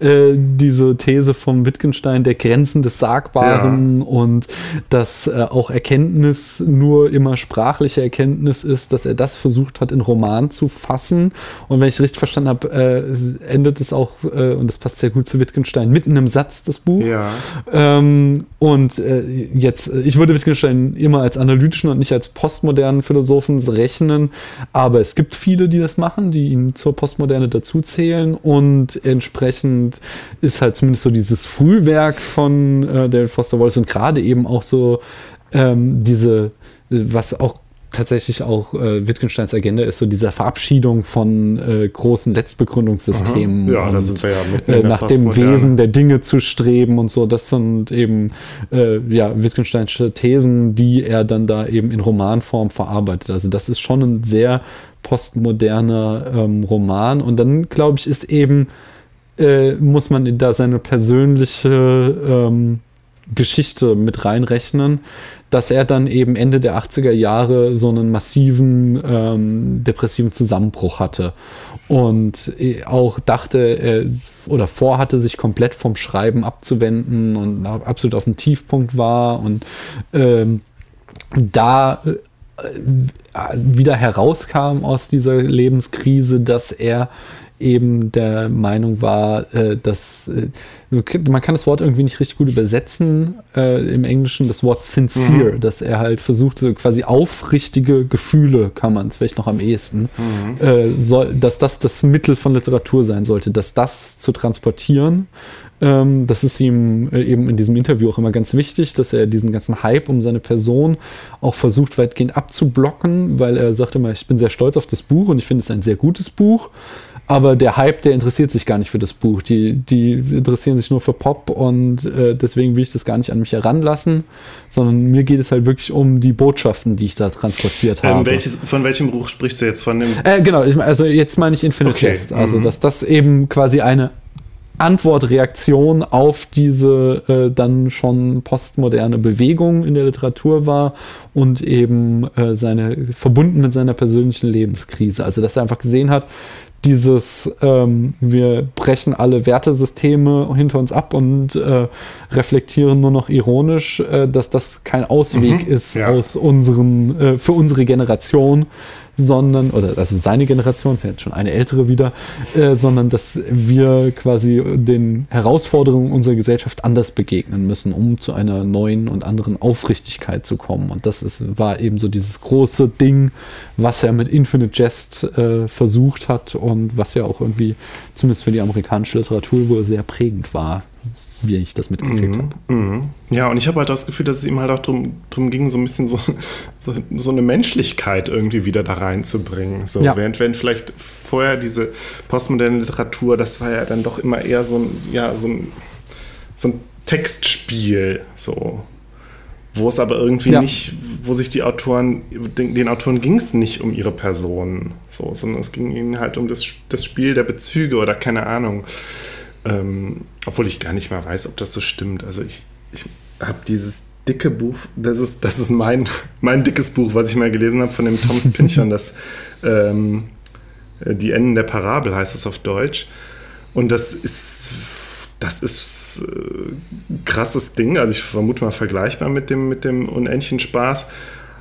äh, diese These vom Wittgenstein der Grenzen des Sagbaren ja. und dass äh, auch Erkenntnis nur immer sprachliche Erkenntnis ist, dass er das versucht hat, in Roman zu fassen. Und wenn ich richtig verstanden habe, Ende endet es auch, äh, und das passt sehr gut zu Wittgenstein, mitten im Satz das Buch. Ja. Ähm, und äh, jetzt, äh, ich würde Wittgenstein immer als analytischen und nicht als postmodernen Philosophen rechnen, aber es gibt viele, die das machen, die ihn zur Postmoderne dazuzählen und entsprechend ist halt zumindest so dieses Frühwerk von äh, David Foster Wallace und gerade eben auch so ähm, diese, was auch tatsächlich auch äh, Wittgensteins Agenda ist so diese Verabschiedung von äh, großen Letztbegründungssystemen. Aha. Ja, und, da sind wir ja äh, nach dem Wesen der Dinge zu streben und so. Das sind eben äh, ja, Wittgensteinsche Thesen, die er dann da eben in Romanform verarbeitet. Also das ist schon ein sehr postmoderner ähm, Roman. Und dann, glaube ich, ist eben, äh, muss man da seine persönliche ähm, Geschichte mit reinrechnen, dass er dann eben Ende der 80er Jahre so einen massiven ähm, depressiven Zusammenbruch hatte. Und äh, auch dachte äh, oder vorhatte, sich komplett vom Schreiben abzuwenden und absolut auf dem Tiefpunkt war und ähm, da äh, wieder herauskam aus dieser Lebenskrise, dass er eben der Meinung war, äh, dass äh, man kann das Wort irgendwie nicht richtig gut übersetzen äh, im Englischen, das Wort sincere, mhm. dass er halt versuchte, quasi aufrichtige Gefühle, kann man es vielleicht noch am ehesten, mhm. äh, soll, dass das das Mittel von Literatur sein sollte, dass das zu transportieren. Ähm, das ist ihm äh, eben in diesem Interview auch immer ganz wichtig, dass er diesen ganzen Hype um seine Person auch versucht, weitgehend abzublocken, weil er sagt immer, ich bin sehr stolz auf das Buch und ich finde es ein sehr gutes Buch aber der Hype, der interessiert sich gar nicht für das Buch. Die, die interessieren sich nur für Pop und äh, deswegen will ich das gar nicht an mich heranlassen, sondern mir geht es halt wirklich um die Botschaften, die ich da transportiert ähm, habe. Welches, von welchem Buch sprichst du jetzt? Von dem äh, genau, ich, also jetzt meine ich Infinite okay. Jest. Also, mhm. dass das eben quasi eine Antwortreaktion auf diese äh, dann schon postmoderne Bewegung in der Literatur war und eben äh, seine verbunden mit seiner persönlichen Lebenskrise. Also dass er einfach gesehen hat, dieses, ähm, wir brechen alle Wertesysteme hinter uns ab und äh, reflektieren nur noch ironisch, äh, dass das kein Ausweg mhm, ist ja. aus unseren, äh, für unsere Generation, sondern, oder also seine Generation, ist ja jetzt schon eine ältere wieder, äh, sondern dass wir quasi den Herausforderungen unserer Gesellschaft anders begegnen müssen, um zu einer neuen und anderen Aufrichtigkeit zu kommen. Und das ist, war eben so dieses große Ding, was er mit Infinite Jest äh, versucht hat und was ja auch irgendwie, zumindest für die amerikanische Literatur, wohl sehr prägend war wie ich das mitgekriegt mhm, habe. Mhm. Ja, und ich habe halt das Gefühl, dass es ihm halt auch darum drum ging, so ein bisschen so, so, so, eine Menschlichkeit irgendwie wieder da reinzubringen. So, ja. während, wenn vielleicht vorher diese postmoderne Literatur, das war ja dann doch immer eher so ein, ja, so ein, so ein Textspiel, so. Wo es aber irgendwie ja. nicht, wo sich die Autoren, den, den Autoren ging es nicht um ihre Personen, so, sondern es ging ihnen halt um das, das Spiel der Bezüge oder keine Ahnung. Ähm, obwohl ich gar nicht mal weiß, ob das so stimmt. Also ich, ich habe dieses dicke Buch, das ist, das ist mein, mein dickes Buch, was ich mal gelesen habe von dem Thomas Pynchon, das ähm, Die Enden der Parabel heißt es auf Deutsch. Und das ist, das ist äh, krasses Ding. Also ich vermute mal vergleichbar mit dem, mit dem unendlichen Spaß.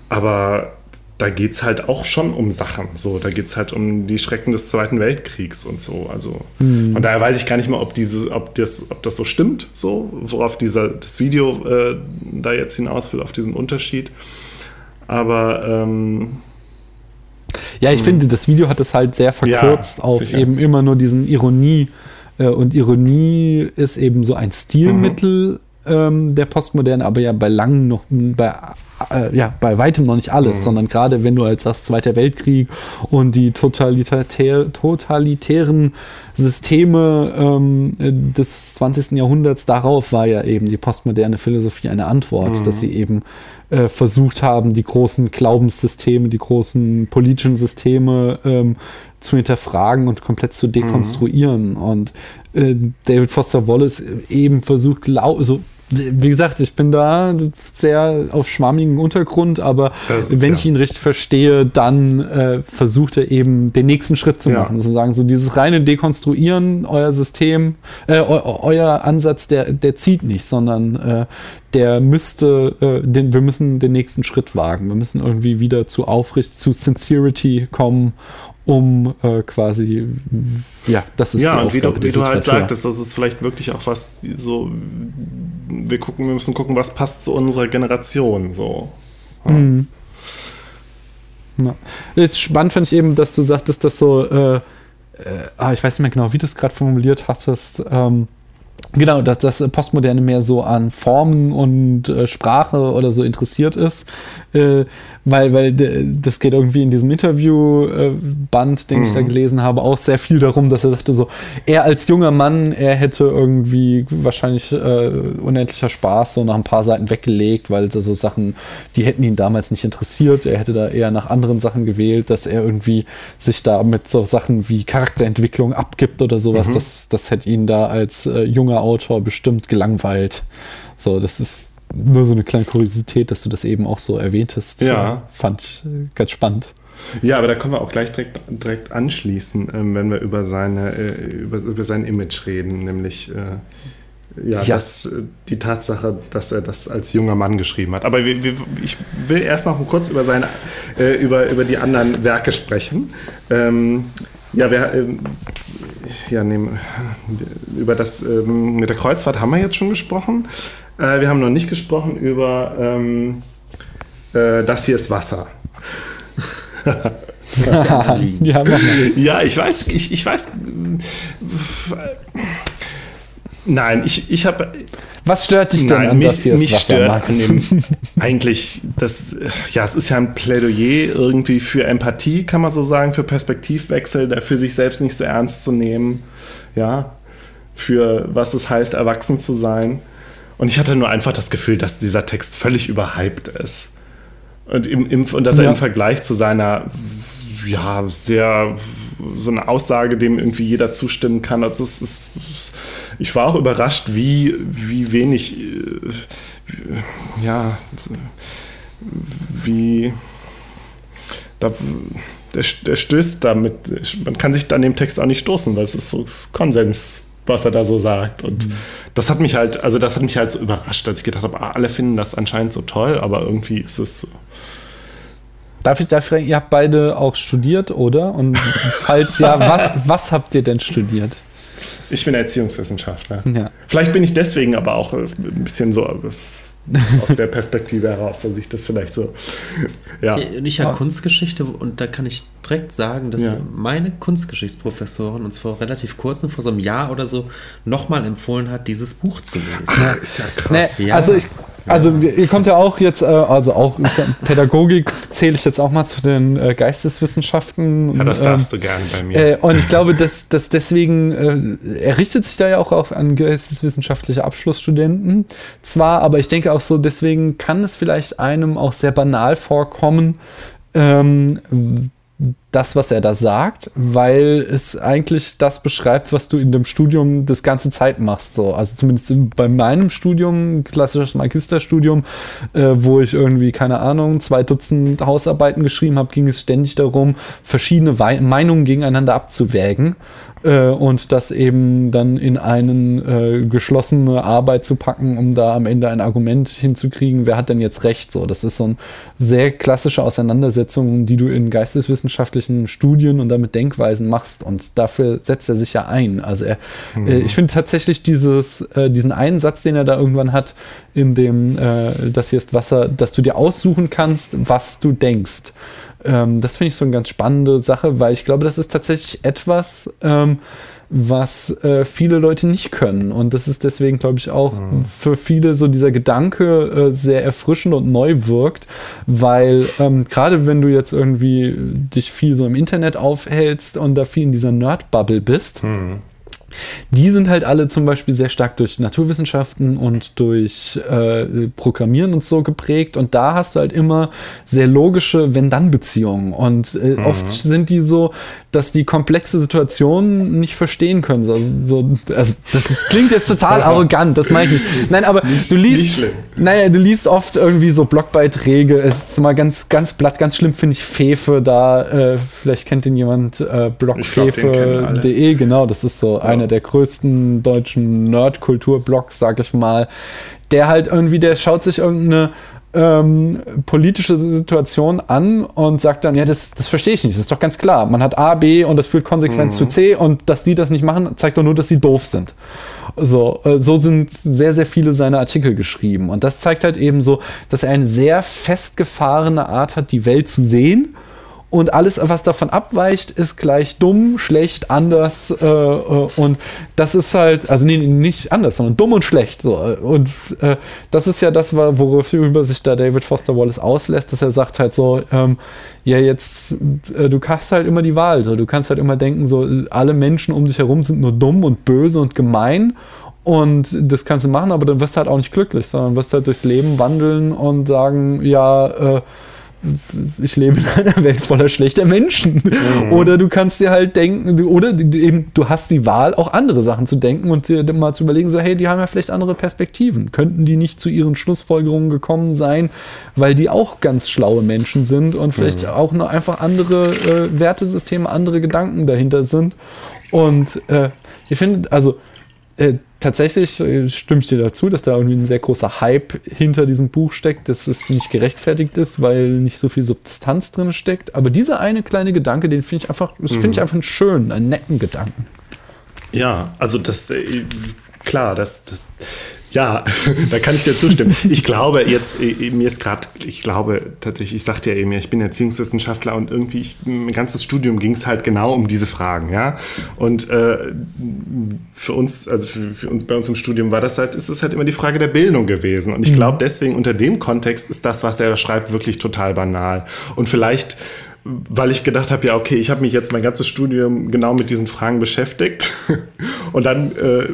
Aber da geht es halt auch schon um Sachen. So, da geht es halt um die Schrecken des Zweiten Weltkriegs und so. Also mhm. von daher weiß ich gar nicht mal, ob diese, ob das, ob das so stimmt, so, worauf dieser, das Video äh, da jetzt hinaus will, auf diesen Unterschied. Aber ähm, ja, ich mh. Hm. finde, das Video hat es halt sehr verkürzt ja, auf sicher. eben immer nur diesen Ironie. Äh, und Ironie ist eben so ein Stilmittel. Mhm ähm, der Postmoderne, aber ja bei langem noch, bei, äh, ja, bei weitem noch nicht alles, mhm. sondern gerade wenn du als sagst, Zweiter Weltkrieg und die totalitär, totalitären Systeme ähm, des 20. Jahrhunderts, darauf war ja eben die postmoderne Philosophie eine Antwort, mhm. dass sie eben äh, versucht haben, die großen Glaubenssysteme, die großen politischen Systeme ähm, zu hinterfragen und komplett zu dekonstruieren. Mhm. Und äh, David Foster Wallace eben versucht, so wie gesagt, ich bin da sehr auf schwammigen Untergrund, aber das, wenn ja. ich ihn richtig verstehe, dann äh, versucht er eben den nächsten Schritt zu machen. Ja. Sozusagen so dieses reine Dekonstruieren, euer System, äh, eu, euer Ansatz, der, der zieht nicht, sondern äh, der müsste, äh, den, wir müssen den nächsten Schritt wagen. Wir müssen irgendwie wieder zu Aufricht, zu Sincerity kommen um äh, quasi, ja, das ist ja, und wie du, wie du halt sagtest, das ist vielleicht wirklich auch was so, wir gucken, wir müssen gucken, was passt zu unserer Generation, so. Ja. Mhm. Ja. Jetzt spannend finde ich eben, dass du sagtest, dass so, äh, äh, ah, ich weiß nicht mehr genau, wie du es gerade formuliert hattest, ähm, Genau, dass das Postmoderne mehr so an Formen und äh, Sprache oder so interessiert ist, äh, weil, weil das geht irgendwie in diesem Interviewband, äh, den mhm. ich da mhm. gelesen habe, auch sehr viel darum, dass er sagte so, er als junger Mann, er hätte irgendwie wahrscheinlich äh, unendlicher Spaß so nach ein paar Seiten weggelegt, weil so Sachen, die hätten ihn damals nicht interessiert. Er hätte da eher nach anderen Sachen gewählt, dass er irgendwie sich da mit so Sachen wie Charakterentwicklung abgibt oder sowas. Mhm. Das, das hätte ihn da als äh, junger Autor bestimmt gelangweilt. So, das ist nur so eine kleine Kuriosität, dass du das eben auch so erwähntest. Ja. Fand ich äh, ganz spannend. Ja, aber da können wir auch gleich direkt, direkt anschließen, ähm, wenn wir über, seine, äh, über, über sein Image reden, nämlich äh, ja, ja. Das, äh, die Tatsache, dass er das als junger Mann geschrieben hat. Aber wir, wir, ich will erst noch kurz über, seine, äh, über, über die anderen Werke sprechen. Ähm, ja, wir, ähm, ja, nehmen, über das ähm, mit der Kreuzfahrt haben wir jetzt schon gesprochen. Äh, wir haben noch nicht gesprochen über ähm, äh, das hier ist Wasser. ja, ja, ich weiß, ich, ich weiß. Nein, ich, ich habe. Was stört dich denn Nein, an mich, das hier mich stört an dem eigentlich das ja es ist ja ein Plädoyer irgendwie für Empathie kann man so sagen für Perspektivwechsel für sich selbst nicht so ernst zu nehmen ja für was es heißt erwachsen zu sein und ich hatte nur einfach das Gefühl dass dieser Text völlig überhyped ist und, im, im, und dass ja. er im Vergleich zu seiner ja sehr so eine Aussage dem irgendwie jeder zustimmen kann also es ist ich war auch überrascht, wie, wie wenig, äh, ja, wie, da, der, der stößt damit, man kann sich an dem Text auch nicht stoßen, weil es ist so Konsens, was er da so sagt. Und mhm. das hat mich halt, also das hat mich halt so überrascht, als ich gedacht habe, ah, alle finden das anscheinend so toll, aber irgendwie ist es so. Darf ich da fragen, ihr habt beide auch studiert, oder? Und falls ja, was, was habt ihr denn studiert? Ich bin Erziehungswissenschaftler. Ja. Vielleicht bin ich deswegen aber auch ein bisschen so aus der Perspektive heraus, dass ich das vielleicht so. Ja. Ich habe Kunstgeschichte und da kann ich direkt sagen, dass ja. meine Kunstgeschichtsprofessorin uns vor relativ kurzem, vor so einem Jahr oder so, nochmal empfohlen hat, dieses Buch zu lesen. Ach, ist ja krass. Nee, ja. Also ich also ihr kommt ja auch jetzt, äh, also auch Pädagogik zähle ich jetzt auch mal zu den äh, Geisteswissenschaften. Ja, das darfst ähm, du gerne bei mir. Äh, und ich glaube, dass, dass deswegen, er richtet sich da ja auch auf an geisteswissenschaftliche Abschlussstudenten. Zwar, aber ich denke auch so, deswegen kann es vielleicht einem auch sehr banal vorkommen, ähm, das, was er da sagt, weil es eigentlich das beschreibt, was du in dem Studium das ganze Zeit machst. So. Also zumindest bei meinem Studium, klassisches Magisterstudium, äh, wo ich irgendwie, keine Ahnung, zwei Dutzend Hausarbeiten geschrieben habe, ging es ständig darum, verschiedene We Meinungen gegeneinander abzuwägen äh, und das eben dann in eine äh, geschlossene Arbeit zu packen, um da am Ende ein Argument hinzukriegen, wer hat denn jetzt recht? So, das ist so eine sehr klassische Auseinandersetzung, die du in geisteswissenschaftlichen Studien und damit Denkweisen machst und dafür setzt er sich ja ein. Also er, mhm. äh, ich finde tatsächlich dieses, äh, diesen einen Satz, den er da irgendwann hat, in dem äh, das hier ist Wasser, dass du dir aussuchen kannst, was du denkst. Ähm, das finde ich so eine ganz spannende Sache, weil ich glaube, das ist tatsächlich etwas, ähm, was äh, viele Leute nicht können. Und das ist deswegen, glaube ich, auch mhm. für viele so dieser Gedanke äh, sehr erfrischend und neu wirkt, weil ähm, gerade wenn du jetzt irgendwie dich viel so im Internet aufhältst und da viel in dieser Nerd-Bubble bist, mhm die sind halt alle zum Beispiel sehr stark durch Naturwissenschaften und durch äh, Programmieren und so geprägt. Und da hast du halt immer sehr logische Wenn-Dann-Beziehungen. Und äh, mhm. oft sind die so, dass die komplexe Situationen nicht verstehen können. So, so also das ist, klingt jetzt total arrogant, das meine ich nicht. Nein, aber nicht, du liest, naja, du liest oft irgendwie so Blogbeiträge. Es ist mal ganz, ganz blatt, ganz schlimm finde ich Fefe da. Äh, vielleicht kennt ihn jemand, äh, blogfefe.de, genau, das ist so ein einer der größten deutschen Nerd-Kultur-Blogs, sag ich mal, der halt irgendwie, der schaut sich irgendeine ähm, politische Situation an und sagt dann, ja, das, das verstehe ich nicht, das ist doch ganz klar. Man hat A, B und das führt konsequent mhm. zu C und dass die das nicht machen, zeigt doch nur, dass sie doof sind. So, äh, so sind sehr, sehr viele seiner Artikel geschrieben. Und das zeigt halt eben so, dass er eine sehr festgefahrene Art hat, die Welt zu sehen und alles, was davon abweicht, ist gleich dumm, schlecht, anders äh, äh, und das ist halt, also nee, nicht anders, sondern dumm und schlecht. So. Und äh, das ist ja das, worüber sich da David Foster Wallace auslässt, dass er sagt halt so, ähm, ja jetzt, äh, du hast halt immer die Wahl, so. du kannst halt immer denken, so alle Menschen um dich herum sind nur dumm und böse und gemein und das kannst du machen, aber dann wirst du halt auch nicht glücklich, sondern wirst halt durchs Leben wandeln und sagen, ja, äh, ich lebe in einer Welt voller schlechter Menschen. Mhm. Oder du kannst dir halt denken, oder eben, du hast die Wahl, auch andere Sachen zu denken und dir mal zu überlegen, so, hey, die haben ja vielleicht andere Perspektiven. Könnten die nicht zu ihren Schlussfolgerungen gekommen sein, weil die auch ganz schlaue Menschen sind und vielleicht mhm. auch noch einfach andere äh, Wertesysteme, andere Gedanken dahinter sind. Und äh, ich finde, also äh, tatsächlich äh, stimme ich dir dazu, dass da irgendwie ein sehr großer Hype hinter diesem Buch steckt, dass es nicht gerechtfertigt ist, weil nicht so viel Substanz drin steckt. Aber dieser eine kleine Gedanke, den finde ich einfach, das finde ich mhm. einfach einen schönen, einen netten Gedanken. Ja, also das, äh, klar, das, das ja, da kann ich dir zustimmen. Ich glaube jetzt, mir ist gerade, ich glaube tatsächlich, ich sagte ja eben, ich bin Erziehungswissenschaftler und irgendwie, ich, mein ganzes Studium ging es halt genau um diese Fragen, ja. Und äh, für uns, also für, für, uns bei uns im Studium war das halt, ist es halt immer die Frage der Bildung gewesen. Und ich mhm. glaube deswegen unter dem Kontext ist das, was er da schreibt, wirklich total banal. Und vielleicht weil ich gedacht habe, ja, okay, ich habe mich jetzt mein ganzes Studium genau mit diesen Fragen beschäftigt. Und dann, äh,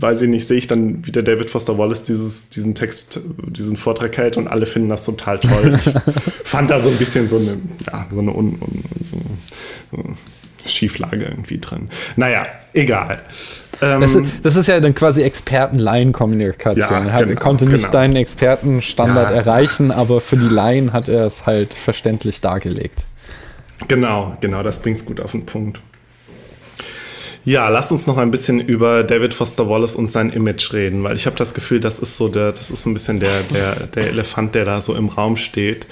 weiß ich nicht, sehe ich dann, wie der David Foster Wallace dieses, diesen Text, diesen Vortrag hält und alle finden das total toll. Ich fand da so ein bisschen so eine, ja, so eine Un, Un, Un, Schieflage irgendwie drin. Naja, egal. Ähm, das, ist, das, ist, ja dann quasi Experten-Laien-Kommunikation. Ja, er genau, konnte nicht genau. deinen Expertenstandard ja. erreichen, aber für die Laien hat er es halt verständlich dargelegt. Genau, genau, das bringt es gut auf den Punkt. Ja, lass uns noch ein bisschen über David Foster Wallace und sein Image reden, weil ich habe das Gefühl, das ist so der, das ist so ein bisschen der, der, der Elefant, der da so im Raum steht.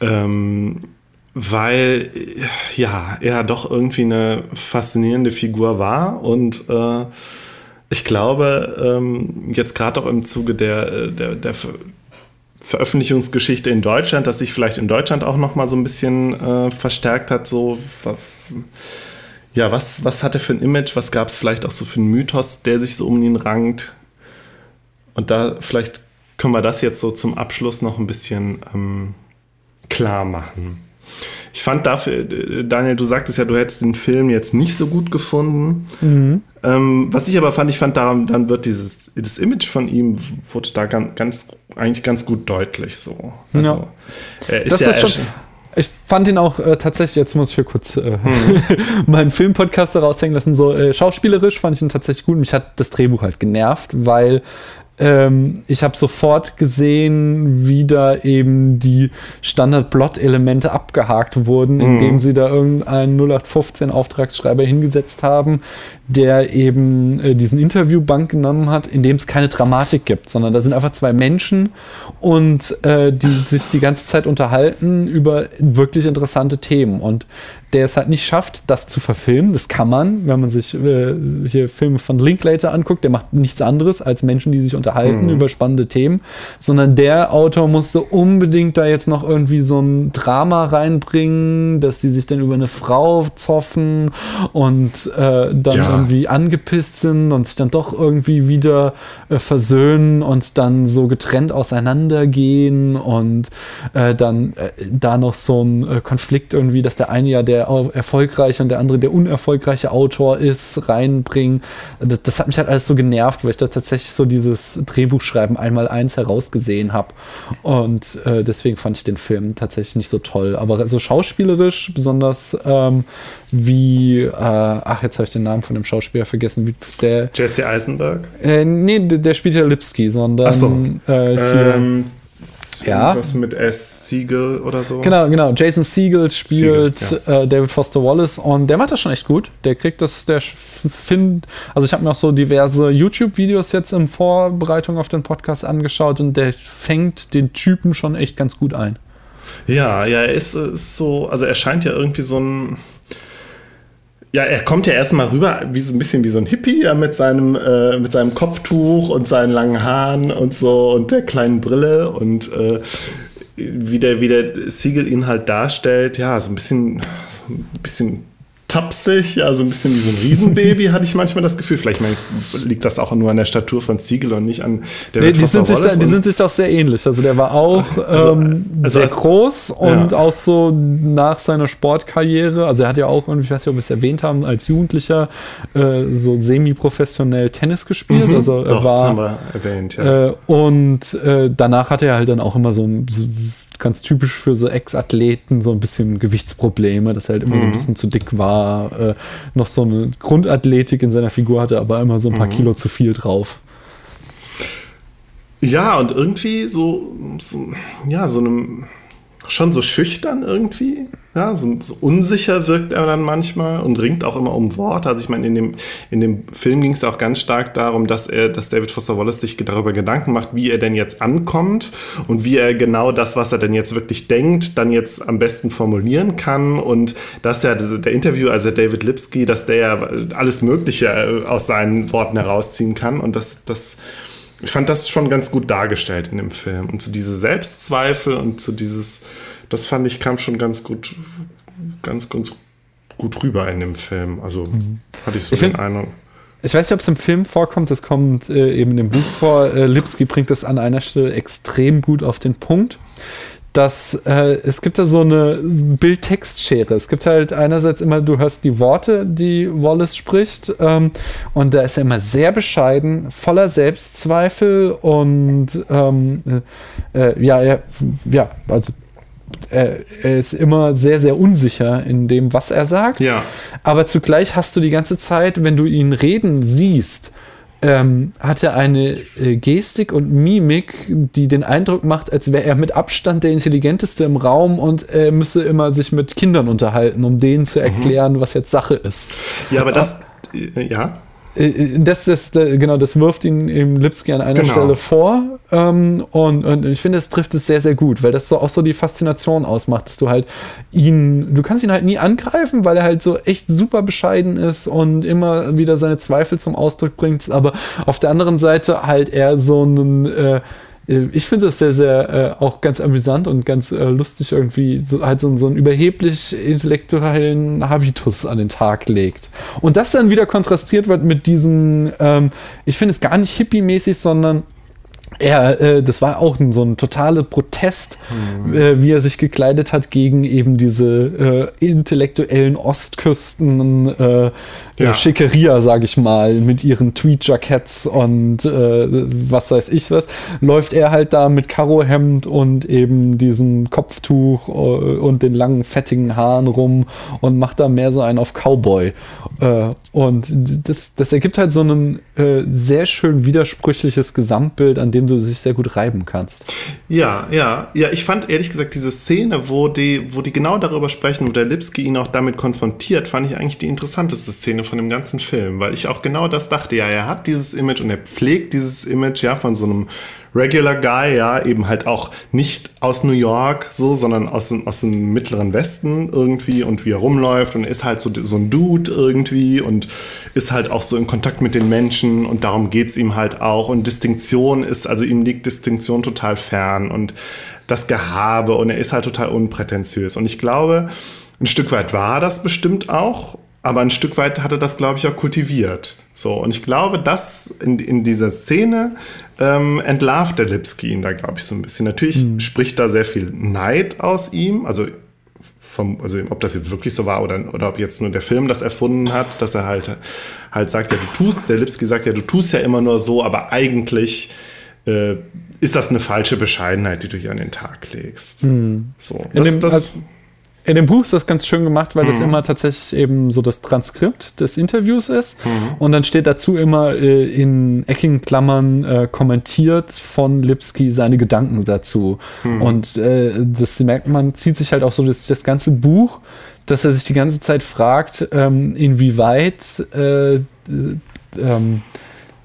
Ähm, weil ja, er doch irgendwie eine faszinierende Figur war und äh, ich glaube, ähm, jetzt gerade auch im Zuge der, der, der Veröffentlichungsgeschichte in Deutschland, dass sich vielleicht in Deutschland auch noch mal so ein bisschen äh, verstärkt hat, so ja, was, was hat er für ein Image, was gab es vielleicht auch so für einen Mythos, der sich so um ihn rankt und da vielleicht können wir das jetzt so zum Abschluss noch ein bisschen ähm, klar machen. Ich fand dafür, äh, Daniel, du sagtest ja, du hättest den Film jetzt nicht so gut gefunden. Mhm. Ähm, was ich aber fand, ich fand, daran, dann wird dieses das Image von ihm wurde da ganz, ganz eigentlich ganz gut deutlich so. Also, ja. ist das ja ist schon, ich fand ihn auch äh, tatsächlich, jetzt muss ich hier kurz äh, mhm. meinen Filmpodcast raushängen lassen, so äh, schauspielerisch fand ich ihn tatsächlich gut. Mich hat das Drehbuch halt genervt, weil ähm, ich habe sofort gesehen, wie da eben die Standard-Plot-Elemente abgehakt wurden, indem mhm. sie da irgendeinen 0815-Auftragsschreiber hingesetzt haben, der eben äh, diesen Interviewbank genommen hat, in dem es keine Dramatik gibt, sondern da sind einfach zwei Menschen und äh, die sich die ganze Zeit unterhalten über wirklich interessante Themen. Und der es halt nicht schafft, das zu verfilmen. Das kann man, wenn man sich äh, hier Filme von Linklater anguckt. Der macht nichts anderes als Menschen, die sich unterhalten mhm. über spannende Themen, sondern der Autor musste unbedingt da jetzt noch irgendwie so ein Drama reinbringen, dass sie sich dann über eine Frau zoffen und äh, dann ja. irgendwie angepisst sind und sich dann doch irgendwie wieder äh, versöhnen und dann so getrennt auseinandergehen und äh, dann äh, da noch so ein äh, Konflikt irgendwie, dass der eine ja der erfolgreiche und der andere der unerfolgreiche Autor ist, reinbringen. Das, das, hat mich halt alles so genervt, weil ich da tatsächlich so dieses Drehbuchschreiben einmal eins herausgesehen habe. Und äh, deswegen fand ich den Film tatsächlich nicht so toll. Aber so schauspielerisch, besonders ähm, wie, äh, ach, jetzt habe ich den Namen von dem Schauspieler vergessen. Wie der, Jesse Eisenberg? Äh, nee, der, der spielt ja Lipski, sondern ach so. äh, hier. Ähm, ja. Was mit S. Siegel oder so. Genau, genau. Jason Siegel spielt Siegel, ja. äh, David Foster Wallace und der macht das schon echt gut. Der kriegt das, der findet, also ich habe mir auch so diverse YouTube-Videos jetzt in Vorbereitung auf den Podcast angeschaut und der fängt den Typen schon echt ganz gut ein. Ja, ja, er ist, ist so, also er scheint ja irgendwie so ein ja, er kommt ja erstmal rüber, wie so ein bisschen wie so ein Hippie, ja, mit seinem, äh, mit seinem Kopftuch und seinen langen Haaren und so und der kleinen Brille und äh, wie der, wie der Siegel darstellt, ja, so ein bisschen, so ein bisschen tapsig, ja, so ein bisschen wie so ein Riesenbaby, hatte ich manchmal das Gefühl. Vielleicht mein, liegt das auch nur an der Statur von Ziegel und nicht an der nee, die, sind sich da, die sind sich doch sehr ähnlich. Also der war auch also, ähm, also sehr als, groß und ja. auch so nach seiner Sportkarriere, also er hat ja auch, ich weiß nicht, ob wir es erwähnt haben, als Jugendlicher äh, so semi-professionell Tennis gespielt. Mhm, also er doch, war, haben wir erwähnt, ja. Äh, und äh, danach hatte er halt dann auch immer so, so ganz typisch für so Ex-Athleten, so ein bisschen Gewichtsprobleme, dass er halt immer mhm. so ein mhm. bisschen zu dick war, äh, noch so eine Grundathletik in seiner Figur hatte, aber immer so ein paar mhm. Kilo zu viel drauf. Ja, und irgendwie so, so ja, so einem schon so schüchtern irgendwie. Ja, so, so, unsicher wirkt er dann manchmal und ringt auch immer um Worte. Also ich meine, in dem, in dem Film ging es auch ganz stark darum, dass er, dass David Foster Wallace sich darüber Gedanken macht, wie er denn jetzt ankommt und wie er genau das, was er denn jetzt wirklich denkt, dann jetzt am besten formulieren kann. Und dass ja der Interview, also David Lipsky, dass der ja alles Mögliche äh, aus seinen Worten herausziehen kann. Und das, das, ich fand das schon ganz gut dargestellt in dem Film. Und zu diese Selbstzweifel und zu dieses, das fand ich, kam schon ganz gut, ganz, ganz gut rüber in dem Film. Also mhm. hatte ich so ich den Eindruck. Ich weiß nicht, ob es im Film vorkommt, es kommt äh, eben im Buch vor. Äh, Lipski bringt das an einer Stelle extrem gut auf den Punkt dass äh, es gibt da so eine Bild-Text-Schere. Es gibt halt einerseits immer, du hörst die Worte, die Wallace spricht, ähm, und da ist er immer sehr bescheiden, voller Selbstzweifel und ähm, äh, äh ja, er, ja, also er, er, ist immer sehr, sehr unsicher in dem, was er sagt. Ja. Aber zugleich hast du die ganze Zeit, wenn du ihn reden siehst, ähm, hat er eine äh, Gestik und Mimik, die den Eindruck macht, als wäre er mit Abstand der intelligenteste im Raum und er müsse immer sich mit Kindern unterhalten, um denen zu mhm. erklären, mhm. was jetzt Sache ist. Ja, aber das, äh, ja. Äh, das, das, genau, das wirft ihn im Lipski an einer genau. Stelle vor. Ähm, und, und, ich finde, es trifft es sehr, sehr gut, weil das so auch so die Faszination ausmacht, dass du halt ihn, du kannst ihn halt nie angreifen, weil er halt so echt super bescheiden ist und immer wieder seine Zweifel zum Ausdruck bringt. Aber auf der anderen Seite halt er so einen äh, äh, ich finde das sehr, sehr äh, auch ganz amüsant und ganz äh, lustig irgendwie, so, halt so, so einen überheblich intellektuellen Habitus an den Tag legt. Und das dann wieder kontrastiert wird mit diesem, ähm, ich finde es gar nicht hippie-mäßig, sondern er, äh, das war auch ein, so ein totaler Protest, mhm. äh, wie er sich gekleidet hat gegen eben diese äh, intellektuellen Ostküsten äh, ja. Schickeria, sage ich mal, mit ihren Tweed-Jackets und äh, was weiß ich was, läuft er halt da mit Karohemd und eben diesem Kopftuch äh, und den langen, fettigen Haaren rum und macht da mehr so einen auf Cowboy. und das, das ergibt halt so ein sehr schön widersprüchliches Gesamtbild, an dem dem du sich sehr gut reiben kannst. Ja, ja, ja, ich fand ehrlich gesagt diese Szene, wo die, wo die genau darüber sprechen, wo der Lipski ihn auch damit konfrontiert, fand ich eigentlich die interessanteste Szene von dem ganzen Film, weil ich auch genau das dachte, ja, er hat dieses Image und er pflegt dieses Image ja von so einem Regular Guy, ja, eben halt auch nicht aus New York so, sondern aus, aus dem mittleren Westen irgendwie und wie er rumläuft und ist halt so, so ein Dude irgendwie und ist halt auch so in Kontakt mit den Menschen und darum geht es ihm halt auch und Distinktion ist, also ihm liegt Distinktion total fern und das Gehabe und er ist halt total unprätentiös und ich glaube, ein Stück weit war das bestimmt auch aber ein Stück weit hat er das, glaube ich, auch kultiviert. So, und ich glaube, dass in, in dieser Szene ähm, entlarvt der Lipski ihn da, glaube ich, so ein bisschen. Natürlich mhm. spricht da sehr viel Neid aus ihm, also vom, also ob das jetzt wirklich so war oder, oder ob jetzt nur der Film das erfunden hat, dass er halt, halt sagt, ja, du tust, der Lipski sagt ja, du tust ja immer nur so, aber eigentlich äh, ist das eine falsche Bescheidenheit, die du hier an den Tag legst. Mhm. So, das, dem, das, also in dem Buch ist das ganz schön gemacht, weil mhm. das immer tatsächlich eben so das Transkript des Interviews ist. Mhm. Und dann steht dazu immer äh, in eckigen Klammern äh, kommentiert von Lipski seine Gedanken dazu. Mhm. Und äh, das merkt man, zieht sich halt auch so das, das ganze Buch, dass er sich die ganze Zeit fragt, ähm, inwieweit äh, ähm,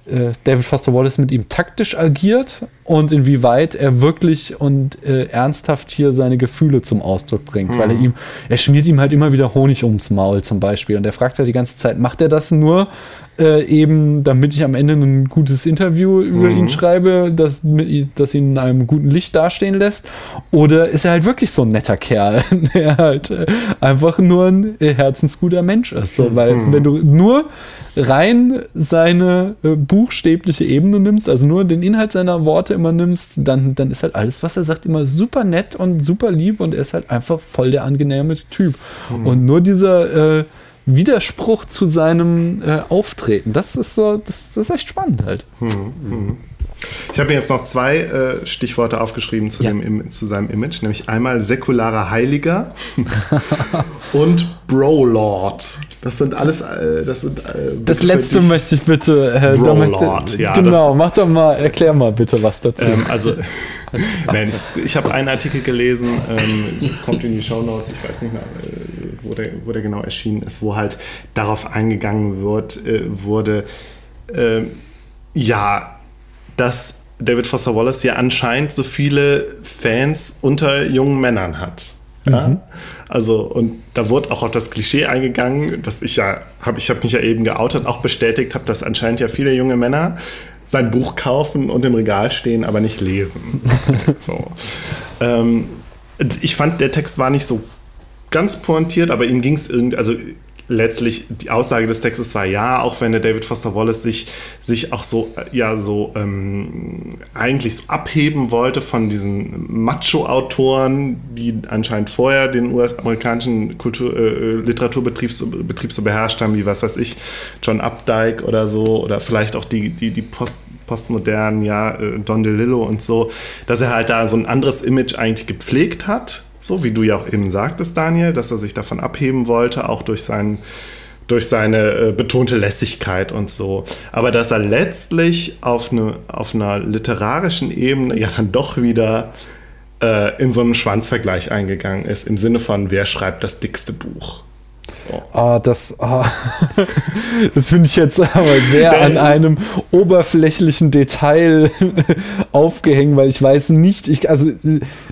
äh, David Foster Wallace mit ihm taktisch agiert und inwieweit er wirklich und äh, ernsthaft hier seine Gefühle zum Ausdruck bringt, mhm. weil er mhm. ihm, er schmiert ihm halt immer wieder Honig ums Maul zum Beispiel und er fragt sich halt die ganze Zeit, macht er das nur äh, eben, damit ich am Ende ein gutes Interview über mhm. ihn schreibe, das, das ihn in einem guten Licht dastehen lässt? Oder ist er halt wirklich so ein netter Kerl, der halt äh, einfach nur ein herzensguter Mensch ist? So, weil mhm. wenn du nur rein seine äh, buchstäbliche Ebene nimmst, also nur den Inhalt seiner Worte immer nimmst, dann, dann ist halt alles, was er sagt, immer super nett und super lieb und er ist halt einfach voll der angenehme Typ. Mhm. Und nur dieser äh, Widerspruch zu seinem äh, Auftreten. Das ist so, das, das, ist echt spannend halt. Hm, hm. Ich habe mir jetzt noch zwei äh, Stichworte aufgeschrieben zu, ja. dem, zu seinem Image, nämlich einmal säkularer Heiliger und Bro-Lord. Das sind alles, äh, das sind. Äh, das letzte möchte ich bitte. Äh, Bro-Lord, ja. Genau, mach doch mal, erklär mal bitte was dazu. Ähm, also, nein, ich habe einen Artikel gelesen, ähm, kommt in die Show Notes, ich weiß nicht mehr, äh, wo, der, wo der genau erschienen ist, wo halt darauf eingegangen wird, äh, wurde, ähm, ja, dass David Foster Wallace ja anscheinend so viele Fans unter jungen Männern hat. Ja? Mhm. Also, und da wurde auch auf das Klischee eingegangen, dass ich ja, habe ich habe mich ja eben geoutet, auch bestätigt habe, dass anscheinend ja viele junge Männer sein Buch kaufen und im Regal stehen, aber nicht lesen. so. Ähm, ich fand, der Text war nicht so ganz pointiert, aber ihm ging es irgendwie, also letztlich die Aussage des Textes war ja, auch wenn der David Foster Wallace sich, sich auch so, ja, so ähm, eigentlich so abheben wollte von diesen Macho-Autoren, die anscheinend vorher den US-amerikanischen äh, Literaturbetrieb so, Betrieb so beherrscht haben, wie was weiß ich, John Updike oder so, oder vielleicht auch die, die, die Post, postmodernen, ja, äh, Don DeLillo und so, dass er halt da so ein anderes Image eigentlich gepflegt hat so wie du ja auch eben sagtest, Daniel, dass er sich davon abheben wollte, auch durch seinen durch seine äh, betonte Lässigkeit und so. Aber dass er letztlich auf, eine, auf einer literarischen Ebene ja dann doch wieder äh, in so einen Schwanzvergleich eingegangen ist, im Sinne von, wer schreibt das dickste Buch? So. Ah, das, ah, das finde ich jetzt aber sehr an einem oberflächlichen Detail aufgehängt, weil ich weiß nicht, ich, also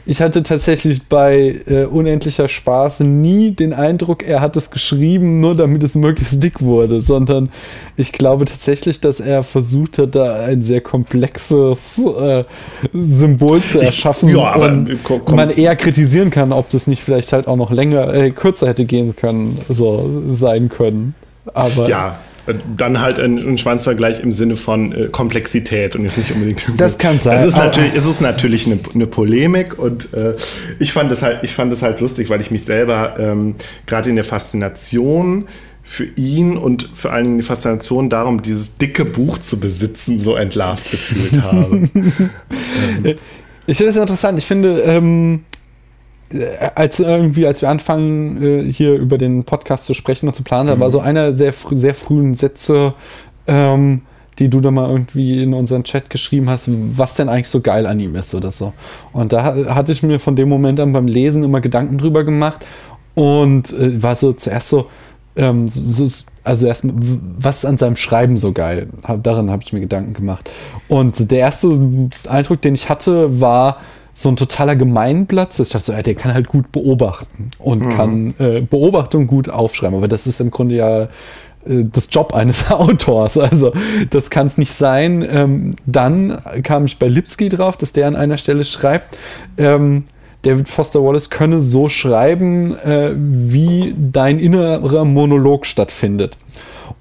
ich hatte tatsächlich bei äh, Unendlicher Spaß nie den Eindruck, er hat es geschrieben, nur damit es möglichst dick wurde, sondern ich glaube tatsächlich, dass er versucht hat, da ein sehr komplexes äh, Symbol zu erschaffen ja, aber, und man eher kritisieren kann, ob das nicht vielleicht halt auch noch länger, äh, kürzer hätte gehen können so sein können. Aber ja, dann halt ein, ein Schwanzvergleich im Sinne von äh, Komplexität und jetzt nicht unbedingt. Das kann sein. Es ist natürlich, es ist natürlich eine, eine Polemik und äh, ich fand es halt, ich fand es halt lustig, weil ich mich selber ähm, gerade in der Faszination für ihn und vor allen Dingen die Faszination darum, dieses dicke Buch zu besitzen, so entlarvt gefühlt habe. ähm. Ich finde es interessant. Ich finde, ähm, äh, als irgendwie, als wir anfangen, äh, hier über den Podcast zu sprechen und zu planen, mhm. da war so einer der fr sehr frühen Sätze, ähm, die du da mal irgendwie in unseren Chat geschrieben hast, was denn eigentlich so geil an ihm ist oder so. Und da hatte ich mir von dem Moment an beim Lesen immer Gedanken drüber gemacht und äh, war so zuerst so, ähm, so also erstmal, was ist an seinem Schreiben so geil? Daran habe ich mir Gedanken gemacht. Und der erste Eindruck, den ich hatte, war, so ein totaler Gemeinplatz. Ich dachte so, der kann halt gut beobachten und mhm. kann äh, Beobachtung gut aufschreiben. Aber das ist im Grunde ja äh, das Job eines Autors. Also das kann es nicht sein. Ähm, dann kam ich bei Lipsky drauf, dass der an einer Stelle schreibt, ähm, David Foster Wallace könne so schreiben, äh, wie dein innerer Monolog stattfindet.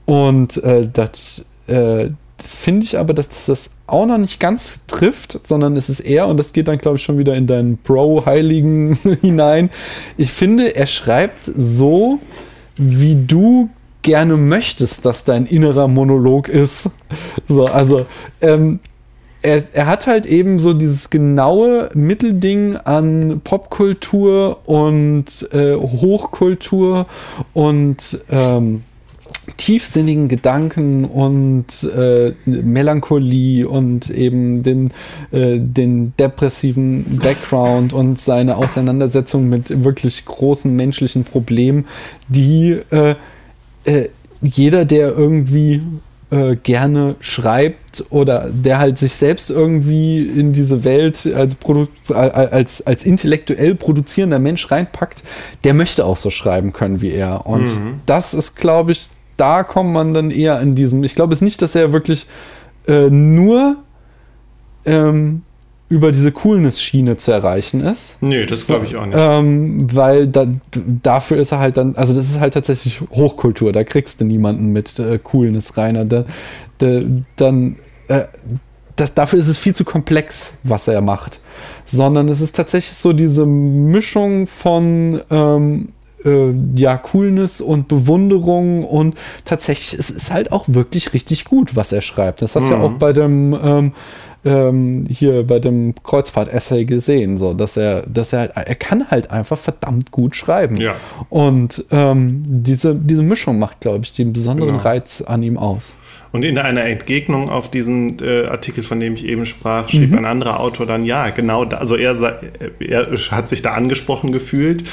Und äh, das, äh, finde ich aber, dass das, das auch noch nicht ganz trifft, sondern es ist eher, und das geht dann, glaube ich, schon wieder in deinen Pro-Heiligen hinein. Ich finde, er schreibt so, wie du gerne möchtest, dass dein innerer Monolog ist. So, also, ähm, er, er, hat halt eben so dieses genaue Mittelding an Popkultur und äh, Hochkultur und ähm, tiefsinnigen Gedanken und äh, Melancholie und eben den, äh, den depressiven Background und seine Auseinandersetzung mit wirklich großen menschlichen Problemen, die äh, äh jeder, der irgendwie äh, gerne schreibt oder der halt sich selbst irgendwie in diese Welt als, Produ als, als intellektuell produzierender Mensch reinpackt, der möchte auch so schreiben können wie er. Und mhm. das ist, glaube ich, da kommt man dann eher in diesem. Ich glaube es nicht, dass er wirklich äh, nur ähm, über diese Coolness-Schiene zu erreichen ist. Nee, das glaube ich auch nicht. Ähm, weil da, dafür ist er halt dann, also das ist halt tatsächlich Hochkultur, da kriegst du niemanden mit äh, Coolness rein. Da, da, dann, äh, das, dafür ist es viel zu komplex, was er macht. Sondern es ist tatsächlich so diese Mischung von ähm, äh, ja, Coolness und Bewunderung und tatsächlich, es ist halt auch wirklich richtig gut, was er schreibt. Das hast du mhm. ja auch bei dem ähm, ähm, hier bei dem Kreuzfahrt-Essay gesehen, so dass er, dass er halt, er kann halt einfach verdammt gut schreiben. Ja. Und ähm, diese, diese Mischung macht, glaube ich, den besonderen genau. Reiz an ihm aus. Und in einer Entgegnung auf diesen äh, Artikel, von dem ich eben sprach, schrieb mhm. ein anderer Autor dann, ja, genau, da, also er, er hat sich da angesprochen gefühlt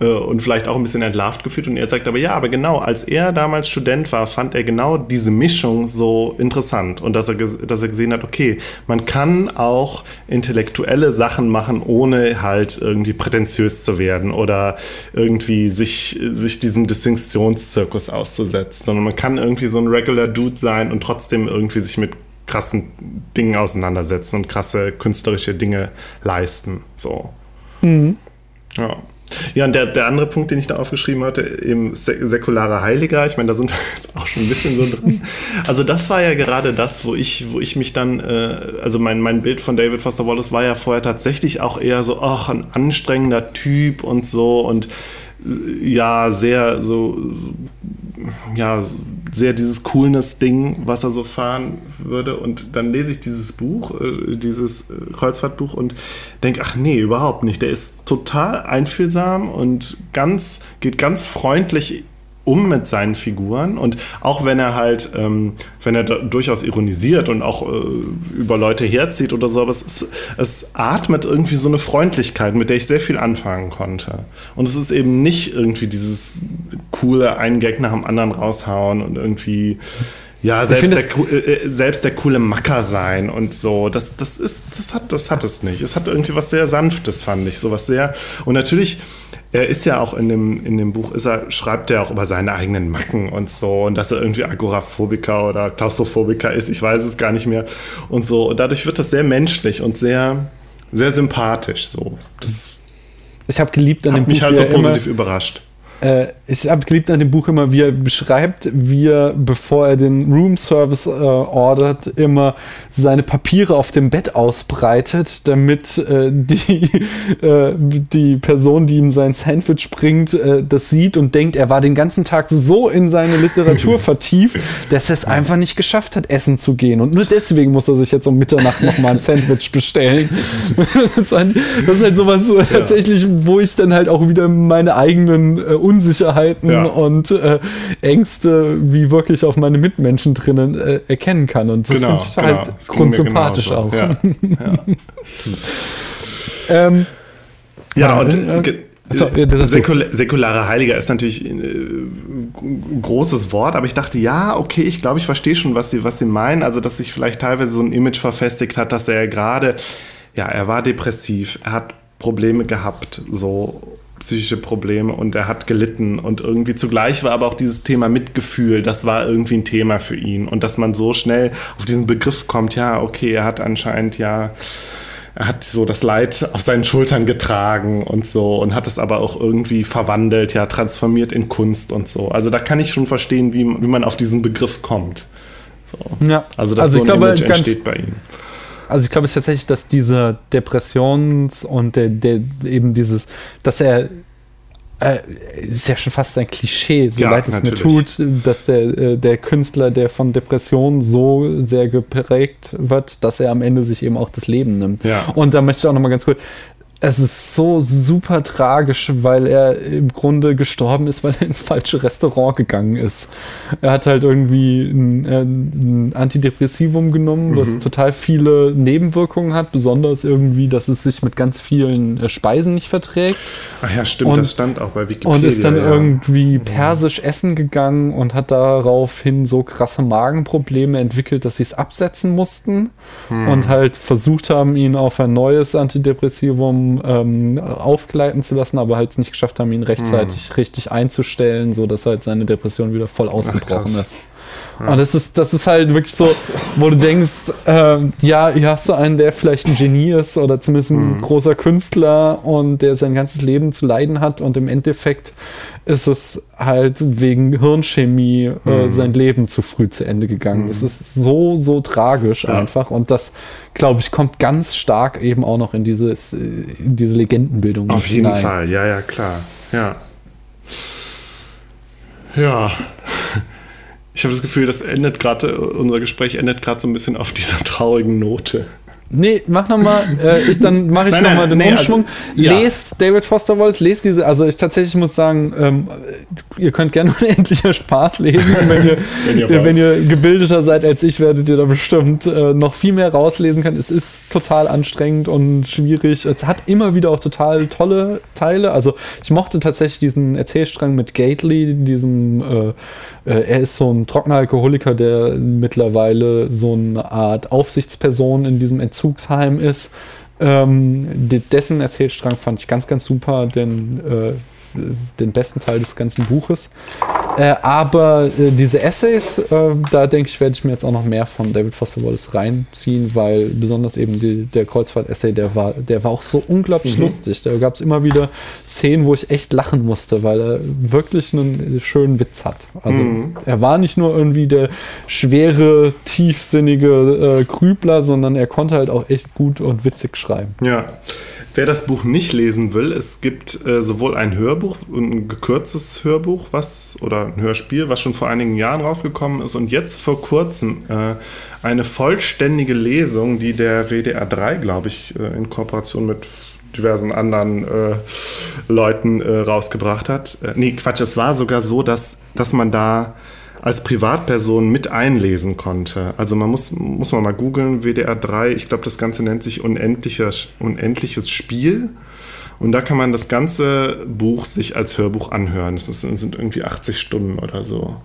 äh, und vielleicht auch ein bisschen entlarvt gefühlt und er sagt aber, ja, aber genau, als er damals Student war, fand er genau diese Mischung so interessant und dass er, dass er gesehen hat, okay, man kann auch intellektuelle Sachen machen, ohne halt irgendwie prätentiös zu werden oder irgendwie sich, sich diesem Distinktionszirkus auszusetzen, sondern man kann irgendwie so ein regular Dude sein und trotzdem irgendwie sich mit krassen Dingen auseinandersetzen und krasse künstlerische Dinge leisten. So. Mhm. Ja. Ja, und der, der andere Punkt, den ich da aufgeschrieben hatte, eben säkularer Heiliger, ich meine, da sind wir jetzt auch schon ein bisschen so drin. Also das war ja gerade das, wo ich, wo ich mich dann, äh, also mein, mein Bild von David Foster Wallace war ja vorher tatsächlich auch eher so, ach, ein anstrengender Typ und so und ja, sehr so, ja, sehr dieses Coolness-Ding, was er so fahren würde. Und dann lese ich dieses Buch, äh, dieses äh, Kreuzfahrtbuch und denke, ach nee, überhaupt nicht. Der ist total einfühlsam und ganz, geht ganz freundlich um mit seinen Figuren und auch wenn er halt, ähm, wenn er durchaus ironisiert und auch äh, über Leute herzieht oder so, aber es, ist, es atmet irgendwie so eine Freundlichkeit, mit der ich sehr viel anfangen konnte. Und es ist eben nicht irgendwie dieses coole einen Gag nach dem anderen raushauen und irgendwie ja, selbst der, äh, äh, selbst der coole Macker sein und so. Das, das ist, das hat, das hat es nicht. Es hat irgendwie was sehr Sanftes, fand ich. So was sehr. Und natürlich, er ist ja auch in dem, in dem Buch, ist er, schreibt er auch über seine eigenen Macken und so und dass er irgendwie Agoraphobiker oder Klaustrophobiker ist, ich weiß es gar nicht mehr und so. Und dadurch wird das sehr menschlich und sehr, sehr sympathisch so. Das ich habe geliebt an dem Buch. mich halt so positiv überrascht. Äh, ich habe geliebt an dem Buch immer, wie er beschreibt, wie er, bevor er den Room Service äh, ordert, immer seine Papiere auf dem Bett ausbreitet, damit äh, die, äh, die Person, die ihm sein Sandwich bringt, äh, das sieht und denkt, er war den ganzen Tag so in seine Literatur vertieft, dass er es einfach nicht geschafft hat, essen zu gehen. Und nur deswegen muss er sich jetzt um Mitternacht nochmal ein Sandwich bestellen. das, ist halt sowas ja. tatsächlich, wo ich dann halt auch wieder meine eigenen äh, Unsicherheiten ja. und äh, Ängste wie wirklich auf meine Mitmenschen drinnen äh, erkennen kann. Und das genau, finde ich halt genau. grundsympathisch auch. Ja, ähm, ja und äh, so, Säkul säkulare Heiliger ist natürlich ein äh, großes Wort, aber ich dachte, ja, okay, ich glaube, ich verstehe schon, was sie, was sie meinen. Also, dass sich vielleicht teilweise so ein Image verfestigt hat, dass er gerade, ja, er war depressiv, er hat Probleme gehabt, so psychische Probleme und er hat gelitten und irgendwie zugleich war aber auch dieses Thema Mitgefühl, das war irgendwie ein Thema für ihn und dass man so schnell auf diesen Begriff kommt, ja, okay, er hat anscheinend ja er hat so das Leid auf seinen Schultern getragen und so und hat es aber auch irgendwie verwandelt, ja, transformiert in Kunst und so. Also da kann ich schon verstehen, wie, wie man auf diesen Begriff kommt. So. Ja. Also dass also so ein glaube, Image entsteht bei ihm also ich glaube es tatsächlich, dass diese Depressions- und der, der eben dieses, dass er äh, ist ja schon fast ein Klischee, so ja, leid es natürlich. mir tut, dass der, äh, der Künstler, der von Depressionen so sehr geprägt wird, dass er am Ende sich eben auch das Leben nimmt. Ja. Und da möchte ich auch nochmal ganz kurz, es ist so super tragisch, weil er im Grunde gestorben ist, weil er ins falsche Restaurant gegangen ist. Er hat halt irgendwie ein, äh, ein Antidepressivum genommen, mhm. was total viele Nebenwirkungen hat, besonders irgendwie, dass es sich mit ganz vielen äh, Speisen nicht verträgt. Ach ja, stimmt, und, das stand auch bei Wikipedia. Und ist dann ja. irgendwie mhm. persisch essen gegangen und hat daraufhin so krasse Magenprobleme entwickelt, dass sie es absetzen mussten mhm. und halt versucht haben, ihn auf ein neues Antidepressivum ähm, aufgleiten zu lassen, aber halt es nicht geschafft haben, ihn rechtzeitig hm. richtig einzustellen, sodass halt seine Depression wieder voll ausgebrochen Ach, ist. Und das ist, das ist halt wirklich so, wo du denkst, äh, ja, hier hast du einen, der vielleicht ein Genie ist oder zumindest ein mhm. großer Künstler und der sein ganzes Leben zu leiden hat und im Endeffekt ist es halt wegen Hirnchemie äh, mhm. sein Leben zu früh zu Ende gegangen. Mhm. Das ist so, so tragisch ja. einfach und das, glaube ich, kommt ganz stark eben auch noch in, dieses, in diese Legendenbildung. Auf jeden hinein. Fall, ja, ja, klar. Ja. Ja. Ich habe das Gefühl, das endet gerade, unser Gespräch endet gerade so ein bisschen auf dieser traurigen Note. Nee, mach nochmal, äh, dann mache ich nochmal den nee, also, Umschwung. Also, lest ja. David Foster Wallace, lest diese, also ich tatsächlich muss sagen, ähm, ihr könnt gerne unendlicher Spaß lesen. wenn, ihr, wenn, ihr wenn, ihr, gebildeter seid als ich, werdet ihr da bestimmt äh, noch viel mehr rauslesen können. Es ist total anstrengend und schwierig. Es hat immer wieder auch total tolle Teile. Also ich mochte tatsächlich diesen Erzählstrang mit Gately, diesem, äh, äh er ist so ein trockener Alkoholiker, der mittlerweile so eine Art Aufsichtsperson in diesem Entzug Entzugsheim ist. Ähm, dessen Erzählstrang fand ich ganz, ganz super, denn äh, den besten Teil des ganzen Buches. Äh, aber äh, diese Essays, äh, da denke ich, werde ich mir jetzt auch noch mehr von David Foster Wallace reinziehen, weil besonders eben die, der Kreuzfahrt-Essay, der war, der war auch so unglaublich mhm. lustig. Da gab es immer wieder Szenen, wo ich echt lachen musste, weil er wirklich einen schönen Witz hat. Also mhm. er war nicht nur irgendwie der schwere, tiefsinnige äh, Grübler, sondern er konnte halt auch echt gut und witzig schreiben. Ja. Wer das Buch nicht lesen will, es gibt äh, sowohl ein Hörbuch, ein gekürztes Hörbuch, was oder ein Hörspiel, was schon vor einigen Jahren rausgekommen ist und jetzt vor kurzem äh, eine vollständige Lesung, die der WDR 3, glaube ich, äh, in Kooperation mit diversen anderen äh, Leuten äh, rausgebracht hat. Äh, nee, Quatsch, es war sogar so, dass, dass man da als Privatperson mit einlesen konnte. Also man muss, muss man mal googeln, WDR 3, ich glaube, das Ganze nennt sich Unendliches, Unendliches Spiel. Und da kann man das ganze Buch sich als Hörbuch anhören. Das sind irgendwie 80 Stunden oder so.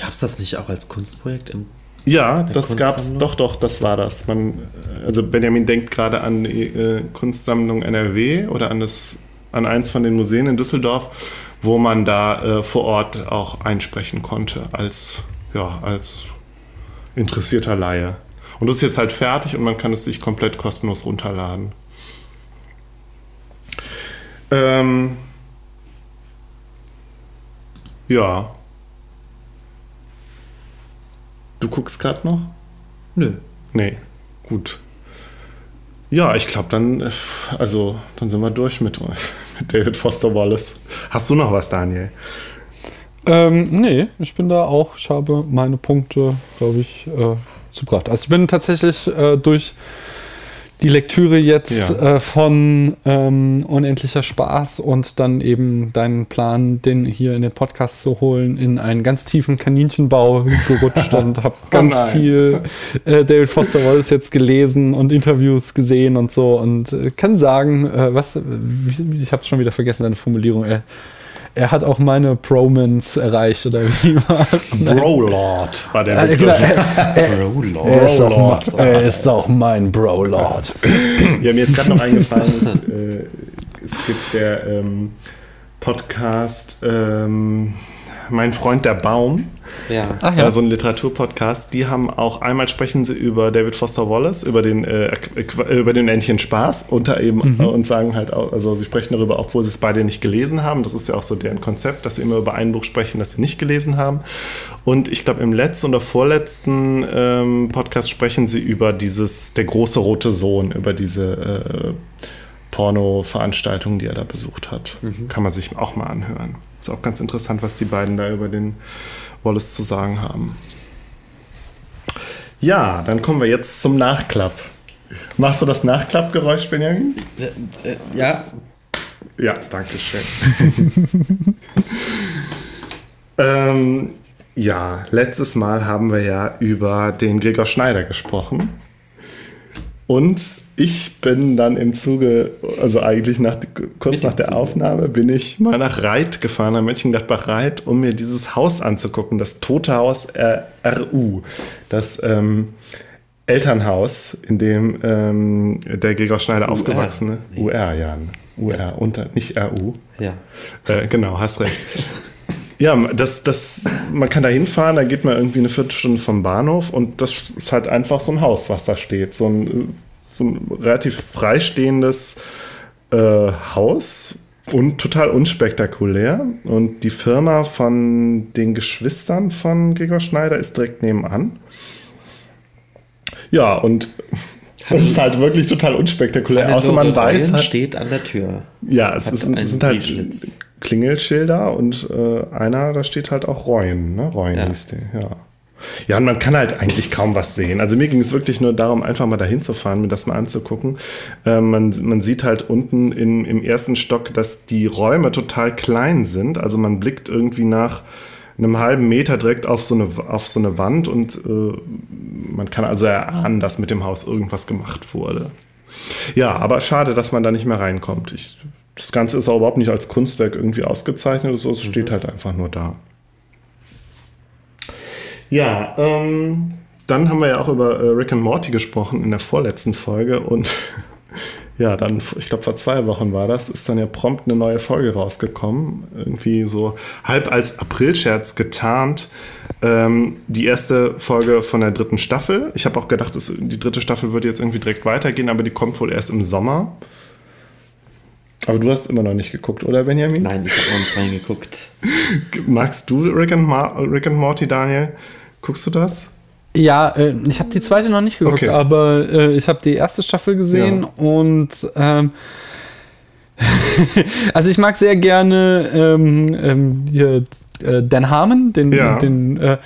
Gab es das nicht auch als Kunstprojekt im ja, das gab's, doch, doch, das war das. Man, also Benjamin denkt gerade an die äh, Kunstsammlung NRW oder an, das, an eins von den Museen in Düsseldorf, wo man da äh, vor Ort auch einsprechen konnte als, ja, als interessierter Laie. Und das ist jetzt halt fertig und man kann es sich komplett kostenlos runterladen. Ähm, ja, Du guckst gerade noch? Nö. Nee, gut. Ja, ich glaube, dann, äh, also, dann sind wir durch mit, David Foster Wallace. Hast du noch was, Daniel? Ähm, nee, ich bin da auch, ich habe meine Punkte, glaube ich, äh, zubracht. Also ich bin tatsächlich äh, durch die Lektüre jetzt ja. äh, von ähm, Unendlicher Spaß und dann eben deinen Plan, den hier in den Podcast zu holen, in einen ganz tiefen Kaninchenbau gerutscht und habe oh ganz oh viel äh, David Foster Wallace jetzt gelesen und Interviews gesehen und so und äh, kann sagen, äh, was, ich habe schon wieder vergessen, deine Formulierung, äh, er hat auch meine Promans erreicht, oder wie war es? Brolord war der äh, Begriff. Brolord. Er, ist auch, er ist auch mein Brolord. ja, mir ist gerade noch eingefallen, es, äh, es gibt der ähm, Podcast ähm, Mein Freund der Baum. Ja. Ach, ja. so ein Literaturpodcast. Die haben auch einmal sprechen sie über David Foster Wallace, über den, äh, äh über den Entchen Spaß unter eben mhm. Und sagen halt auch, also sie sprechen darüber, obwohl sie es beide nicht gelesen haben. Das ist ja auch so deren Konzept, dass sie immer über ein Buch sprechen, das sie nicht gelesen haben. Und ich glaube, im letzten oder vorletzten ähm, Podcast sprechen sie über dieses, der große rote Sohn, über diese äh, Porno-Veranstaltung, die er da besucht hat. Mhm. Kann man sich auch mal anhören. Ist auch ganz interessant, was die beiden da über den Wallace zu sagen haben. Ja, dann kommen wir jetzt zum Nachklapp. Machst du das Nachklappgeräusch, Benjamin? Äh, äh, ja. Ja, danke schön. ähm, ja, letztes Mal haben wir ja über den Gregor Schneider gesprochen. Und ich bin dann im Zuge, also eigentlich nach, kurz nach der Zuge. Aufnahme, bin ich mal nach Reit gefahren, nach Mönchengladbach-Reit, um mir dieses Haus anzugucken, das Tote Haus RU. Das ähm, Elternhaus, in dem ähm, der Gregor Schneider aufgewachsen ist. UR, ja. UR, ja. unter, nicht RU. Ja. Äh, genau, hast recht. Ja, das, das, man kann da hinfahren, da geht man irgendwie eine Viertelstunde vom Bahnhof und das ist halt einfach so ein Haus, was da steht. So ein, so ein relativ freistehendes äh, Haus und total unspektakulär. Und die Firma von den Geschwistern von Gregor Schneider ist direkt nebenan. Ja, und es ist halt wirklich total unspektakulär. Außer man weiß. Halt, steht an der Tür. Ja, es, ist, es sind halt Klingelschilder und äh, einer, da steht halt auch Reuen, ne? Reuen ja. hieß der, ja. Ja, und man kann halt eigentlich kaum was sehen. Also mir ging es wirklich nur darum, einfach mal dahin zu fahren, mir das mal anzugucken. Äh, man, man sieht halt unten in, im ersten Stock, dass die Räume total klein sind. Also man blickt irgendwie nach einem halben Meter direkt auf so eine, auf so eine Wand und äh, man kann also erahnen, dass mit dem Haus irgendwas gemacht wurde. Ja, aber schade, dass man da nicht mehr reinkommt. Ich das Ganze ist auch überhaupt nicht als Kunstwerk irgendwie ausgezeichnet, so, es mhm. steht halt einfach nur da. Ja, ähm, dann haben wir ja auch über äh, Rick and Morty gesprochen in der vorletzten Folge und ja, dann, ich glaube vor zwei Wochen war das, ist dann ja prompt eine neue Folge rausgekommen. Irgendwie so halb als Aprilscherz getarnt. Ähm, die erste Folge von der dritten Staffel. Ich habe auch gedacht, dass die dritte Staffel würde jetzt irgendwie direkt weitergehen, aber die kommt wohl erst im Sommer. Aber du hast immer noch nicht geguckt, oder Benjamin? Nein, ich habe noch nicht reingeguckt. Magst du Rick and, Rick and Morty, Daniel? Guckst du das? Ja, äh, ich habe die zweite noch nicht geguckt, okay. aber äh, ich habe die erste Staffel gesehen ja. und ähm, also ich mag sehr gerne ähm, ähm, hier äh, Dan Harmon, den, ja. den äh,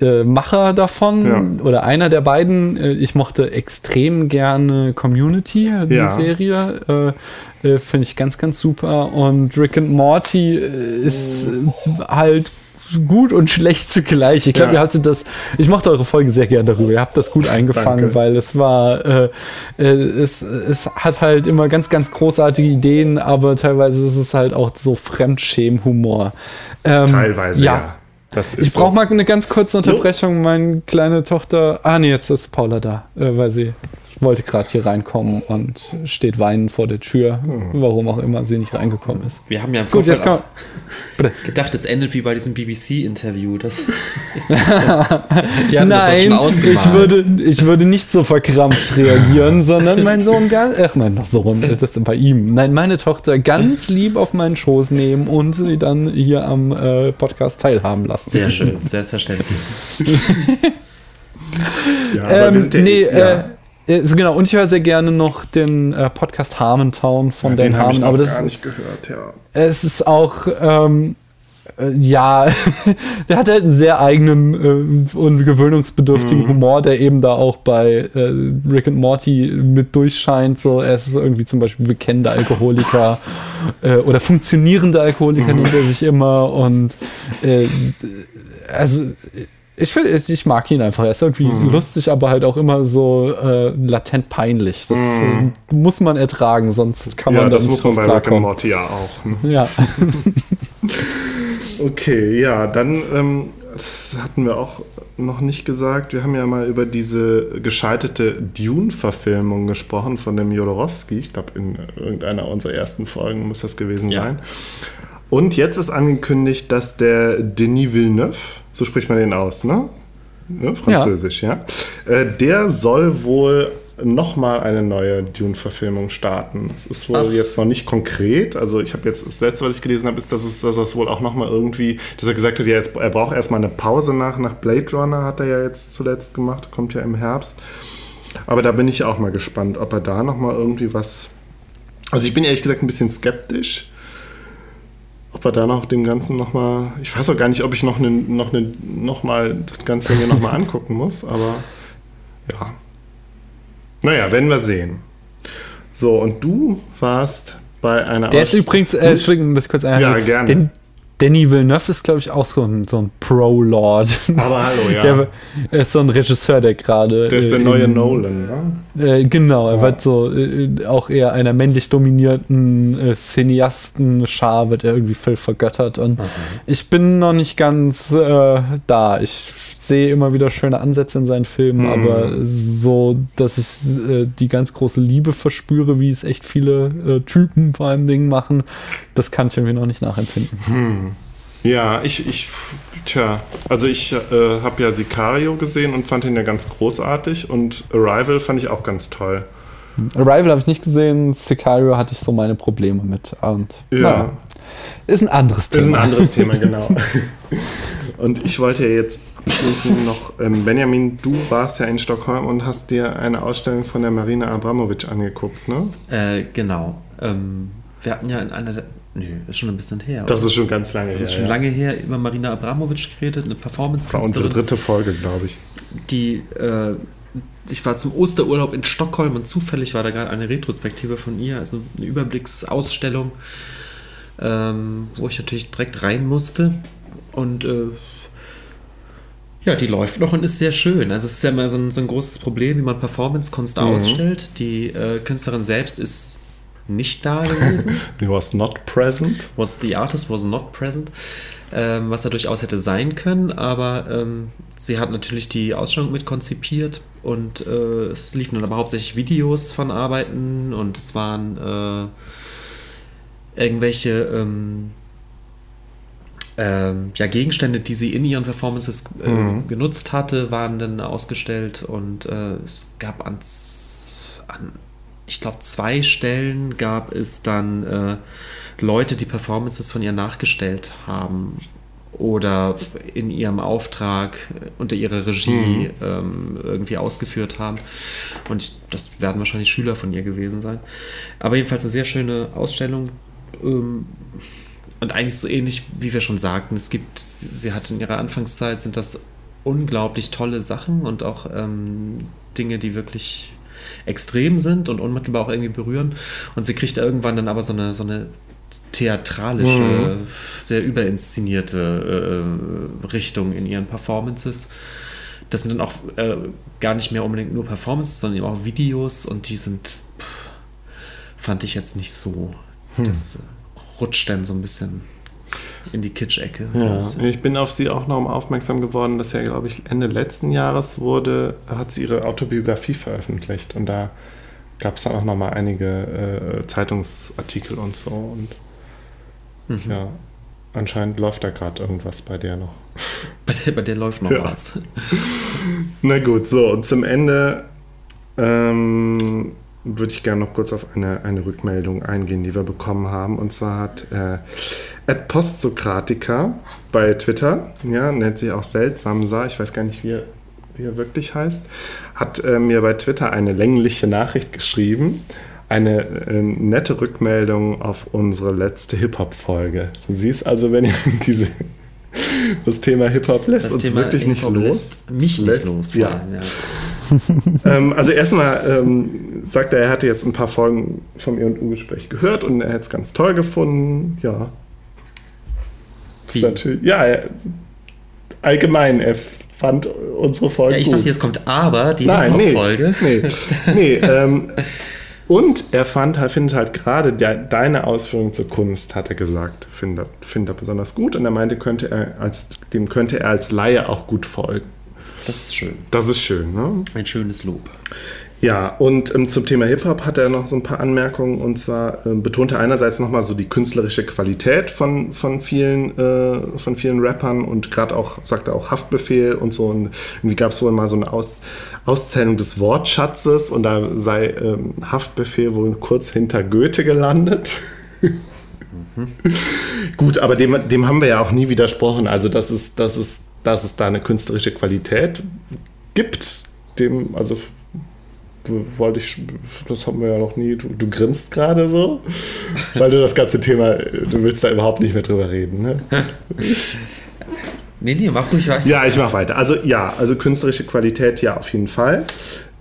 äh, Macher davon ja. oder einer der beiden. Äh, ich mochte extrem gerne Community, die. Serie. Finde ich ganz, ganz super. Und Rick and Morty ist halt gut und schlecht zugleich. Ich glaube, ja. ihr hattet das. Ich mochte eure Folge sehr gerne darüber. Ihr habt das gut eingefangen, Danke. weil es war. Äh, äh, es, es hat halt immer ganz, ganz großartige Ideen, aber teilweise ist es halt auch so Fremdschämen-Humor. Ähm, teilweise, ja. ja. ich brauche so. mal eine ganz kurze Unterbrechung. Meine kleine Tochter. Ah, nee, jetzt ist Paula da, äh, weil sie wollte gerade hier reinkommen und steht weinend vor der Tür, hm. warum auch immer sie nicht reingekommen ist. Wir haben ja im Gut, jetzt kann gedacht, es endet wie bei diesem BBC-Interview. Nein, das ich, würde, ich würde nicht so verkrampft reagieren, sondern mein Sohn, ach mein Sohn, das ist bei ihm. Nein, meine Tochter ganz lieb auf meinen Schoß nehmen und sie dann hier am äh, Podcast teilhaben lassen. Sehr schön, selbstverständlich. ja, aber ähm, nee, ja. äh, äh, genau, und ich höre sehr gerne noch den äh, Podcast Harmontown von ja, Dan den Harmon. Ich aber das gar nicht gehört, ja. Es ist auch, ähm, äh, ja, der hat halt einen sehr eigenen äh, und gewöhnungsbedürftigen mhm. Humor, der eben da auch bei äh, Rick and Morty mit durchscheint. So, er ist irgendwie zum Beispiel bekennender Alkoholiker äh, oder funktionierender Alkoholiker mhm. nennt er sich immer und also ich, will, ich mag ihn einfach. Er ist irgendwie mhm. lustig, aber halt auch immer so äh, latent peinlich. Das mhm. äh, muss man ertragen, sonst kann man ja, das muss man bei Rick and Morty ja auch. Ne? Ja. okay, ja, dann ähm, das hatten wir auch noch nicht gesagt. Wir haben ja mal über diese gescheiterte Dune-Verfilmung gesprochen von dem Jodorowski. Ich glaube, in irgendeiner unserer ersten Folgen muss das gewesen ja. sein. Und jetzt ist angekündigt, dass der Denis Villeneuve, so spricht man den aus, ne? ne? Französisch, ja. ja. Äh, der soll wohl nochmal eine neue Dune-Verfilmung starten. Das ist wohl Ach. jetzt noch nicht konkret. Also ich habe jetzt, das letzte, was ich gelesen habe, ist, dass es, dass es wohl auch nochmal irgendwie, dass er gesagt hat, ja, jetzt, er braucht erstmal eine Pause nach, nach Blade Runner, hat er ja jetzt zuletzt gemacht, kommt ja im Herbst. Aber da bin ich auch mal gespannt, ob er da nochmal irgendwie was. Also ich bin ehrlich gesagt ein bisschen skeptisch ob er da noch dem Ganzen nochmal, ich weiß auch gar nicht, ob ich noch, ne, noch, ne, noch mal das Ganze mir nochmal angucken muss, aber ja. Naja, werden wir sehen. So, und du warst bei einer Der Aus ist übrigens, äh, Entschuldigung, das kurz einhalten. Ja, gerne. Den, Danny Villeneuve ist, glaube ich, auch so ein, so ein Pro-Lord. Aber hallo, ja. Der ist so ein Regisseur, der gerade. Der ist der äh, neue Nolan, ne? Äh, genau, er ja. wird so äh, auch eher einer männlich dominierten äh, Cineasten-Schar, wird er irgendwie voll vergöttert. Und okay. ich bin noch nicht ganz äh, da. Ich sehe immer wieder schöne Ansätze in seinen Filmen, mhm. aber so, dass ich äh, die ganz große Liebe verspüre, wie es echt viele äh, Typen vor allem Dingen machen, das kann ich irgendwie noch nicht nachempfinden. Mhm. Ja, ich, ich, tja, also ich äh, habe ja Sicario gesehen und fand ihn ja ganz großartig und Arrival fand ich auch ganz toll. Arrival habe ich nicht gesehen, Sicario hatte ich so meine Probleme mit. Und, ja. Naja, ist ein anderes Thema. Ist ein anderes Thema, genau. und ich wollte ja jetzt noch, ähm, Benjamin, du warst ja in Stockholm und hast dir eine Ausstellung von der Marina Abramovic angeguckt, ne? Äh, genau. Ähm, wir hatten ja in einer der, Nö, ist schon ein bisschen her. Das oder? ist schon ganz lange her. Das ist schon ja. lange her über Marina Abramovic geredet, eine performance War unsere dritte Folge, glaube ich. Die, äh, ich war zum Osterurlaub in Stockholm und zufällig war da gerade eine Retrospektive von ihr, also eine Überblicksausstellung, ähm, wo ich natürlich direkt rein musste. Und äh, ja, die läuft noch und ist sehr schön. Also es ist ja immer so ein, so ein großes Problem, wie man Performance-Kunst mhm. ausstellt. Die äh, Künstlerin selbst ist nicht da gewesen. He was not present. Was the artist was not present. Ähm, was er durchaus hätte sein können, aber ähm, sie hat natürlich die Ausstellung mit konzipiert und äh, es liefen dann aber hauptsächlich Videos von Arbeiten und es waren äh, irgendwelche ähm, ähm, ja, Gegenstände, die sie in ihren Performances äh, mhm. genutzt hatte, waren dann ausgestellt und äh, es gab an, an ich glaube, zwei Stellen gab es dann äh, Leute, die Performances von ihr nachgestellt haben oder in ihrem Auftrag äh, unter ihrer Regie mhm. ähm, irgendwie ausgeführt haben. Und das werden wahrscheinlich Schüler von ihr gewesen sein. Aber jedenfalls eine sehr schöne Ausstellung. Ähm, und eigentlich so ähnlich, wie wir schon sagten, es gibt, sie, sie hat in ihrer Anfangszeit sind das unglaublich tolle Sachen und auch ähm, Dinge, die wirklich extrem sind und unmittelbar auch irgendwie berühren. Und sie kriegt irgendwann dann aber so eine, so eine theatralische, mhm. sehr überinszenierte äh, Richtung in ihren Performances. Das sind dann auch äh, gar nicht mehr unbedingt nur Performances, sondern eben auch Videos und die sind, pff, fand ich jetzt nicht so. Hm. Das äh, rutscht dann so ein bisschen in die Kitsch-Ecke. Ja, ich bin auf sie auch noch aufmerksam geworden, dass ja, glaube ich, Ende letzten Jahres wurde, hat sie ihre Autobiografie veröffentlicht und da gab es dann auch noch mal einige äh, Zeitungsartikel und so und mhm. ja, anscheinend läuft da gerade irgendwas bei der noch. Bei der, bei der läuft noch ja. was. Na gut, so und zum Ende ähm, würde ich gerne noch kurz auf eine, eine Rückmeldung eingehen, die wir bekommen haben. Und zwar hat äh, Ad Postsokratica bei Twitter, ja, nennt sich auch Seltsamsa, ich weiß gar nicht, wie er, wie er wirklich heißt, hat äh, mir bei Twitter eine längliche Nachricht geschrieben. Eine äh, nette Rückmeldung auf unsere letzte Hip-Hop-Folge. Du siehst also, wenn ihr diese das Thema Hip-Hop lässt das uns Thema wirklich nicht los. Mich nicht los. Ja. ja. ähm, also erstmal ähm, sagt er, er hatte jetzt ein paar Folgen vom E&U-Gespräch gehört und er hätte es ganz toll gefunden. Ja. Ist natürlich, ja, allgemein, er fand unsere Folge ja, ich gut. dachte, jetzt kommt aber die Hip-Hop-Folge. Nee, nee, nee ähm, und er fand, er findet halt gerade de, deine Ausführung zur Kunst, hat er gesagt, findet, findet er besonders gut. Und er meinte, könnte er als, dem könnte er als Laie auch gut folgen. Das ist schön. Das ist schön, ne? Ein schönes Lob. Ja, und ähm, zum Thema Hip-Hop hat er noch so ein paar Anmerkungen. Und zwar ähm, betont er einerseits nochmal so die künstlerische Qualität von, von, vielen, äh, von vielen Rappern und gerade auch, sagt er auch Haftbefehl und so. Und irgendwie gab es wohl mal so eine Aus, Auszählung des Wortschatzes und da sei ähm, Haftbefehl wohl kurz hinter Goethe gelandet. Mhm. Gut, aber dem, dem haben wir ja auch nie widersprochen. Also, dass es, dass, es, dass es da eine künstlerische Qualität gibt, dem, also wollte ich, das haben wir ja noch nie, du, du grinst gerade so, weil du das ganze Thema, du willst da überhaupt nicht mehr drüber reden, ne? Nee, nee, mach ruhig weiter. Ja, ich mach weiter. Also ja, also künstlerische Qualität ja auf jeden Fall.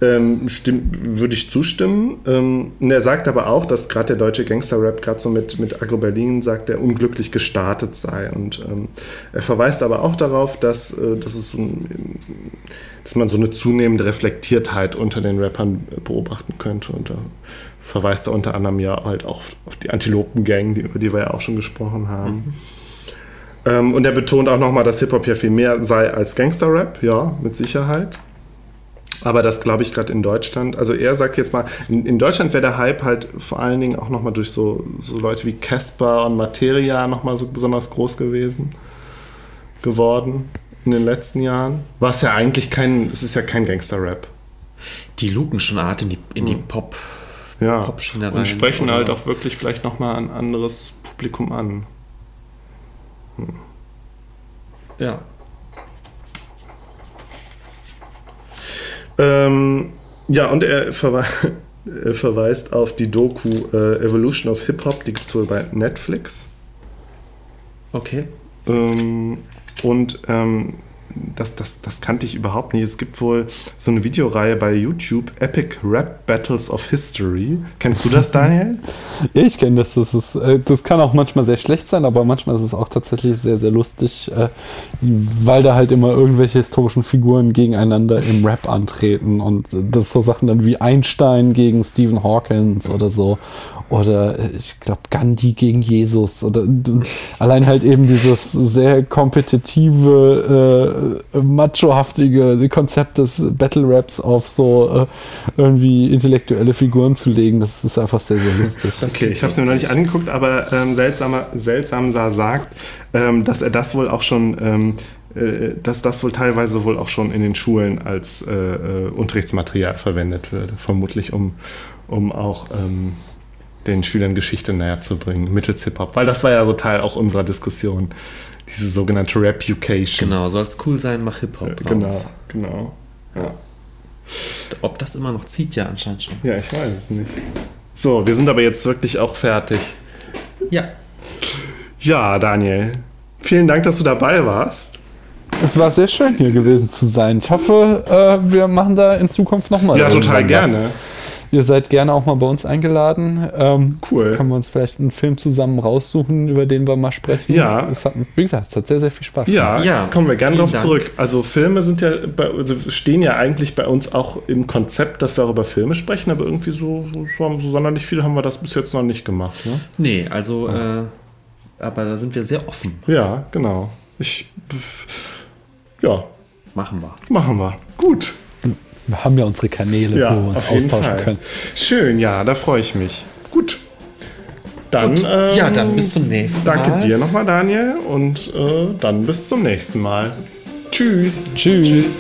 Ähm, würde ich zustimmen. Ähm, und er sagt aber auch, dass gerade der deutsche Gangster-Rap, gerade so mit, mit Agro Berlin, sagt, er unglücklich gestartet sei. Und ähm, er verweist aber auch darauf, dass, äh, dass, es dass man so eine zunehmende Reflektiertheit unter den Rappern beobachten könnte. Und da verweist er unter anderem ja halt auch auf die Antilopen-Gang, die, über die wir ja auch schon gesprochen haben. Mhm. Ähm, und er betont auch nochmal, dass Hip-Hop ja viel mehr sei als Gangster-Rap, ja, mit Sicherheit. Aber das glaube ich gerade in Deutschland. Also er sagt jetzt mal, in, in Deutschland wäre der Hype halt vor allen Dingen auch nochmal durch so, so Leute wie Casper und Materia nochmal so besonders groß gewesen, geworden in den letzten Jahren. Was ja eigentlich kein, es ist ja kein Gangster-Rap. Die luken schon Art in die, in die hm. Pop. Ja, Pop und sprechen halt auch wirklich vielleicht nochmal ein anderes Publikum an. Hm. Ja. Ähm, ja, und er, verwe er, verweist auf die Doku äh, Evolution of Hip Hop, die gibt es wohl bei Netflix. Okay. Ähm, und ähm, das, das, das kannte ich überhaupt nicht. Es gibt wohl so eine Videoreihe bei YouTube, Epic Rap Battles of History. Kennst du das, Daniel? ja, ich kenne das. Das, ist, äh, das kann auch manchmal sehr schlecht sein, aber manchmal ist es auch tatsächlich sehr, sehr lustig, äh, weil da halt immer irgendwelche historischen Figuren gegeneinander im Rap antreten und das so Sachen dann wie Einstein gegen Stephen Hawkins oder so oder äh, ich glaube Gandhi gegen Jesus oder allein halt eben dieses sehr kompetitive, äh, machohaftige Konzept des Battle Raps auf so äh, irgendwie intellektuelle Figuren zu legen, das ist einfach sehr, sehr lustig. Okay, ich habe es mir noch nicht angeguckt, aber ähm, seltsamer, seltsamser sagt, ähm, dass er das wohl auch schon ähm, äh, dass das wohl teilweise wohl auch schon in den Schulen als äh, äh Unterrichtsmaterial verwendet würde, vermutlich um, um auch ähm, den Schülern Geschichte näher zu bringen, mittels Hip-Hop. Weil das war ja so Teil auch unserer Diskussion, diese sogenannte Repucation. Genau, soll es cool sein, mach Hip-Hop äh, Genau, genau. Ja. Ob das immer noch zieht, ja anscheinend schon. Ja, ich weiß es nicht. So, wir sind aber jetzt wirklich auch fertig. Ja. Ja, Daniel, vielen Dank, dass du dabei warst. Es war sehr schön hier gewesen zu sein. Ich hoffe, äh, wir machen da in Zukunft nochmal. Ja, total gerne. Was. Ihr seid gerne auch mal bei uns eingeladen. Ähm, cool. Können wir uns vielleicht einen Film zusammen raussuchen, über den wir mal sprechen. Ja. Es hat, wie gesagt, es hat sehr, sehr viel Spaß gemacht. Ja, ja kommen wir gerne darauf zurück. Also Filme sind ja, bei, also stehen ja eigentlich bei uns auch im Konzept, dass wir auch über Filme sprechen, aber irgendwie so, so, so sonderlich viel haben wir das bis jetzt noch nicht gemacht. Ne? Nee, also, ja. äh, aber da sind wir sehr offen. Ja, genau. Ich, ja. Machen wir. Machen wir. Gut. Wir haben ja unsere Kanäle, ja, wo wir uns austauschen Fall. können. Schön, ja, da freue ich mich. Gut. Dann, ähm, ja, dann bis zum nächsten danke Mal. Danke dir nochmal, Daniel. Und äh, dann bis zum nächsten Mal. Tschüss. Tschüss. Tschüss.